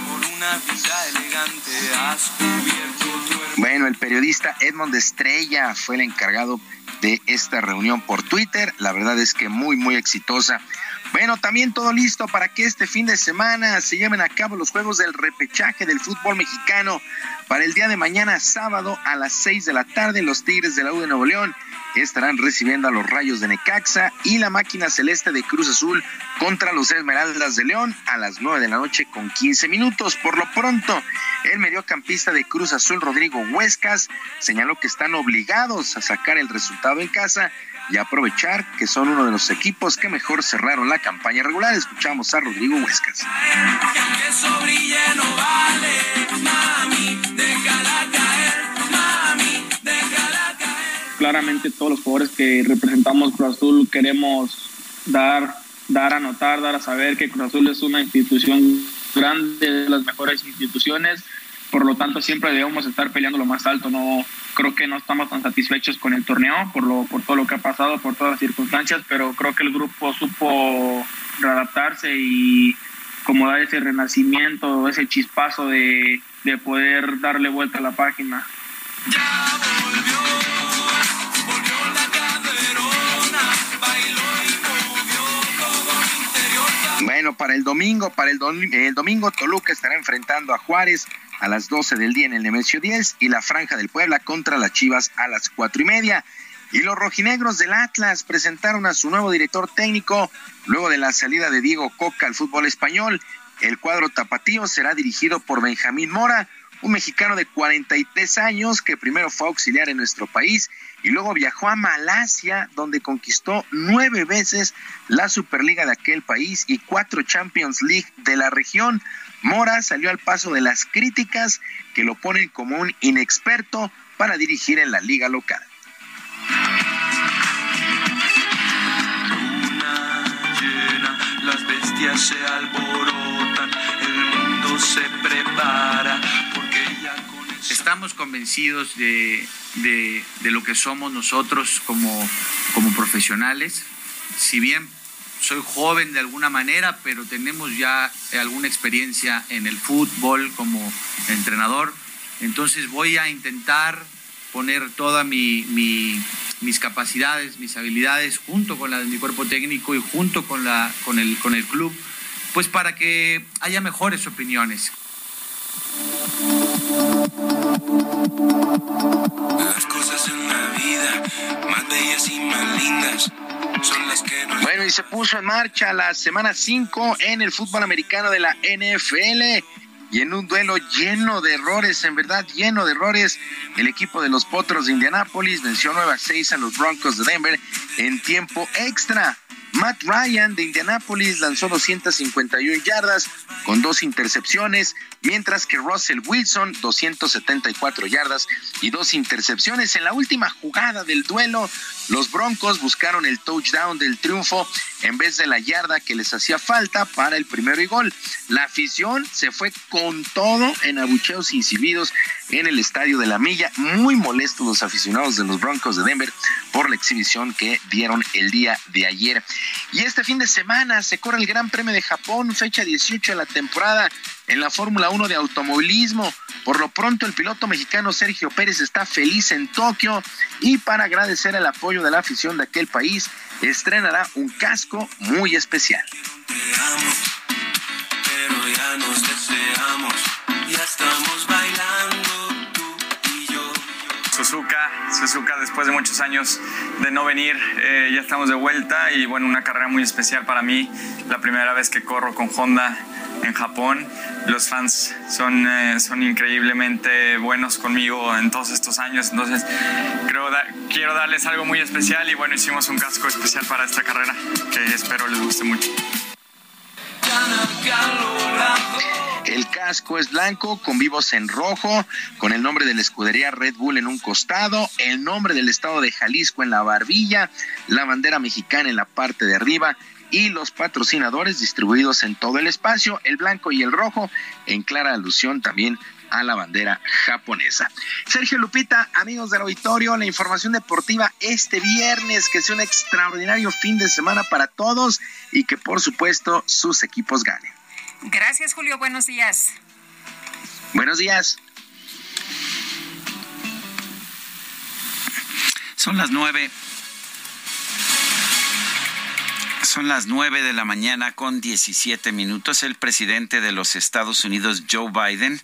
por una vida elegante has cubierto tu Bueno, el periodista Edmond Estrella fue el encargado de esta reunión por Twitter. La verdad es que muy, muy exitosa. Bueno, también todo listo para que este fin de semana se lleven a cabo los juegos del repechaje del fútbol mexicano. Para el día de mañana, sábado, a las 6 de la tarde, los Tigres de la U de Nuevo León estarán recibiendo a los Rayos de Necaxa y la máquina celeste de Cruz Azul contra los Esmeraldas de León a las 9 de la noche con 15 minutos. Por lo pronto, el mediocampista de Cruz Azul, Rodrigo Huescas, señaló que están obligados a sacar el resultado en casa y aprovechar que son uno de los equipos que mejor cerraron la campaña regular. Escuchamos a Rodrigo Huescas. Claramente todos los jugadores que representamos Cruz Azul queremos dar, dar a notar, dar a saber que Cruz Azul es una institución grande, de las mejores instituciones, por lo tanto siempre debemos estar peleando lo más alto, no creo que no estamos tan satisfechos con el torneo por lo por todo lo que ha pasado, por todas las circunstancias, pero creo que el grupo supo readaptarse y como dar ese renacimiento, ese chispazo de, de poder darle vuelta a la página. Bueno, para el domingo, para el, domingo Toluca estará enfrentando a Juárez a las 12 del día en el Nemesio 10 y la Franja del Puebla contra las Chivas a las cuatro y media. Y los rojinegros del Atlas presentaron a su nuevo director técnico luego de la salida de Diego Coca al fútbol español. El cuadro tapatío será dirigido por Benjamín Mora, un mexicano de 43 años que primero fue auxiliar en nuestro país y luego viajó a Malasia, donde conquistó nueve veces la Superliga de aquel país y cuatro Champions League de la región. Mora salió al paso de las críticas que lo ponen como un inexperto para dirigir en la liga local. las bestias se alborotan, el mundo se prepara, Estamos convencidos de, de, lo que somos nosotros como, como profesionales. Si bien soy joven de alguna manera, pero tenemos ya alguna experiencia en el fútbol como entrenador. Entonces voy a intentar poner todas mi, mis capacidades, mis habilidades, junto con la de mi cuerpo técnico y junto con, la, con, el, con el club, pues para que haya mejores opiniones. Las cosas en la vida, más bellas y. Bueno, y se puso en marcha la semana 5 en el fútbol americano de la NFL y en un duelo lleno de errores, en verdad lleno de errores, el equipo de los Potros de Indianápolis venció 9 a 6 a los Broncos de Denver en tiempo extra. Matt Ryan de Indianapolis lanzó 251 yardas con dos intercepciones, mientras que Russell Wilson 274 yardas y dos intercepciones. En la última jugada del duelo, los Broncos buscaron el touchdown del triunfo en vez de la yarda que les hacía falta para el primero y gol. La afición se fue con todo en abucheos y silbidos en el estadio de la Milla. Muy molestos los aficionados de los Broncos de Denver por la exhibición que dieron el día de ayer. Y este fin de semana se corre el Gran Premio de Japón, fecha 18 de la temporada en la Fórmula 1 de automovilismo. Por lo pronto, el piloto mexicano Sergio Pérez está feliz en Tokio y para agradecer el apoyo de la afición de aquel país, estrenará un casco muy especial. Pero ya nos deseamos, ya estamos bailando tú y yo. Suzuka, Suzuka después de muchos años de no venir, eh, ya estamos de vuelta y bueno, una carrera muy especial para mí, la primera vez que corro con Honda en Japón. Los fans son, eh, son increíblemente buenos conmigo en todos estos años, entonces creo quiero darles algo muy especial y bueno, hicimos un casco especial para esta carrera que espero les guste mucho. El casco es blanco con vivos en rojo, con el nombre de la escudería Red Bull en un costado, el nombre del estado de Jalisco en la barbilla, la bandera mexicana en la parte de arriba y los patrocinadores distribuidos en todo el espacio, el blanco y el rojo, en clara alusión también a la bandera japonesa. Sergio Lupita, amigos del auditorio, la información deportiva este viernes, que sea un extraordinario fin de semana para todos y que por supuesto sus equipos ganen. Gracias, Julio. Buenos días. Buenos días. Son las nueve son las nueve de la mañana con 17 minutos. El presidente de los Estados Unidos, Joe Biden,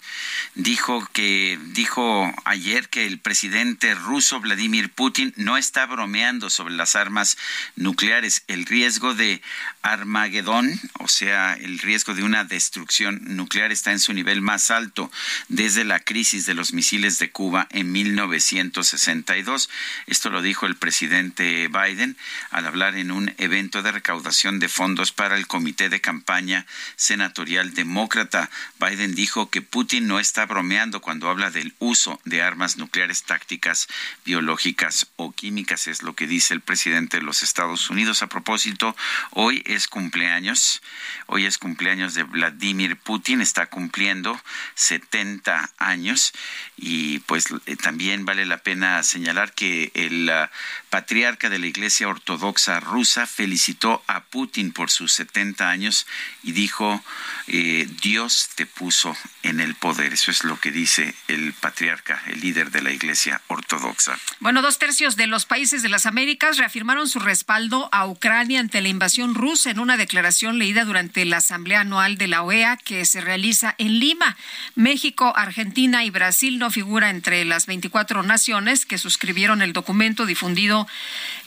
dijo que dijo ayer que el presidente ruso Vladimir Putin no está bromeando sobre las armas nucleares. El riesgo de Armagedón, o sea, el riesgo de una destrucción nuclear está en su nivel más alto desde la crisis de los misiles de Cuba en 1962. Esto lo dijo el presidente Biden al hablar en un evento de recaudación de fondos para el comité de campaña senatorial demócrata. Biden dijo que Putin no está bromeando cuando habla del uso de armas nucleares tácticas, biológicas o químicas, es lo que dice el presidente de los Estados Unidos. A propósito, hoy es cumpleaños, hoy es cumpleaños de Vladimir Putin, está cumpliendo 70 años y pues eh, también vale la pena señalar que el uh, patriarca de la Iglesia Ortodoxa rusa felicitó a Putin por sus 70 años y dijo, eh, Dios te puso en el poder. Eso es lo que dice el patriarca, el líder de la Iglesia Ortodoxa. Bueno, dos tercios de los países de las Américas reafirmaron su respaldo a Ucrania ante la invasión rusa en una declaración leída durante la Asamblea Anual de la OEA que se realiza en Lima. México, Argentina y Brasil no figura entre las 24 naciones que suscribieron el documento difundido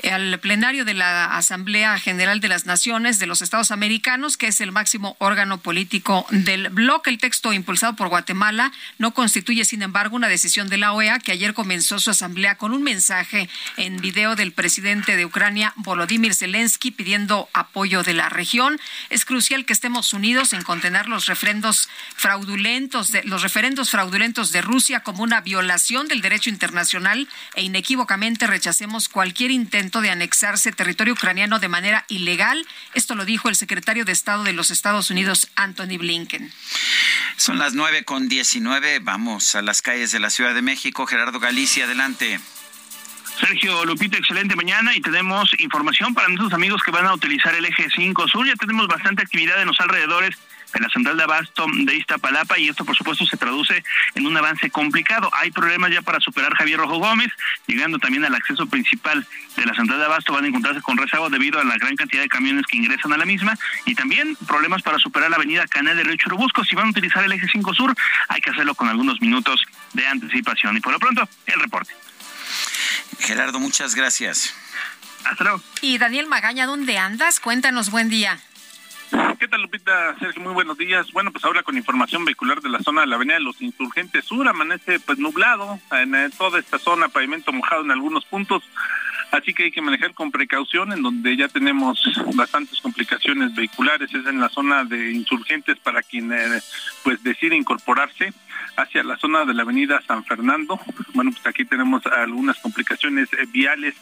al plenario de la Asamblea General de las Naciones de los Estados Americanos, que es el máximo órgano político del bloque. El texto impulsado por Guatemala no constituye, sin embargo, una decisión de la OEA, que ayer comenzó su asamblea con un mensaje en video del presidente de Ucrania, Volodymyr Zelensky, pidiendo apoyo de la región. Es crucial que estemos unidos en contener los refrendos fraudulentos, los referendos fraudulentos de Rusia como una violación del derecho internacional e inequívocamente rechacemos cualquier intento de anexarse territorio ucraniano de manera ilegal. Esto lo dijo el secretario de Estado de los Estados Unidos, Anthony Blinken. Son las nueve con diecinueve. Vamos a las calles de la Ciudad de México. Gerardo Galicia, adelante. Sergio Lupita, excelente mañana y tenemos información para nuestros amigos que van a utilizar el eje 5 sur. Ya tenemos bastante actividad en los alrededores en la central de abasto de Iztapalapa y esto por supuesto se traduce en un avance complicado. Hay problemas ya para superar Javier Rojo Gómez, llegando también al acceso principal de la central de abasto van a encontrarse con rezago debido a la gran cantidad de camiones que ingresan a la misma y también problemas para superar la avenida Canal de Río Churubusco. Si van a utilizar el eje 5 sur, hay que hacerlo con algunos minutos de anticipación. Y por lo pronto, el reporte. Gerardo, muchas gracias. Hasta luego. Y Daniel Magaña, ¿dónde andas? Cuéntanos, buen día. ¿Qué tal, Lupita? Sergio, muy buenos días. Bueno, pues ahora con información vehicular de la zona de la Avenida de los Insurgentes Sur, amanece pues nublado en eh, toda esta zona, pavimento mojado en algunos puntos. Así que hay que manejar con precaución, en donde ya tenemos bastantes complicaciones vehiculares, es en la zona de insurgentes para quien eh, pues decide incorporarse hacia la zona de la avenida San Fernando. Bueno, pues aquí tenemos algunas complicaciones eh, viales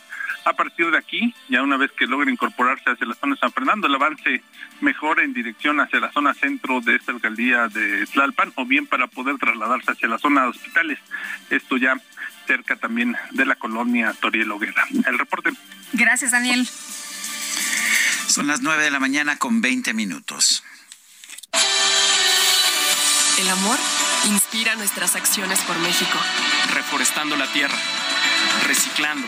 a partir de aquí, ya una vez que logre incorporarse hacia la zona de San Fernando, el avance mejora en dirección hacia la zona centro de esta alcaldía de Tlalpan o bien para poder trasladarse hacia la zona de hospitales. Esto ya cerca también de la colonia Toriel Hoguera. El reporte. Gracias, Daniel. Son las 9 de la mañana con 20 minutos. El amor inspira nuestras acciones por México. Reforestando la tierra, reciclando,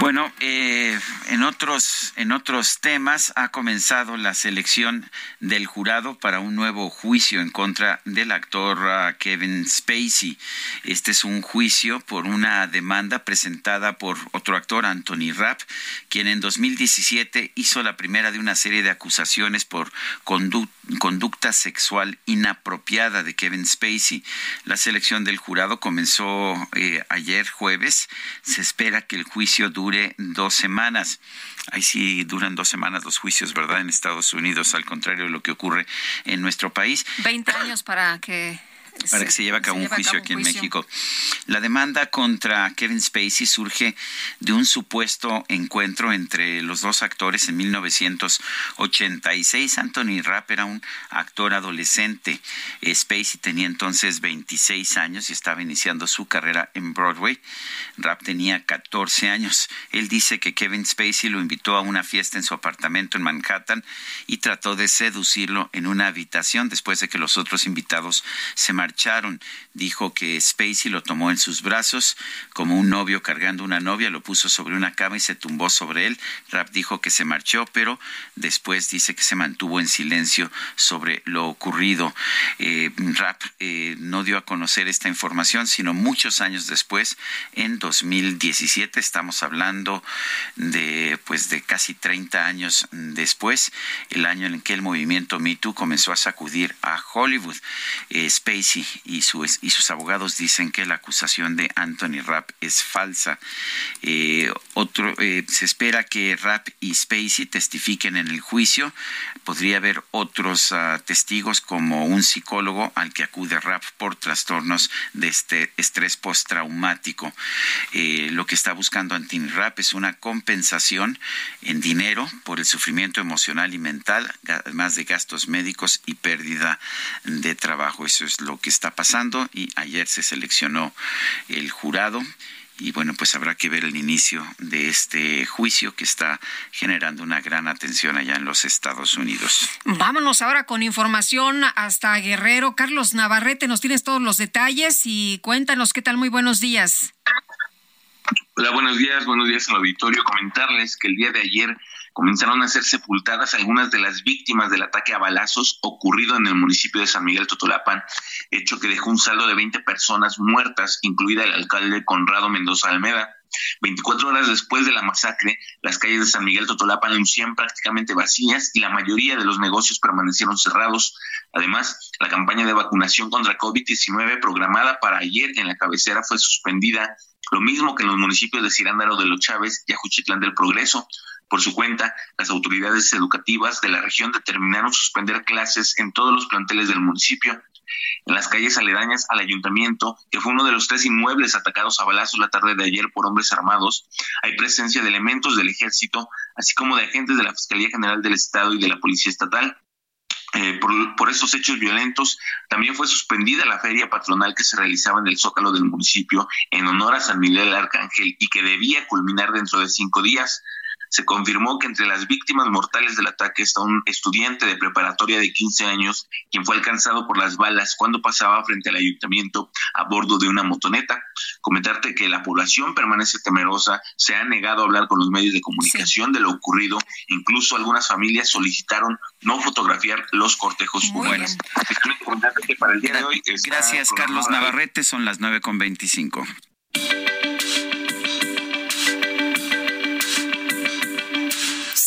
Bueno, eh, en otros en otros temas ha comenzado la selección del jurado para un nuevo juicio en contra del actor uh, Kevin Spacey. Este es un juicio por una demanda presentada por otro actor, Anthony Rapp, quien en 2017 hizo la primera de una serie de acusaciones por conducta sexual inapropiada de Kevin Spacey. La selección del jurado comenzó eh, ayer jueves. Se espera que el juicio dure dos semanas. Ahí sí duran dos semanas los juicios, ¿verdad? En Estados Unidos, al contrario de lo que ocurre en nuestro país. Veinte años para que para que se lleve a cabo un juicio aquí en México. La demanda contra Kevin Spacey surge de un supuesto encuentro entre los dos actores en 1986. Anthony Rapp era un actor adolescente. Spacey tenía entonces 26 años y estaba iniciando su carrera en Broadway. Rapp tenía 14 años. Él dice que Kevin Spacey lo invitó a una fiesta en su apartamento en Manhattan y trató de seducirlo en una habitación después de que los otros invitados se marcharon Dijo que Spacey lo tomó en sus brazos como un novio cargando una novia, lo puso sobre una cama y se tumbó sobre él. Rap dijo que se marchó, pero después dice que se mantuvo en silencio sobre lo ocurrido. Eh, Rap eh, no dio a conocer esta información, sino muchos años después, en 2017, estamos hablando de pues de casi 30 años después, el año en que el movimiento Me Too comenzó a sacudir a Hollywood. Eh, Spacey y, sus abogados dicen que la acusación de Anthony Rapp es falsa. Eh, eh, se espera que Rapp y Spacey testifiquen en el juicio. Podría haber otros ah, testigos como un psicólogo al que acude Rapp por trastornos de este estrés postraumático. Eh, lo que está buscando Anthony Rapp es una compensación en dinero por el sufrimiento emocional y mental, además de gastos médicos y pérdida de trabajo. Eso es lo que está pasando y ayer se seleccionó el jurado y bueno, pues habrá que ver el inicio de este juicio que está generando una gran atención allá en los Estados Unidos. Vámonos ahora con información hasta Guerrero. Carlos Navarrete, nos tienes todos los detalles y cuéntanos qué tal. Muy buenos días. Hola, buenos días, buenos días al auditorio. Comentarles que el día de ayer comenzaron a ser sepultadas algunas de las víctimas del ataque a balazos ocurrido en el municipio de San Miguel Totolapan, hecho que dejó un saldo de 20 personas muertas, incluida el alcalde Conrado Mendoza Almeda. 24 horas después de la masacre, las calles de San Miguel Totolapan lucían prácticamente vacías y la mayoría de los negocios permanecieron cerrados. Además, la campaña de vacunación contra COVID-19 programada para ayer en la cabecera fue suspendida, lo mismo que en los municipios de Cirándaro de los Chávez y Ajuchitlán del Progreso. Por su cuenta, las autoridades educativas de la región determinaron suspender clases en todos los planteles del municipio. En las calles aledañas al ayuntamiento, que fue uno de los tres inmuebles atacados a balazos la tarde de ayer por hombres armados, hay presencia de elementos del ejército, así como de agentes de la Fiscalía General del Estado y de la Policía Estatal. Eh, por, por, estos hechos violentos, también fue suspendida la feria patronal que se realizaba en el Zócalo del municipio en honor a San Miguel Arcángel y que debía culminar dentro de cinco días se confirmó que entre las víctimas mortales del ataque está un estudiante de preparatoria de 15 años, quien fue alcanzado por las balas cuando pasaba frente al ayuntamiento a bordo de una motoneta. Comentarte que la población permanece temerosa, se ha negado a hablar con los medios de comunicación de lo ocurrido, incluso algunas familias solicitaron no fotografiar los cortejos fúnebres. para el día de hoy Gracias, Carlos Navarrete, son las 9.25.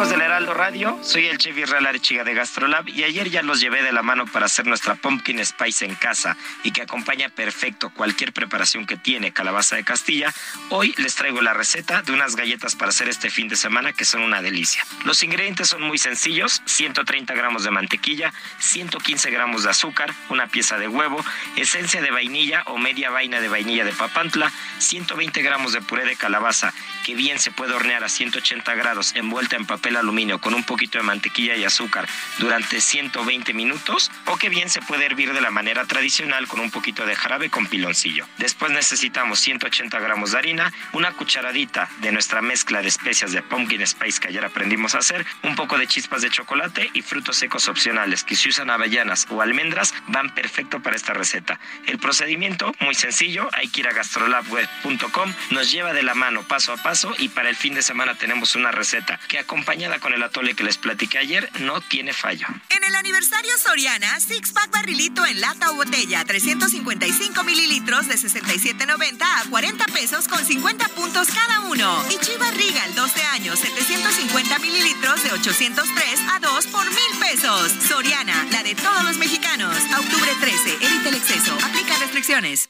Amigos del Heraldo Radio, soy el chef Israel Arechiga de Gastrolab y ayer ya los llevé de la mano para hacer nuestra pumpkin spice en casa y que acompaña perfecto cualquier preparación que tiene calabaza de Castilla. Hoy les traigo la receta de unas galletas para hacer este fin de semana que son una delicia. Los ingredientes son muy sencillos, 130 gramos de mantequilla, 115 gramos de azúcar, una pieza de huevo, esencia de vainilla o media vaina de vainilla de papantla, 120 gramos de puré de calabaza que bien se puede hornear a 180 grados envuelta en papel aluminio con un poquito de mantequilla y azúcar durante 120 minutos o que bien se puede hervir de la manera tradicional con un poquito de jarabe con piloncillo. Después necesitamos 180 gramos de harina, una cucharadita de nuestra mezcla de especias de pumpkin spice que ayer aprendimos a hacer, un poco de chispas de chocolate y frutos secos opcionales que si usan avellanas o almendras van perfecto para esta receta. El procedimiento muy sencillo, hay que ir a gastrolabweb.com, nos lleva de la mano paso a paso y para el fin de semana tenemos una receta que acompañada con el atole que les platiqué ayer no tiene fallo. En el aniversario Soriana, Six Pack Barrilito en lata o botella, 355 mililitros de 67.90 a 40 pesos con 50 puntos cada uno. Y Chivas Regal, 12 años, 750 mililitros de 803 a 2 por mil pesos. Soriana, la de todos los mexicanos. Octubre 13, evita el exceso. Aplica restricciones.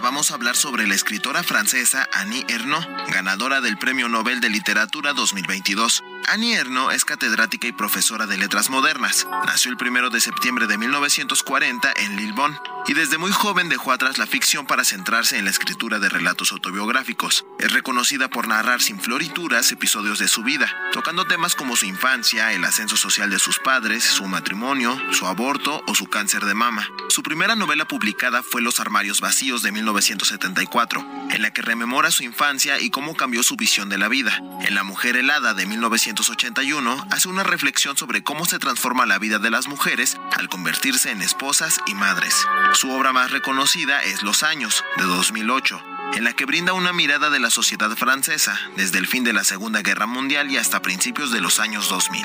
Vamos a hablar sobre la escritora francesa Annie Ernaux, ganadora del Premio Nobel de Literatura 2022. Annie Ernaux es catedrática y profesora de letras modernas. Nació el 1 de septiembre de 1940 en Lillebonne y desde muy joven dejó atrás la ficción para centrarse en la escritura de relatos autobiográficos. Es reconocida por narrar sin florituras episodios de su vida, tocando temas como su infancia, el ascenso social de sus padres, su matrimonio, su aborto o su cáncer de mama. Su primera novela publicada fue Los armarios vacíos de 1974, en la que rememora su infancia y cómo cambió su visión de la vida. En La mujer helada de 1981 hace una reflexión sobre cómo se transforma la vida de las mujeres al convertirse en esposas y madres. Su obra más reconocida es Los años, de 2008, en la que brinda una mirada de la sociedad francesa desde el fin de la Segunda Guerra Mundial y hasta principios de los años 2000.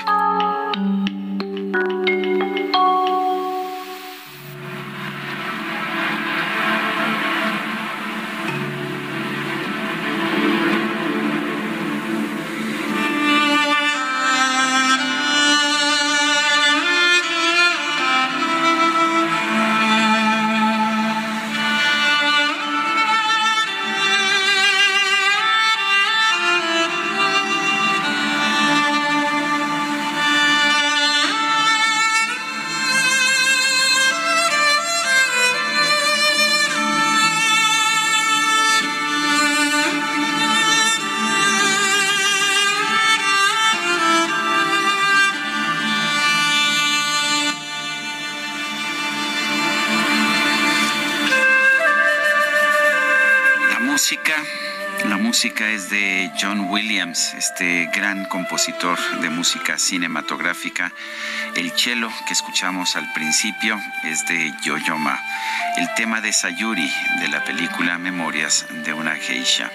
Música es de John Williams, este gran compositor de música cinematográfica. El cello que escuchamos al principio es de Yo-Yo Ma. El tema de Sayuri de la película Memorias de una geisha.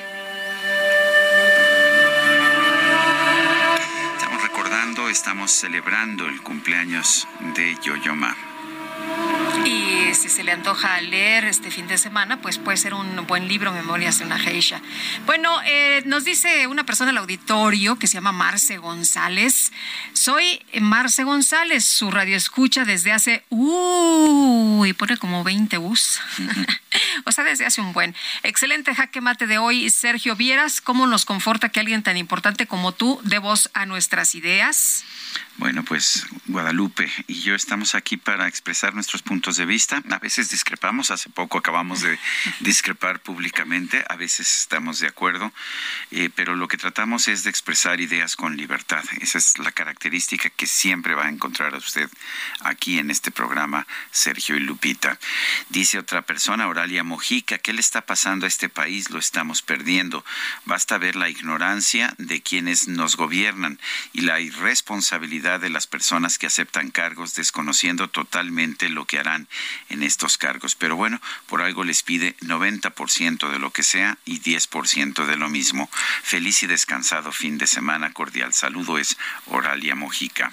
Estamos recordando, estamos celebrando el cumpleaños de Yo-Yo Ma. Y se se le antoja leer este fin de semana, pues puede ser un buen libro, Memorias de una Geisha. Bueno, eh, nos dice una persona al auditorio que se llama Marce González. Soy Marce González, su radio escucha desde hace, uh, y pone como 20 bus. o sea, desde hace un buen. Excelente jaque mate de hoy, Sergio Vieras. ¿Cómo nos conforta que alguien tan importante como tú dé voz a nuestras ideas? Bueno, pues Guadalupe y yo estamos aquí para expresar nuestros puntos de vista. A veces discrepamos, hace poco acabamos de discrepar públicamente, a veces estamos de acuerdo, eh, pero lo que tratamos es de expresar ideas con libertad. Esa es la característica que siempre va a encontrar a usted aquí en este programa, Sergio y Lupita. Dice otra persona, Oralia Mojica, ¿qué le está pasando a este país? Lo estamos perdiendo. Basta ver la ignorancia de quienes nos gobiernan y la irresponsabilidad de las personas que aceptan cargos desconociendo totalmente lo que harán en estos cargos. Pero bueno, por algo les pide 90% de lo que sea y 10% de lo mismo. Feliz y descansado fin de semana. Cordial saludo es Oralia Mojica.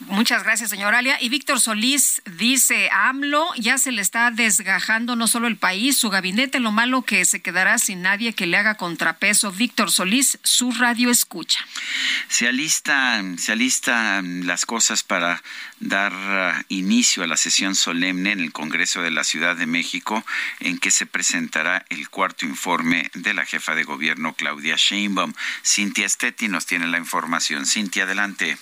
Muchas gracias, señor Alia. Y Víctor Solís dice, AMLO ya se le está desgajando no solo el país, su gabinete, lo malo que se quedará sin nadie que le haga contrapeso. Víctor Solís, su radio escucha. Se alistan, se alistan las cosas para dar uh, inicio a la sesión solemne en el Congreso de la Ciudad de México, en que se presentará el cuarto informe de la jefa de gobierno, Claudia Sheinbaum. Cintia Stetti nos tiene la información. Cintia, adelante.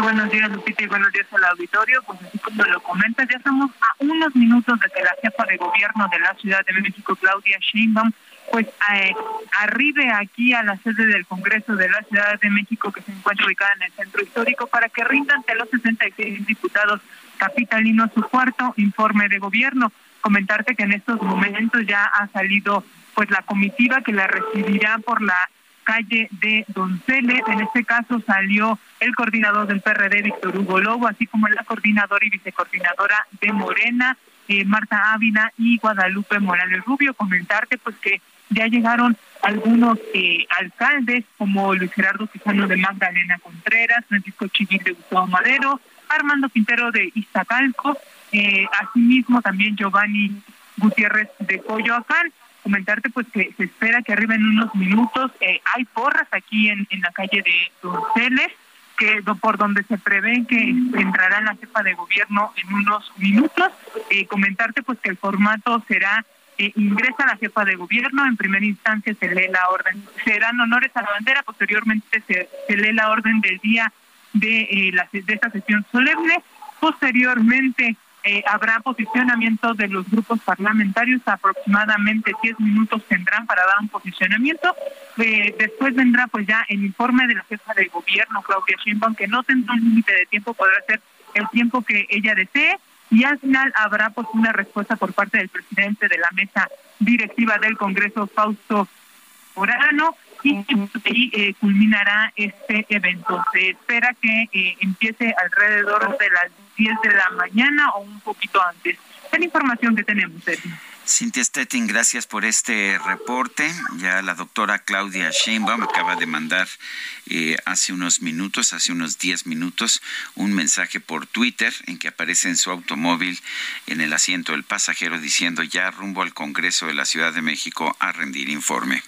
Buenos días, Lupita, y buenos días al auditorio. Pues así como lo comentas, ya estamos a unos minutos de que la jefa de gobierno de la Ciudad de México, Claudia Sheinbaum, pues eh, arribe aquí a la sede del Congreso de la Ciudad de México, que se encuentra ubicada en el centro histórico, para que rinda ante los 66 diputados capitalinos su cuarto informe de gobierno. Comentarte que en estos momentos ya ha salido pues la comitiva que la recibirá por la calle de Donceles. En este caso salió el coordinador del PRD, Víctor Hugo Lobo, así como la coordinadora y vicecoordinadora de Morena, eh, Marta Ávila y Guadalupe Morales Rubio. Comentarte pues que ya llegaron algunos eh, alcaldes como Luis Gerardo Quijano de Magdalena Contreras, Francisco Chivil de Gustavo Madero, Armando Quintero de Iztacalco, eh, asimismo también Giovanni Gutiérrez de Coyoacán comentarte pues que se espera que arriben unos minutos. Eh, hay porras aquí en, en la calle de Donceles, que por donde se prevé que entrará la jefa de gobierno en unos minutos. Eh, comentarte pues que el formato será eh, ingresa la jefa de gobierno, en primera instancia se lee la orden, se dan honores a la bandera, posteriormente se, se lee la orden del día de, la, de esta sesión solemne, posteriormente eh, habrá posicionamiento de los grupos parlamentarios, aproximadamente 10 minutos tendrán para dar un posicionamiento. Eh, después vendrá pues ya el informe de la jefa de gobierno, Claudia Sheinbaum, que no tendrá un límite de tiempo, podrá ser el tiempo que ella desee. Y al final habrá pues una respuesta por parte del presidente de la mesa directiva del Congreso, Fausto Orano, y ahí eh, culminará este evento. Se espera que eh, empiece alrededor de las 10 de la mañana o un poquito antes. Es la información que tenemos, Sergio. Cintia Stettin, gracias por este reporte. Ya la doctora Claudia Sheinbaum acaba de mandar eh, hace unos minutos, hace unos 10 minutos, un mensaje por Twitter en que aparece en su automóvil en el asiento del pasajero diciendo ya rumbo al Congreso de la Ciudad de México a rendir informe.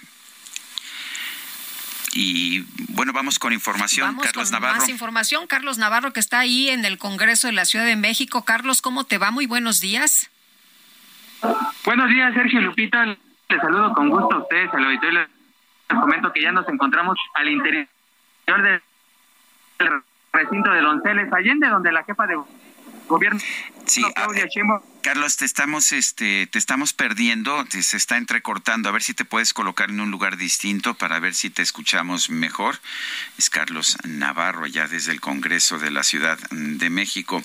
Y bueno, vamos con información. Vamos Carlos con Navarro. Más información. Carlos Navarro, que está ahí en el Congreso de la Ciudad de México. Carlos, ¿cómo te va? Muy buenos días. Buenos días, Sergio Lupita. Les saludo con gusto a ustedes, al auditorio. Les comento que ya nos encontramos al interior del recinto de Donceles, Allende, donde la jefa de gobierno Sí, Claudia Sheinbaum Carlos, te estamos, este, te estamos perdiendo, te- se está entrecortando. A ver si te puedes colocar en un lugar distinto para ver si te escuchamos mejor. Es Carlos Navarro, allá desde el Congreso de la Ciudad de México.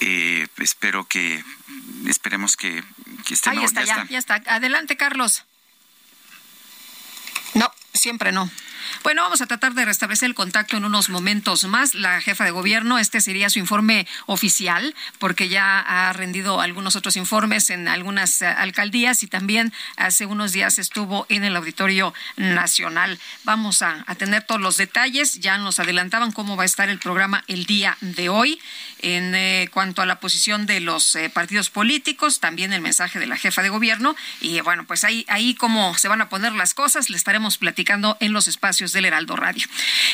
Eh, espero que, esperemos que, que esté Ahí mejor. está, ya, ya está. Adelante, Carlos. No, siempre no. Bueno, vamos a tratar de restablecer el contacto en unos momentos más. La jefa de gobierno, este sería su informe oficial, porque ya ha rendido algunos otros informes en algunas eh, alcaldías y también hace unos días estuvo en el Auditorio Nacional. Vamos a, tener todos los detalles. Ya nos adelantaban cómo va a estar el programa el día de hoy en eh, cuanto a la posición de los eh, partidos políticos, también el mensaje de la jefa de gobierno. Y bueno, pues ahí, ahí cómo se van a poner las cosas, le estaremos platicando en los espacios del Heraldo Radio.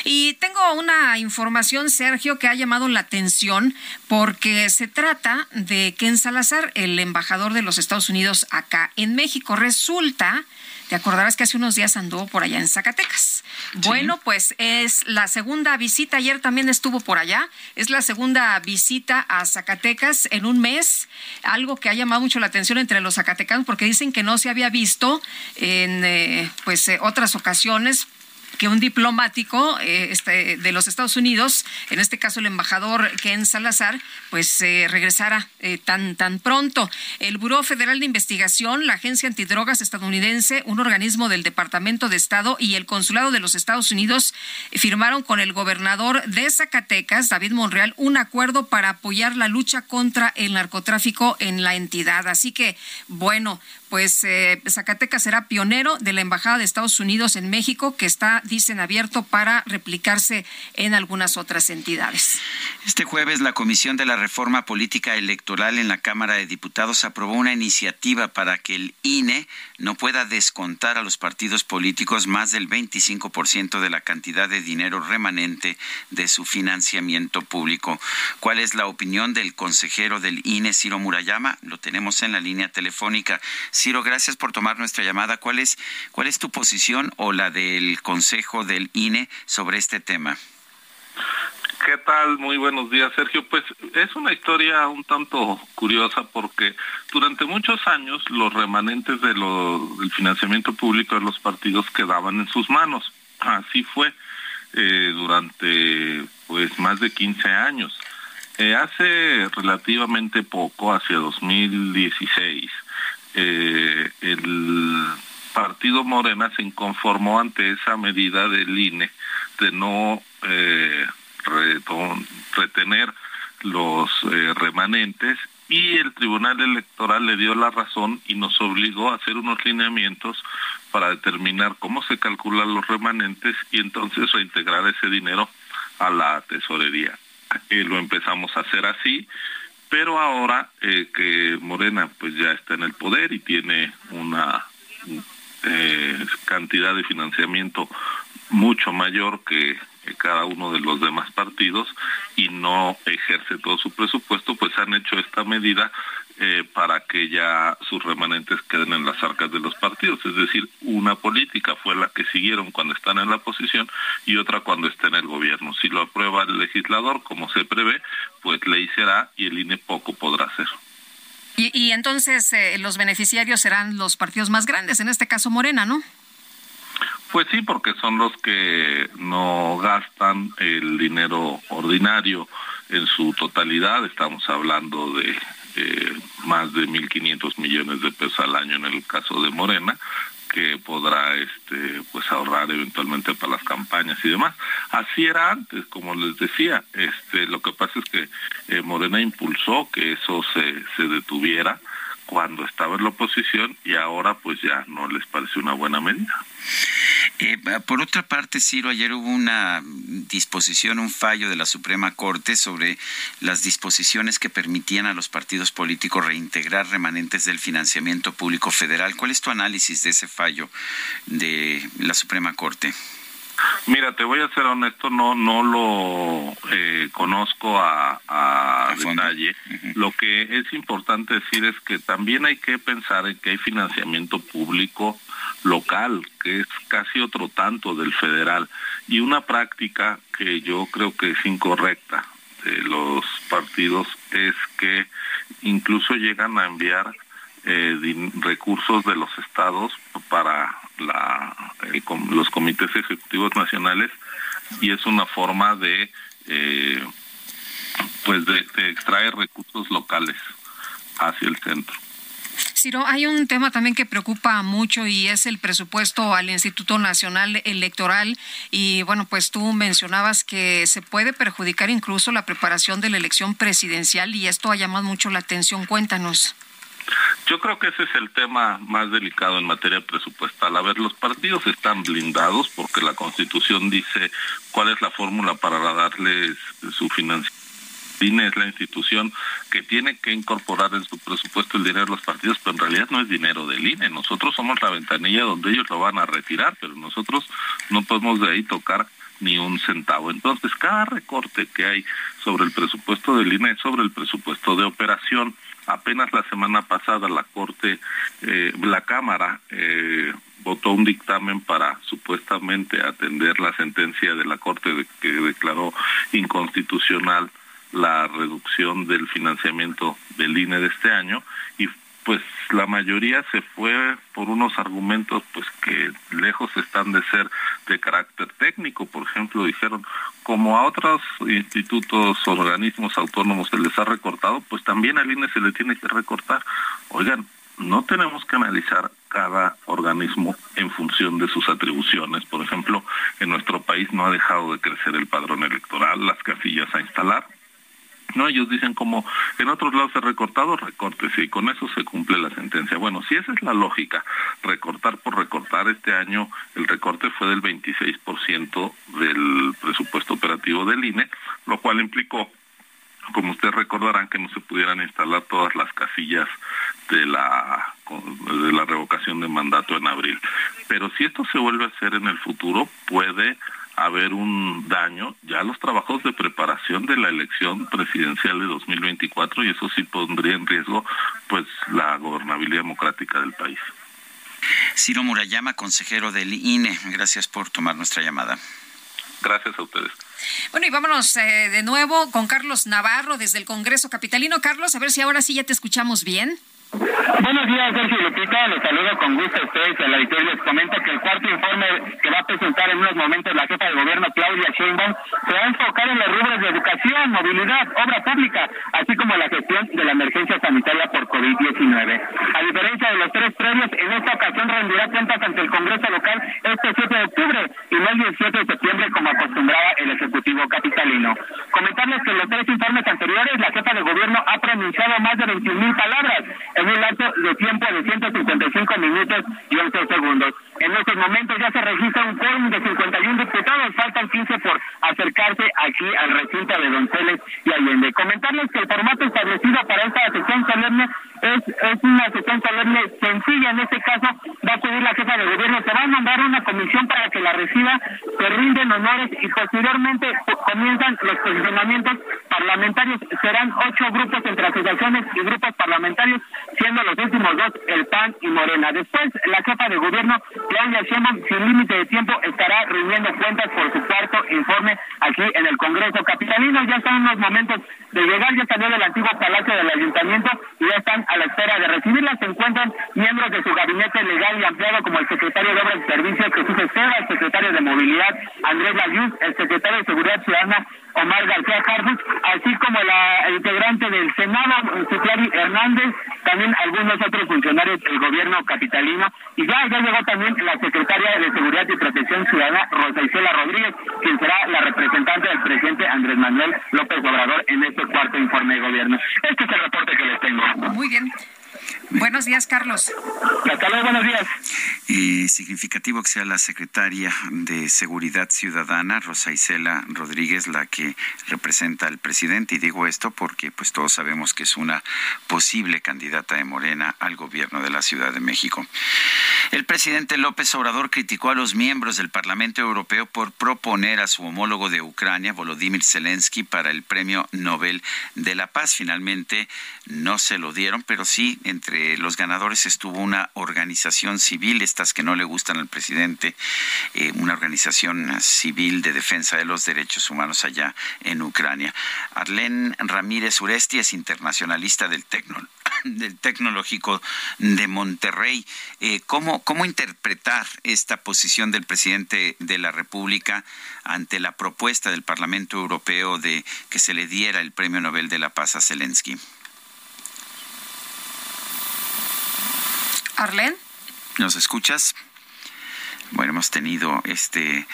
Y tengo una información, Sergio, que ha llamado la atención porque se trata de Ken Salazar, el embajador de los Estados Unidos acá en México. Resulta te acordarás que hace unos días anduvo por allá en Zacatecas. Bueno, pues es la segunda visita, ayer también estuvo por allá, es la segunda visita a Zacatecas en un mes, algo que ha llamado mucho la atención entre los zacatecanos porque dicen que no se había visto en eh, pues eh, otras ocasiones que un diplomático eh, este, de los Estados Unidos, en este caso el embajador Ken Salazar, pues eh, regresara eh, tan, tan pronto. El Buró Federal de Investigación, la Agencia Antidrogas estadounidense, un organismo del Departamento de Estado y el Consulado de los Estados Unidos firmaron con el gobernador de Zacatecas, David Monreal, un acuerdo para apoyar la lucha contra el narcotráfico en la entidad. Así que, bueno, pues eh, Zacatecas será pionero de la Embajada de Estados Unidos en México, que está, dicen, abierto para replicarse en algunas otras entidades. Este jueves, la Comisión de la Reforma Política Electoral en la Cámara de Diputados aprobó una iniciativa para que el INE no pueda descontar a los partidos políticos más del 25% de la cantidad de dinero remanente de su financiamiento público. ¿Cuál es la opinión del consejero del INE, Ciro Murayama? Lo tenemos en la línea telefónica. Ciro, gracias por tomar nuestra llamada. ¿Cuál es, cuál es tu posición o la del Consejo del INE sobre este tema? ¿Qué tal? Muy buenos días, Sergio. Pues es una historia un tanto curiosa porque durante muchos años los remanentes de del financiamiento público de los partidos quedaban en sus manos. Así fue eh, durante pues más de 15 años. Eh, hace relativamente poco, hacia 2016, eh, el partido Morena se inconformó ante esa medida del INE de no retener los eh, remanentes y el Tribunal Electoral le dio la razón y nos obligó a hacer unos lineamientos para determinar cómo se calculan los remanentes y entonces reintegrar ese dinero a la tesorería. lo empezamos a hacer así pero ahora eh, que Morena pues ya está en el poder y tiene una eh, cantidad de financiamiento mucho mayor que cada uno de los demás partidos y no ejerce todo su presupuesto, pues han hecho esta medida eh, para que ya sus remanentes queden en las arcas de los partidos. Es decir, una política fue la que siguieron cuando están en la oposición y otra cuando está en el gobierno. Si lo aprueba el legislador, como se prevé, pues ley será y el INE poco podrá hacer. Y, entonces eh, los beneficiarios serán los partidos más grandes, en este caso Morena, ¿no? Pues sí, porque son los que no gastan el dinero ordinario en su totalidad. Estamos hablando de eh, más de 1.500 millones de pesos al año en el caso de Morena que podrá este pues ahorrar eventualmente para las campañas y demás así era antes como les decía este lo que pasa es que eh, Morena impulsó que eso se, se detuviera cuando estaba en la oposición y ahora pues ya no les parece una buena medida eh, por otra parte, Ciro, ayer hubo una disposición, un fallo de la Suprema Corte sobre las disposiciones que permitían a los partidos políticos reintegrar remanentes del financiamiento público federal. ¿Cuál es tu análisis de ese fallo de la Suprema Corte? Mira, te voy a ser honesto, no no lo eh, conozco a, a, detalle. Lo que es importante decir es que también hay que pensar en que hay financiamiento público local, que es casi otro tanto del federal, y una práctica que yo creo que es incorrecta de los partidos es que incluso llegan a enviar eh, recursos de los estados para la, los comités ejecutivos nacionales y es una forma de eh, pues de extraer recursos locales hacia el centro. Ciro, hay un tema también que preocupa mucho y es el presupuesto al Instituto Nacional Electoral. Y bueno, pues tú mencionabas que se puede perjudicar incluso la preparación de la elección presidencial y esto ha llamado mucho la atención. Cuéntanos. Yo creo que ese es el tema más delicado en materia presupuestal. A ver, los partidos están blindados porque la Constitución dice cuál es la fórmula para darles su financiación INE es la institución que tiene que incorporar en su presupuesto el dinero de los partidos, pero en realidad no es dinero del INE. Nosotros somos la ventanilla donde ellos lo van a retirar, pero nosotros no podemos de ahí tocar ni un centavo. Entonces, cada recorte que hay sobre el presupuesto del INE es sobre el presupuesto de operación. Apenas la semana pasada la Corte, eh, la Cámara, eh, votó un dictamen para supuestamente atender la sentencia de la Corte que declaró inconstitucional la reducción del financiamiento del INE de este año. Y pues la mayoría se fue por unos argumentos pues que lejos están de ser de carácter técnico, por ejemplo, dijeron como a otros institutos, organismos autónomos se les ha recortado, pues también al INE se le tiene que recortar. Oigan, no tenemos que analizar cada organismo en función de sus atribuciones. Por ejemplo, en nuestro país no ha dejado de crecer el padrón electoral, las casillas a instalar, no, ellos dicen como en otros lados se ha recortado, recortes y con eso se cumple la sentencia. Bueno, si esa es la lógica, recortar por recortar, este año el recorte fue del 26% del presupuesto operativo del INE, lo cual implicó como ustedes recordarán que no se pudieran instalar todas las casillas de la de la revocación de mandato en abril. Pero si esto se vuelve a hacer en el futuro, puede haber un daño ya a los trabajos de preparación de la elección presidencial de 2024 y eso sí pondría en riesgo pues la gobernabilidad democrática del país. Ciro Murayama, consejero del INE, gracias por tomar nuestra llamada. Gracias a ustedes. Bueno, y vámonos eh, de nuevo con Carlos Navarro desde el Congreso Capitalino. Carlos, a ver si ahora sí ya te escuchamos bien. Buenos días, Sergio Lupita. Les saludo con gusto a ustedes y a la editorial. Les comento que el cuarto informe que va a presentar en unos momentos la jefa de gobierno, Claudia Sheinbaum, se va a enfocar en los rubros de educación, movilidad, obra pública, así como la gestión de la emergencia sanitaria por COVID-19. A diferencia de los tres previos, en esta ocasión rendirá cuentas ante el Congreso local este 7 de octubre y no el 17 de septiembre como acostumbraba el Ejecutivo capitalino. Comentarles que en los tres informes anteriores, la jefa de gobierno ha pronunciado más de 21 mil palabras en un lapso de tiempo de 155 minutos y 11 segundos. En estos momentos ya se registra un quórum de 51 diputados, faltan 15 por acercarse aquí al recinto de Donceles y Allende. Comentarles que el formato establecido para esta sesión solemne es, una sesión solemne sencilla, en este caso va a acudir la jefa de gobierno, se va a mandar una comisión para que la reciba, se rinden honores y posteriormente comienzan los posicionamientos parlamentarios. Serán ocho grupos entre asociaciones y grupos parlamentarios, siendo los últimos dos el PAN y Morena. Después, la jefa de gobierno, Claudia Sheinbaum, sin límite de tiempo, estará rindiendo cuentas por su cuarto informe aquí en el Congreso Capitalino. Ya están unos momentos de llegar, ya salió del antiguo Palacio del Ayuntamiento y ya están a la espera de recibirla. Se encuentran miembros de su gabinete legal y ampliado, como el secretario de Obras y Servicios, Jesús Esteva, el secretario de Movilidad, Andrés Layuz, el secretario de Seguridad Ciudadana, Omar García Harfuch, así como la integrante del Senado, Citlari Hernández, también algunos otros funcionarios del gobierno capitalino, y ya, ya llegó también la secretaria de Seguridad y Protección Ciudadana, Rosa Isela Rodríguez, quien será la representante del presidente Andrés Manuel López Obrador en este cuarto informe de gobierno. Este es el reporte que les tengo. Muy bien. Buenos días, Carlos. Luego, buenos días. Y significativo que sea la secretaria de Seguridad Ciudadana, Rosa Isela Rodríguez, la que representa al presidente. Y digo esto porque pues todos sabemos que es una posible candidata de Morena al gobierno de la Ciudad de México. El presidente López Obrador criticó a los miembros del Parlamento Europeo por proponer a su homólogo de Ucrania, Volodymyr Zelensky, para el Premio Nobel de la Paz. Finalmente no se lo dieron, pero sí entre los ganadores estuvo una organización civil, estas que no le gustan al presidente, eh, una organización civil de defensa de los derechos humanos allá en Ucrania. Arlene Ramírez Uresti es internacionalista del Tecno del Tecnológico de Monterrey. Eh, ¿cómo, ¿Cómo interpretar esta posición del presidente de la República ante la propuesta del Parlamento Europeo de que se le diera el Premio Nobel de la Paz a Zelensky? Arlen. ¿Nos escuchas? Bueno, hemos tenido este eh,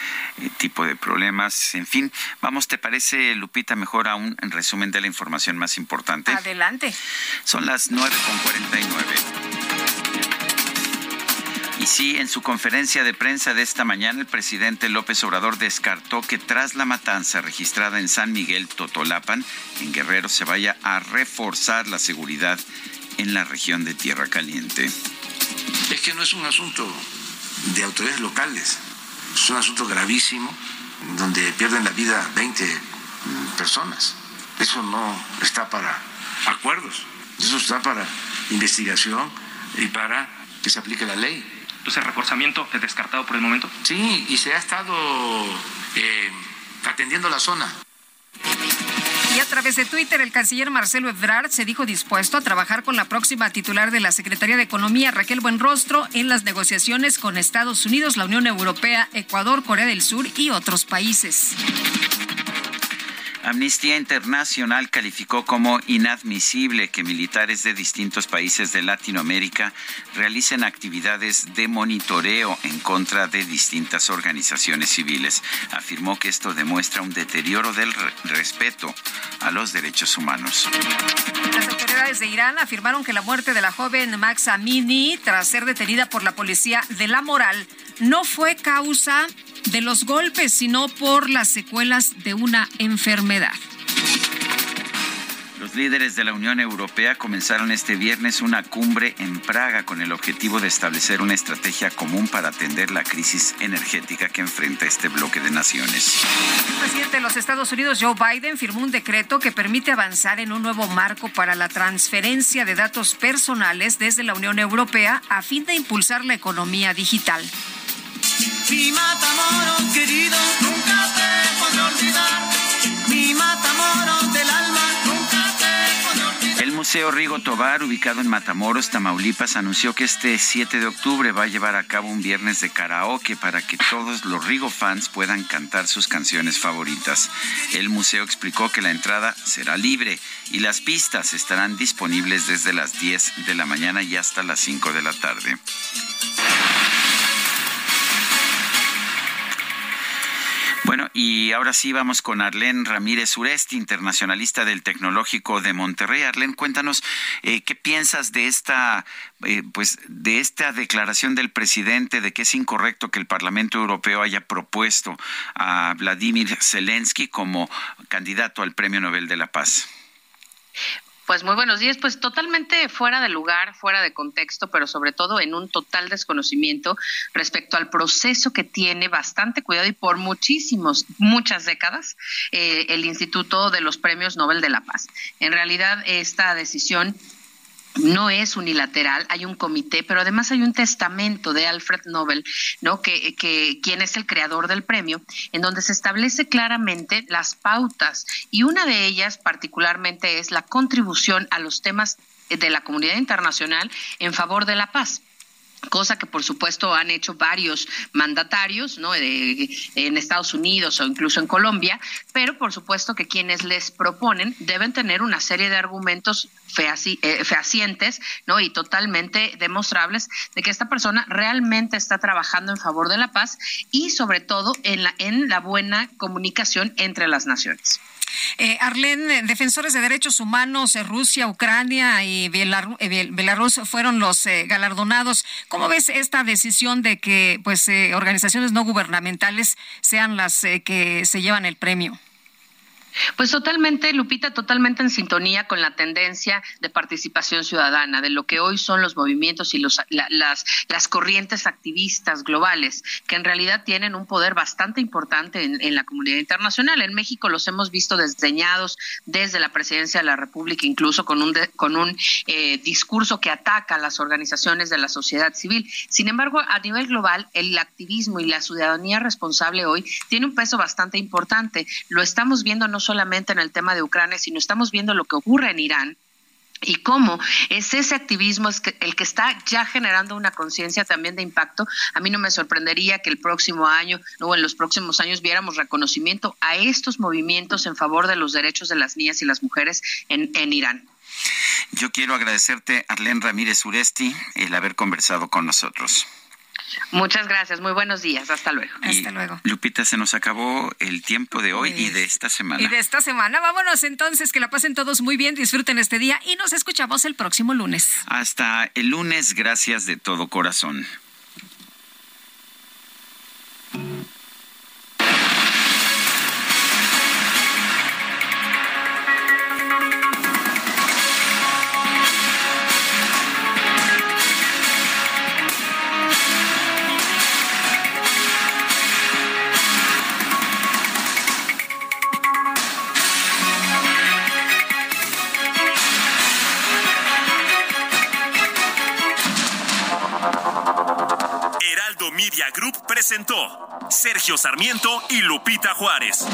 tipo de problemas. En fin, vamos, ¿te parece, Lupita, mejor aún en resumen de la información más importante? Adelante. Son las 9.49. Y sí, en su conferencia de prensa de esta mañana, el presidente López Obrador descartó que tras la matanza registrada en San Miguel Totolapan, en Guerrero, se vaya a reforzar la seguridad en la región de Tierra Caliente. Es que no es un asunto de autoridades locales, es un asunto gravísimo donde pierden la vida 20 personas. Eso no está para acuerdos, eso está para investigación y para que se aplique la ley. Entonces, reforzamiento es descartado por el momento. Sí, y se ha estado eh, atendiendo la zona. Y a través de Twitter, el canciller Marcelo Ebrard se dijo dispuesto a trabajar con la próxima titular de la Secretaría de Economía, Raquel Buenrostro, en las negociaciones con Estados Unidos, la Unión Europea, Ecuador, Corea del Sur y otros países. Amnistía Internacional calificó como inadmisible que militares de distintos países de Latinoamérica realicen actividades de monitoreo en contra de distintas organizaciones civiles. Afirmó que esto demuestra un deterioro del respeto a los derechos humanos. Las autoridades de Irán afirmaron que la muerte de la joven Max Amini, tras ser detenida por la policía de la moral, no fue causa de los golpes, sino por las secuelas de una enfermedad. Los líderes de la Unión Europea comenzaron este viernes una cumbre en Praga con el objetivo de establecer una estrategia común para atender la crisis energética que enfrenta este bloque de naciones. El presidente de los Estados Unidos, Joe Biden, firmó un decreto que permite avanzar en un nuevo marco para la transferencia de datos personales desde la Unión Europea a fin de impulsar la economía digital. Mi querido, nunca del alma, nunca. El Museo Rigo Tobar, ubicado en Matamoros, Tamaulipas, anunció que este 7 de octubre va a llevar a cabo un viernes de karaoke para que todos los Rigo fans puedan cantar sus canciones favoritas. El museo explicó que la entrada será libre y las pistas estarán disponibles desde las 10 de la mañana y hasta las 5 de la tarde. Bueno, y ahora sí vamos con Arlén Ramírez Uresti, internacionalista del Tecnológico de Monterrey. Arlén, cuéntanos eh, qué piensas de esta, eh, pues, de esta declaración del presidente de que es incorrecto que el Parlamento Europeo haya propuesto a Vladimir Zelensky como candidato al Premio Nobel de la Paz. Pues muy buenos días, pues totalmente fuera de lugar, fuera de contexto, pero sobre todo en un total desconocimiento respecto al proceso que tiene bastante cuidado y por muchísimos, muchas décadas eh, el Instituto de los Premios Nobel de la Paz. En realidad esta decisión no es unilateral, hay un comité, pero además hay un testamento de Alfred Nobel, ¿no? Que, que quien es el creador del premio, en donde se establece claramente las pautas y una de ellas particularmente es la contribución a los temas de la comunidad internacional en favor de la paz cosa que por supuesto han hecho varios mandatarios ¿no? en Estados Unidos o incluso en Colombia, pero por supuesto que quienes les proponen deben tener una serie de argumentos eh, fehacientes ¿no? y totalmente demostrables de que esta persona realmente está trabajando en favor de la paz y sobre todo en la, en la buena comunicación entre las naciones. Eh, Arlene, defensores de derechos humanos, eh, Rusia, Ucrania y eh, Belarus fueron los eh, galardonados. ¿Cómo ves esta decisión de que pues organizaciones no gubernamentales sean las que se llevan el premio? Pues totalmente, Lupita, totalmente en sintonía con la tendencia de participación ciudadana, de lo que hoy son los movimientos y los, las, las corrientes activistas globales, que en realidad tienen un poder bastante importante en, la comunidad internacional. En México los hemos visto desdeñados desde la presidencia de la República, incluso con un, con un eh, discurso que ataca a las organizaciones de la sociedad civil. Sin embargo, a nivel global, el activismo y la ciudadanía responsable hoy tiene un peso bastante importante. Lo estamos viendo no solamente en el tema de Ucrania, sino estamos viendo lo que ocurre en Irán y cómo es ese activismo el que está ya generando una conciencia también de impacto. A mí no me sorprendería que el próximo año o en los próximos años viéramos reconocimiento a estos movimientos en favor de los derechos de las niñas y las mujeres en, en Irán. Yo quiero agradecerte, Arlene Ramírez Uresti, el haber conversado con nosotros. Muchas gracias, muy buenos días, hasta luego. hasta luego. Lupita, se nos acabó el tiempo de hoy y de pues, esta semana. Y de esta semana, vámonos entonces, que la pasen todos muy bien, disfruten este día y nos escuchamos el próximo lunes. Hasta el lunes, gracias de todo corazón. Presentó Sergio Sarmiento y Lupita Juárez.